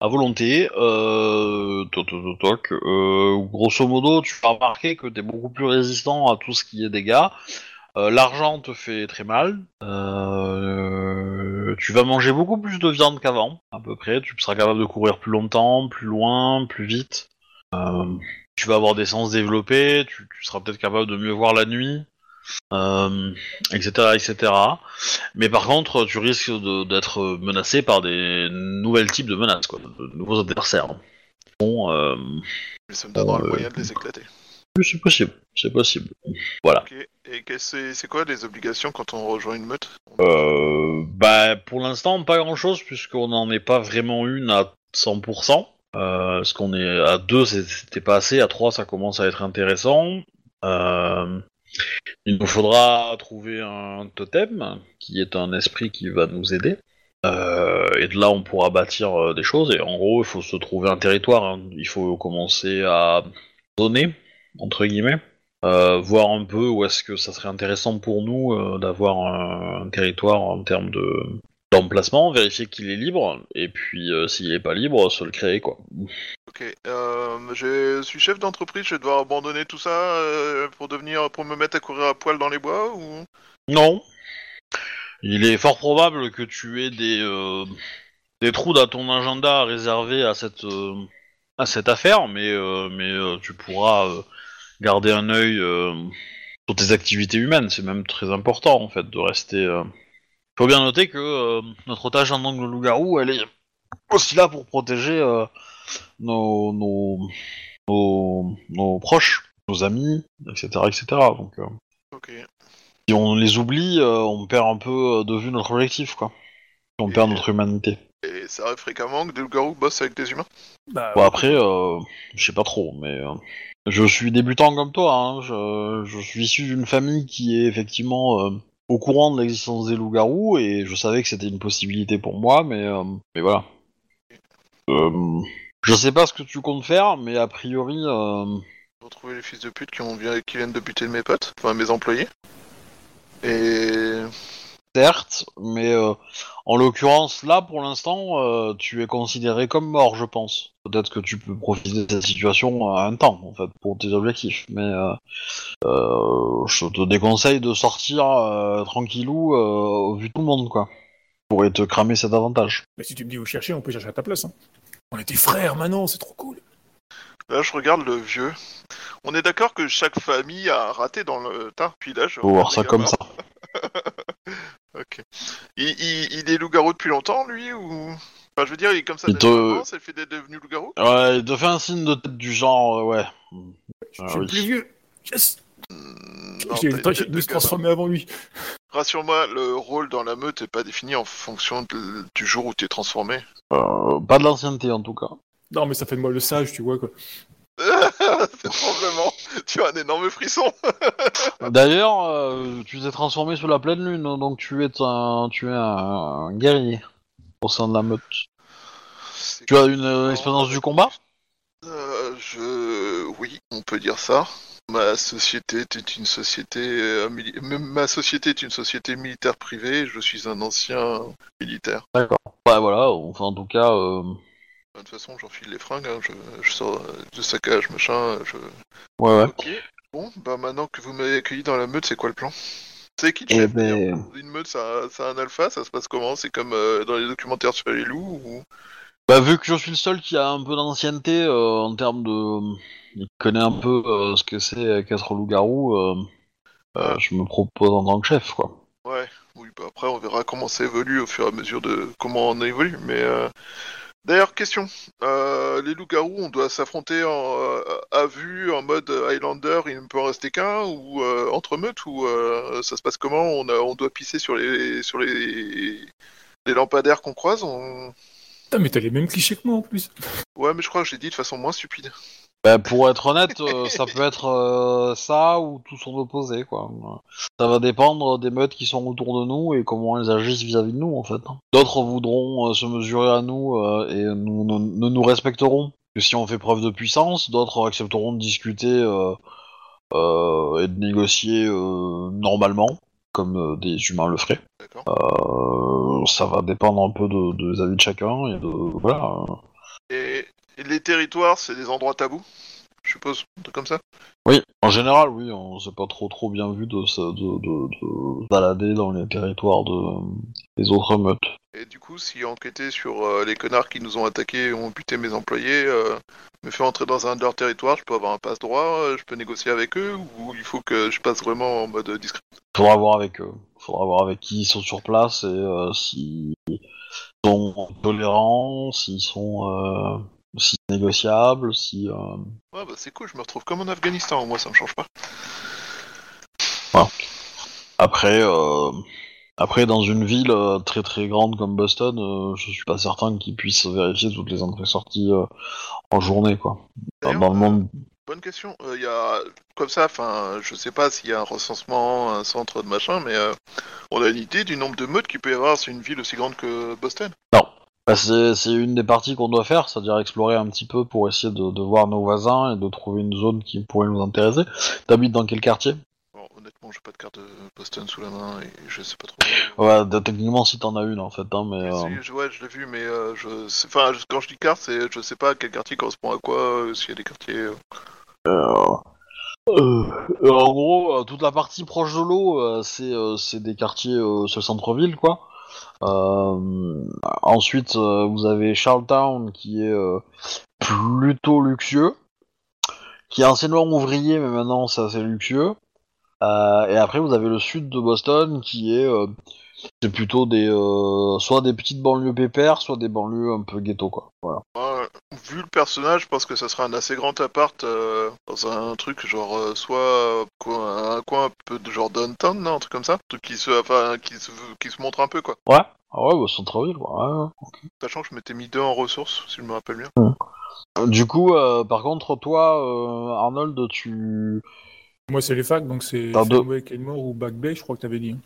[SPEAKER 1] À volonté, euh, euh, grosso modo, tu vas remarquer que tu es beaucoup plus résistant à tout ce qui est dégâts. Euh, L'argent te fait très mal. Tu vas manger beaucoup plus de viande qu'avant, à peu près. Tu seras capable de courir plus longtemps, plus loin, plus vite. Tu vas avoir des sens développés. Tu, seras peut-être capable de mieux voir la nuit, etc., etc. Mais par contre, tu risques d'être menacé par des nouvelles types de menaces, quoi, de nouveaux adversaires. Bon, euh,
[SPEAKER 4] Mais ça me donnera le
[SPEAKER 1] Euh,
[SPEAKER 4] moyen de les éclater.
[SPEAKER 1] oui, c'est possible, c'est possible. Voilà.
[SPEAKER 4] Et c'est quoi les obligations quand on rejoint une meute?
[SPEAKER 1] Euh, bah, pour l'instant, pas grand chose, puisqu'on n'en est pas vraiment une à 100%. Euh, parce qu'on est à 2, c'était pas assez, à 3, ça commence à être intéressant. Euh, il nous faudra trouver un totem, qui est un esprit qui va nous aider. Euh, et de là, on pourra bâtir euh, des choses. Et en gros, il faut se trouver un territoire. hein. Il faut commencer à zoner, entre guillemets. Euh, voir un peu où est-ce que ça serait intéressant pour nous d'avoir un territoire en termes de d'emplacement, vérifier qu'il est libre, et puis euh, s'il est pas libre, se le créer quoi.
[SPEAKER 4] Ok. Euh, je suis chef d'entreprise, je vais devoir abandonner tout ça euh, pour devenir, pour me mettre à courir à poil dans les bois ou?
[SPEAKER 1] Non. Il est fort probable que tu aies des, des trous dans ton agenda réservés à cette, à cette affaire, mais, mais tu pourras garder un œil sur tes activités humaines. C'est même très important en fait de rester. Euh. Faut bien noter que euh, notre otage en angle loup-garou, elle est aussi là pour protéger euh, nos, nos, nos, nos proches, nos amis, etc. etc. Donc, euh, si on les oublie, euh, on perd un peu de vue notre objectif, quoi. On perd notre humanité.
[SPEAKER 4] Et ça arrive fréquemment que des loups-garous bossent avec des humains?
[SPEAKER 2] Bah,
[SPEAKER 1] Bon, après, euh, je sais pas trop, mais euh, je suis débutant comme toi. Hein. Je, je suis issu d'une famille qui est effectivement euh, au courant de l'existence des loups-garous et je savais que c'était une possibilité pour moi, mais, euh, mais voilà. Euh, je sais pas ce que tu comptes faire, mais a priori, euh,
[SPEAKER 4] retrouver les fils de pute qui, ont, qui viennent de buter mes potes, enfin mes employés. Et
[SPEAKER 1] certes, mais euh, en l'occurrence, là, pour l'instant, euh, tu es considéré comme mort, je pense. Peut-être que tu peux profiter de cette situation à un temps, en fait, pour tes objectifs. Mais euh, euh, je te déconseille de sortir euh, tranquillou euh, au vu de tout le monde, quoi. Pourrait te cramer cet avantage.
[SPEAKER 2] Mais si tu me dis où chercher, on peut chercher à ta place. hein. On était frères maintenant, c'est trop cool.
[SPEAKER 4] là, je regarde le vieux. On est d'accord que chaque famille a raté dans le tas. Puis là, je
[SPEAKER 1] Faut voir ça comme ça. *laughs*
[SPEAKER 4] Ok. Il, il, il est loup-garou depuis longtemps, lui, ou? Enfin, je veux dire, il est comme ça
[SPEAKER 1] Il te-
[SPEAKER 4] ça le fait d'être devenu loup-garou?
[SPEAKER 1] Ouais, il te fait un signe de tête du genre, euh, ouais.
[SPEAKER 2] Je
[SPEAKER 1] Ah
[SPEAKER 2] suis
[SPEAKER 1] oui.
[SPEAKER 2] le plus vieux. Yes
[SPEAKER 4] Hmm,
[SPEAKER 2] J'ai le temps de
[SPEAKER 4] de
[SPEAKER 2] se transformer avant lui.
[SPEAKER 4] Rassure-moi, le rôle dans la meute est pas défini en fonction de- du jour où t'es transformé.
[SPEAKER 1] Euh, pas de l'ancienneté, en tout cas.
[SPEAKER 2] Non, mais ça fait de moi le sage, tu vois quoi. *laughs*
[SPEAKER 4] Probablement. Tu as un énorme frisson. *laughs*
[SPEAKER 1] D'ailleurs, euh, tu t'es transformé sous la pleine lune, donc tu es un, tu es un, guerrier au sein de la meute. Tu as une euh, expérience du combat?
[SPEAKER 4] Euh, je... Oui, on peut dire ça. Ma société était une société... mili- Ma société est une société militaire privée, je suis un ancien militaire.
[SPEAKER 1] D'accord. Ouais, voilà, enfin, en tout cas,
[SPEAKER 4] De toute façon, j'enfile les fringues, hein, je, je sors euh, de saccage, machin, je...
[SPEAKER 1] ouais, ouais.
[SPEAKER 4] Ok. Bon, bah maintenant que vous m'avez accueilli dans la meute, c'est quoi le plan? C'est qui
[SPEAKER 1] Eh ben-
[SPEAKER 4] Une meute, ça, ça a un alpha, ça se passe comment? C'est comme euh, dans les documentaires sur les loups ou...
[SPEAKER 1] Bah, vu que je suis le seul qui a un peu d'ancienneté euh, en termes de. Il connaît un peu euh, ce que c'est qu'être loup-garou. euh, euh, je me propose en tant que chef, quoi.
[SPEAKER 4] Ouais, oui, bah après on verra comment ça évolue au fur et à mesure de comment on évolue. Mais euh, d'ailleurs, question Euh, les loups-garous, on doit s'affronter en, euh, à vue en mode Highlander, il ne peut en rester qu'un ou euh, entre meutes ou ça se passe comment? On, doit pisser sur les sur les, les lampadaires qu'on croise on...
[SPEAKER 2] Putain, mais t'as les mêmes clichés que moi en plus.
[SPEAKER 4] Ouais, mais je crois que j'ai dit de façon moins stupide.
[SPEAKER 1] Bah, pour être honnête, euh, ça peut être euh, ça ou tout son opposé, quoi. Ça va dépendre des meutes qui sont autour de nous et comment elles agissent vis-à-vis de nous, en fait. D'autres voudront euh, se mesurer à nous et nous, ne ne nous respecteront que si on fait preuve de puissance. D'autres accepteront de discuter et de négocier normalement, comme des humains le feraient. Ça va dépendre un peu de, de, des avis de chacun et de voilà.
[SPEAKER 4] Et, et les territoires, c'est des endroits tabous Je suppose, un truc comme ça?
[SPEAKER 1] Oui, en général, oui, on s'est pas trop trop bien vu de se de, de, de balader dans les territoires de des autres meutes.
[SPEAKER 4] Et du coup, si enquêter sur euh, les connards qui nous ont attaqués et ont buté mes employés euh, me fait entrer dans un de leur territoire, je peux avoir un passe droit, euh, je peux négocier avec eux, ou il faut que je passe vraiment en mode discret?
[SPEAKER 1] Faudra voir avec eux. Faudra voir avec qui ils sont sur place et euh, s'ils sont tolérants, s'ils sont euh, si négociables, si euh,
[SPEAKER 4] Ouais, bah c'est cool, je me retrouve comme en Afghanistan, moi ça me change pas.
[SPEAKER 1] après euh, après dans une ville euh, très très grande comme Boston, je suis pas certain qu'ils puissent vérifier toutes les entrées sorties euh, en journée quoi. Dans le monde
[SPEAKER 4] Bonne question. Il y a comme ça, enfin, je sais pas s'il y a un recensement, un centre de machin, mais on a une idée du nombre de meutes qu'il peut y avoir. C'est une ville aussi grande que Boston?
[SPEAKER 1] Bah, c'est une des parties qu'on doit faire, c'est-à-dire explorer un petit peu pour essayer de, de voir nos voisins et de trouver une zone qui pourrait nous intéresser. T'habites dans quel quartier?
[SPEAKER 4] Bon, honnêtement, j'ai pas de carte de Boston sous la main et je sais pas trop.
[SPEAKER 1] Ouais, techniquement si t'en as une en fait, hein, mais...
[SPEAKER 4] Si,
[SPEAKER 1] euh,
[SPEAKER 4] je- ouais, je l'ai vu, mais euh, je, sais- enfin, quand je dis carte, c'est, je sais pas quel quartier correspond à quoi, euh, s'il y a des quartiers. euh.
[SPEAKER 1] euh, en gros, toute la partie proche de l'eau, c'est des quartiers, euh, c'est le centre-ville quoi. Euh, ensuite, euh, vous avez Charlestown qui est euh, plutôt luxueux, qui est anciennement ouvrier, mais maintenant c'est assez luxueux. Et après, vous avez le sud de Boston qui est c'est plutôt des soit des petites banlieues pépères, soit des banlieues un peu ghetto quoi.
[SPEAKER 4] Vu le personnage, je pense que ça sera un assez grand appart euh, dans un truc genre euh, soit euh, quoi, un coin un peu de genre downtown, non, un truc comme ça, un truc qui se, enfin, qui se, qui se montre un peu quoi.
[SPEAKER 1] Ouais. Ah ouais, bah, centre-ville quoi. Ouais, ouais.
[SPEAKER 4] Sachant que je m'étais mis deux en ressources, si je me rappelle bien.
[SPEAKER 1] Du coup, euh, par contre, toi, euh, Arnold, tu.
[SPEAKER 2] Moi, c'est les facs, donc c'est. Fenway, Kenmore ou Back Bay, je crois que t'avais dit.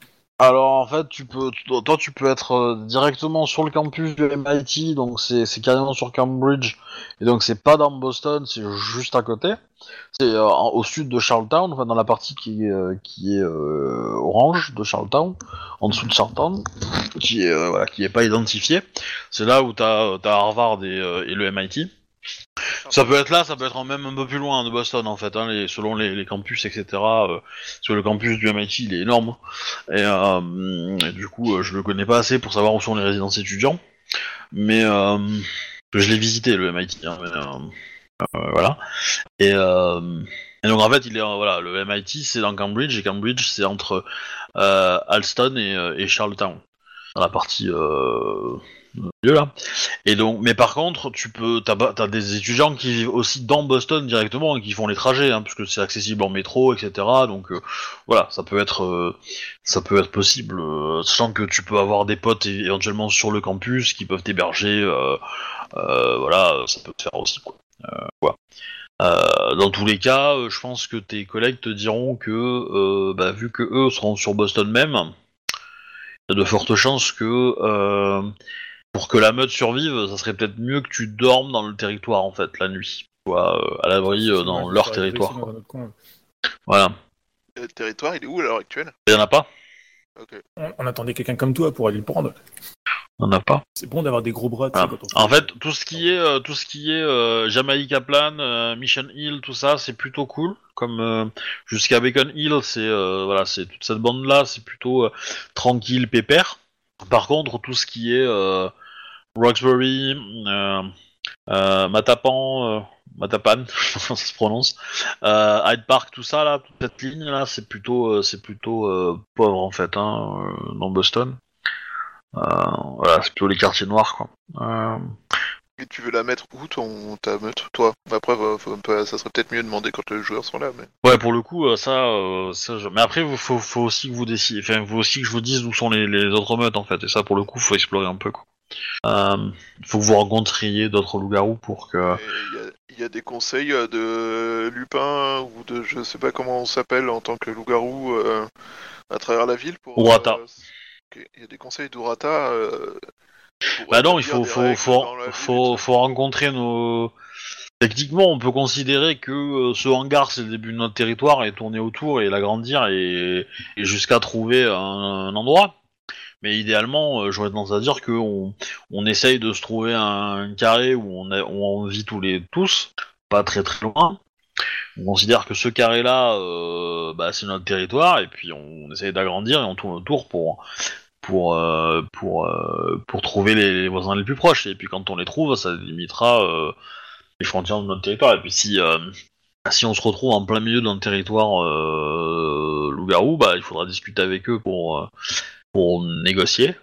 [SPEAKER 1] Alors, en fait, tu peux, toi, tu peux être euh, directement sur le campus du MIT, donc c'est c'est carrément sur Cambridge, et donc c'est pas dans Boston, c'est juste à côté. C'est euh, au sud de Charlestown, enfin dans la partie qui est, euh, qui est orange de Charlestown, en dessous de Charlestown, qui est voilà, qui est pas identifié. C'est là où t'as as Harvard et, et le MIT. Ça peut être là, ça peut être même un peu plus loin de Boston en fait, hein, selon les, campus, etc. euh, parce que le campus du MIT il est énorme. Et, euh, et du coup, euh, je le connais pas assez pour savoir où sont les résidences étudiants. Mais euh, je l'ai visité le MIT. hein, euh, voilà. Et, donc en fait, il est voilà, le MIT c'est dans Cambridge et Cambridge c'est entre Alston et, et Charlottetown dans la partie milieu là. Et donc, mais par contre, tu peux, t'as, t'as des étudiants qui vivent aussi dans Boston directement et qui font les trajets, hein, puisque c'est accessible en métro, etc. Donc euh, voilà, ça peut être, euh, ça peut être possible, euh, sachant que tu peux avoir des potes éventuellement sur le campus qui peuvent t'héberger, euh, voilà, ça peut te faire aussi quoi. Quoi. Dans tous les cas, je pense que tes collègues te diront que, bah, vu que eux seront sur Boston même, il y a de fortes chances que pour que la meute survive, ça serait peut-être mieux que tu dormes dans le territoire en fait la nuit, tu vois, euh, à l'abri euh, dans leur territoire. quoi. Voilà.
[SPEAKER 4] Et le territoire, il est où à l'heure actuelle?
[SPEAKER 1] Il y en a pas
[SPEAKER 4] Ok.
[SPEAKER 2] On, on attendait quelqu'un comme toi pour aller le prendre.
[SPEAKER 1] Il y en a pas.
[SPEAKER 2] C'est bon d'avoir des gros bras. tu sais,
[SPEAKER 1] Ah.
[SPEAKER 2] quand on
[SPEAKER 1] En fait, tout ce qui est, euh, tout ce qui est euh, Jamaica Plan, euh, Mission Hill, tout ça, c'est plutôt cool. Comme euh, jusqu'à Bacon Hill, c'est euh, voilà, c'est toute cette bande là, c'est plutôt euh, tranquille, pépère. Par contre, tout ce qui est euh, Roxbury, euh, euh, Matapan, euh, Matapan, *laughs* je ça se prononce. Hyde Park, tout ça là, toute cette ligne là, c'est plutôt, c'est plutôt pauvre en fait, hein, dans Boston. Voilà, c'est plutôt les quartiers noirs quoi.
[SPEAKER 4] Et tu veux la mettre où ton ta meute, toi? Après, ça serait peut-être mieux de demander quand les joueurs sont là, mais.
[SPEAKER 1] Ouais, pour le coup, ça, euh, ça je- mais après, il faut, faut aussi que vous décidiez, enfin, faut aussi que je vous dise où sont les, les autres meutes en fait, et ça, pour le coup, faut explorer un peu quoi. Euh, faut que vous rencontriez d'autres loups-garous pour que.
[SPEAKER 4] Il y, a- il y a des conseils euh, de Lupin ou de je sais pas comment on s'appelle en tant que loup-garou euh, à travers la ville pour.
[SPEAKER 1] Urata.
[SPEAKER 4] Il y a des conseils d'Urata.
[SPEAKER 1] Bah non, il faut, faut, faut, faut, rencontrer nos. Techniquement, on peut considérer que ce hangar, c'est le début de notre territoire, et tourner autour et l'agrandir et, et jusqu'à trouver un, un endroit. Mais idéalement, euh, j'aurais tendance à dire que on, essaye de se trouver un, carré où on, a- on vit tous les tous, pas très très loin. On considère que ce carré-là, euh, bah, c'est notre territoire, et puis on essaye d'agrandir et on tourne autour pour pour euh, pour pour trouver les, voisins les plus proches. Et puis quand on les trouve, ça limitera les frontières de notre territoire. Et puis si si on se retrouve en plein milieu d'un territoire euh, loup-garou, bah il faudra discuter avec eux pour pour négocier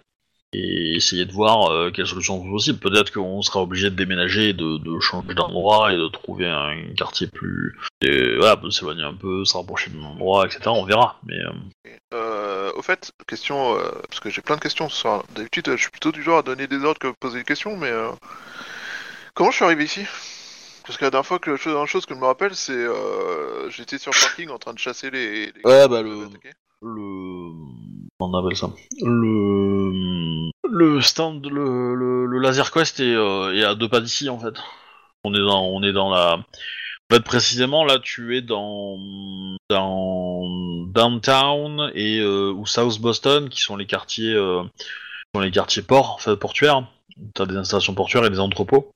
[SPEAKER 1] et essayer de voir euh, quelles solutions sont possibles. Peut-être qu'on sera obligé de déménager, de, de changer d'endroit et de trouver un quartier plus et, voilà, de s'éloigner un peu, se rapprocher de l'endroit, etc. On verra. Mais euh,
[SPEAKER 4] Euh, au fait, question, euh, parce que j'ai plein de questions ce soir. D'habitude, je suis plutôt du genre à donner des ordres que poser des questions, mais euh, comment je suis arrivé ici? Parce que la dernière fois que la chose, que je me rappelle, c'est euh, j'étais sur le parking en train de chasser les. les
[SPEAKER 1] Ouais, bah, le on appelle ça. Le le stand le, le, laser quest est, euh, est à deux pas d'ici en fait. On est dans on est dans la en fait précisément là tu es dans dans downtown et euh, ou South Boston qui sont les quartiers euh, sont les quartiers ports en fait portuaires. T'as des installations portuaires et des entrepôts.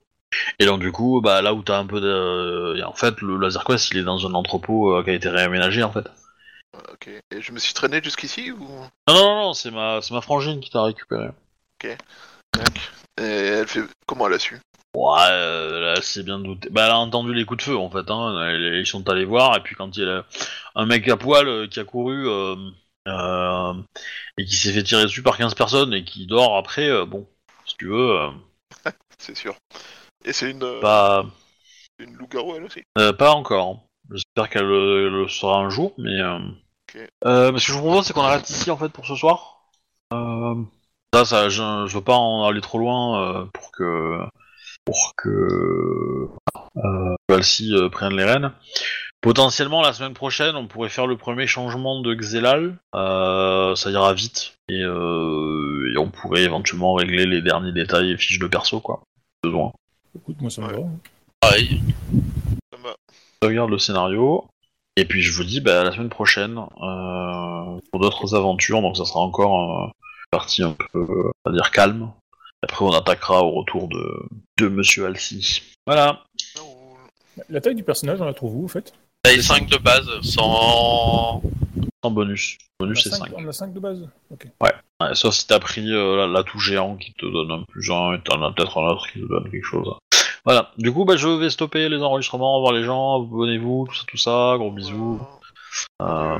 [SPEAKER 1] Et donc du coup bah là où t'as un peu de en fait le laser quest il est dans un entrepôt qui a été réaménagé en fait
[SPEAKER 4] Ok. Et je me suis traîné jusqu'ici ou?
[SPEAKER 1] Non, non, non, c'est ma, c'est ma frangine qui t'a récupéré.
[SPEAKER 4] Tac. Et elle fait comment elle a su?
[SPEAKER 1] Ouais, euh, là, elle s'est bien douté. Bah, elle a entendu les coups de feu, en fait. Hein. Ils sont allés voir, et puis quand il y a un mec à poil euh, qui a couru euh, euh, et qui s'est fait tirer dessus par 15 personnes et qui dort après, euh, bon, si tu veux, euh, *laughs*
[SPEAKER 4] C'est sûr. Et c'est une, euh,
[SPEAKER 1] pas,
[SPEAKER 4] une loup-garou elle aussi?
[SPEAKER 1] euh, pas encore. J'espère qu'elle euh, le sera un jour, mais. Euh...
[SPEAKER 4] Ok.
[SPEAKER 1] Euh, ce que je vous propose, c'est qu'on arrête ici, en fait, pour ce soir. Euh... Ça, ça, je, je veux pas en aller trop loin euh, pour que pour que euh, Valsi euh, prenne les rênes. Potentiellement, la semaine prochaine, on pourrait faire le premier changement de Xelal. Euh, ça ira vite. Et, euh, et on pourrait éventuellement régler les derniers détails et fiches de perso, quoi. Besoin.
[SPEAKER 2] Écoute, moi ça me
[SPEAKER 4] Ouais.
[SPEAKER 2] va.
[SPEAKER 3] Pareil.
[SPEAKER 4] Ça me va.
[SPEAKER 1] Je regarde le scénario. Et puis je vous dis bah, la semaine prochaine euh, pour d'autres aventures. Donc ça sera encore euh, une partie un peu, euh, on va dire, calme. Après on attaquera au retour de, de Monsieur Alcy. Voilà.
[SPEAKER 2] La taille du personnage, on la trouve où, en fait?
[SPEAKER 3] Taille 5 de base, sans.
[SPEAKER 1] Sans bonus.
[SPEAKER 2] on a,
[SPEAKER 1] Bonus c'est
[SPEAKER 2] 5,
[SPEAKER 1] 5.
[SPEAKER 2] on a 5 de base? Ok.
[SPEAKER 1] Ouais, sauf si t'as pris euh, la, la touche géant qui te donne un plus un, et t'en as peut-être un autre qui te donne quelque chose. Voilà, du coup bah, je vais stopper les enregistrements, au revoir les gens, abonnez-vous, tout ça, tout ça, gros bisous. Euh,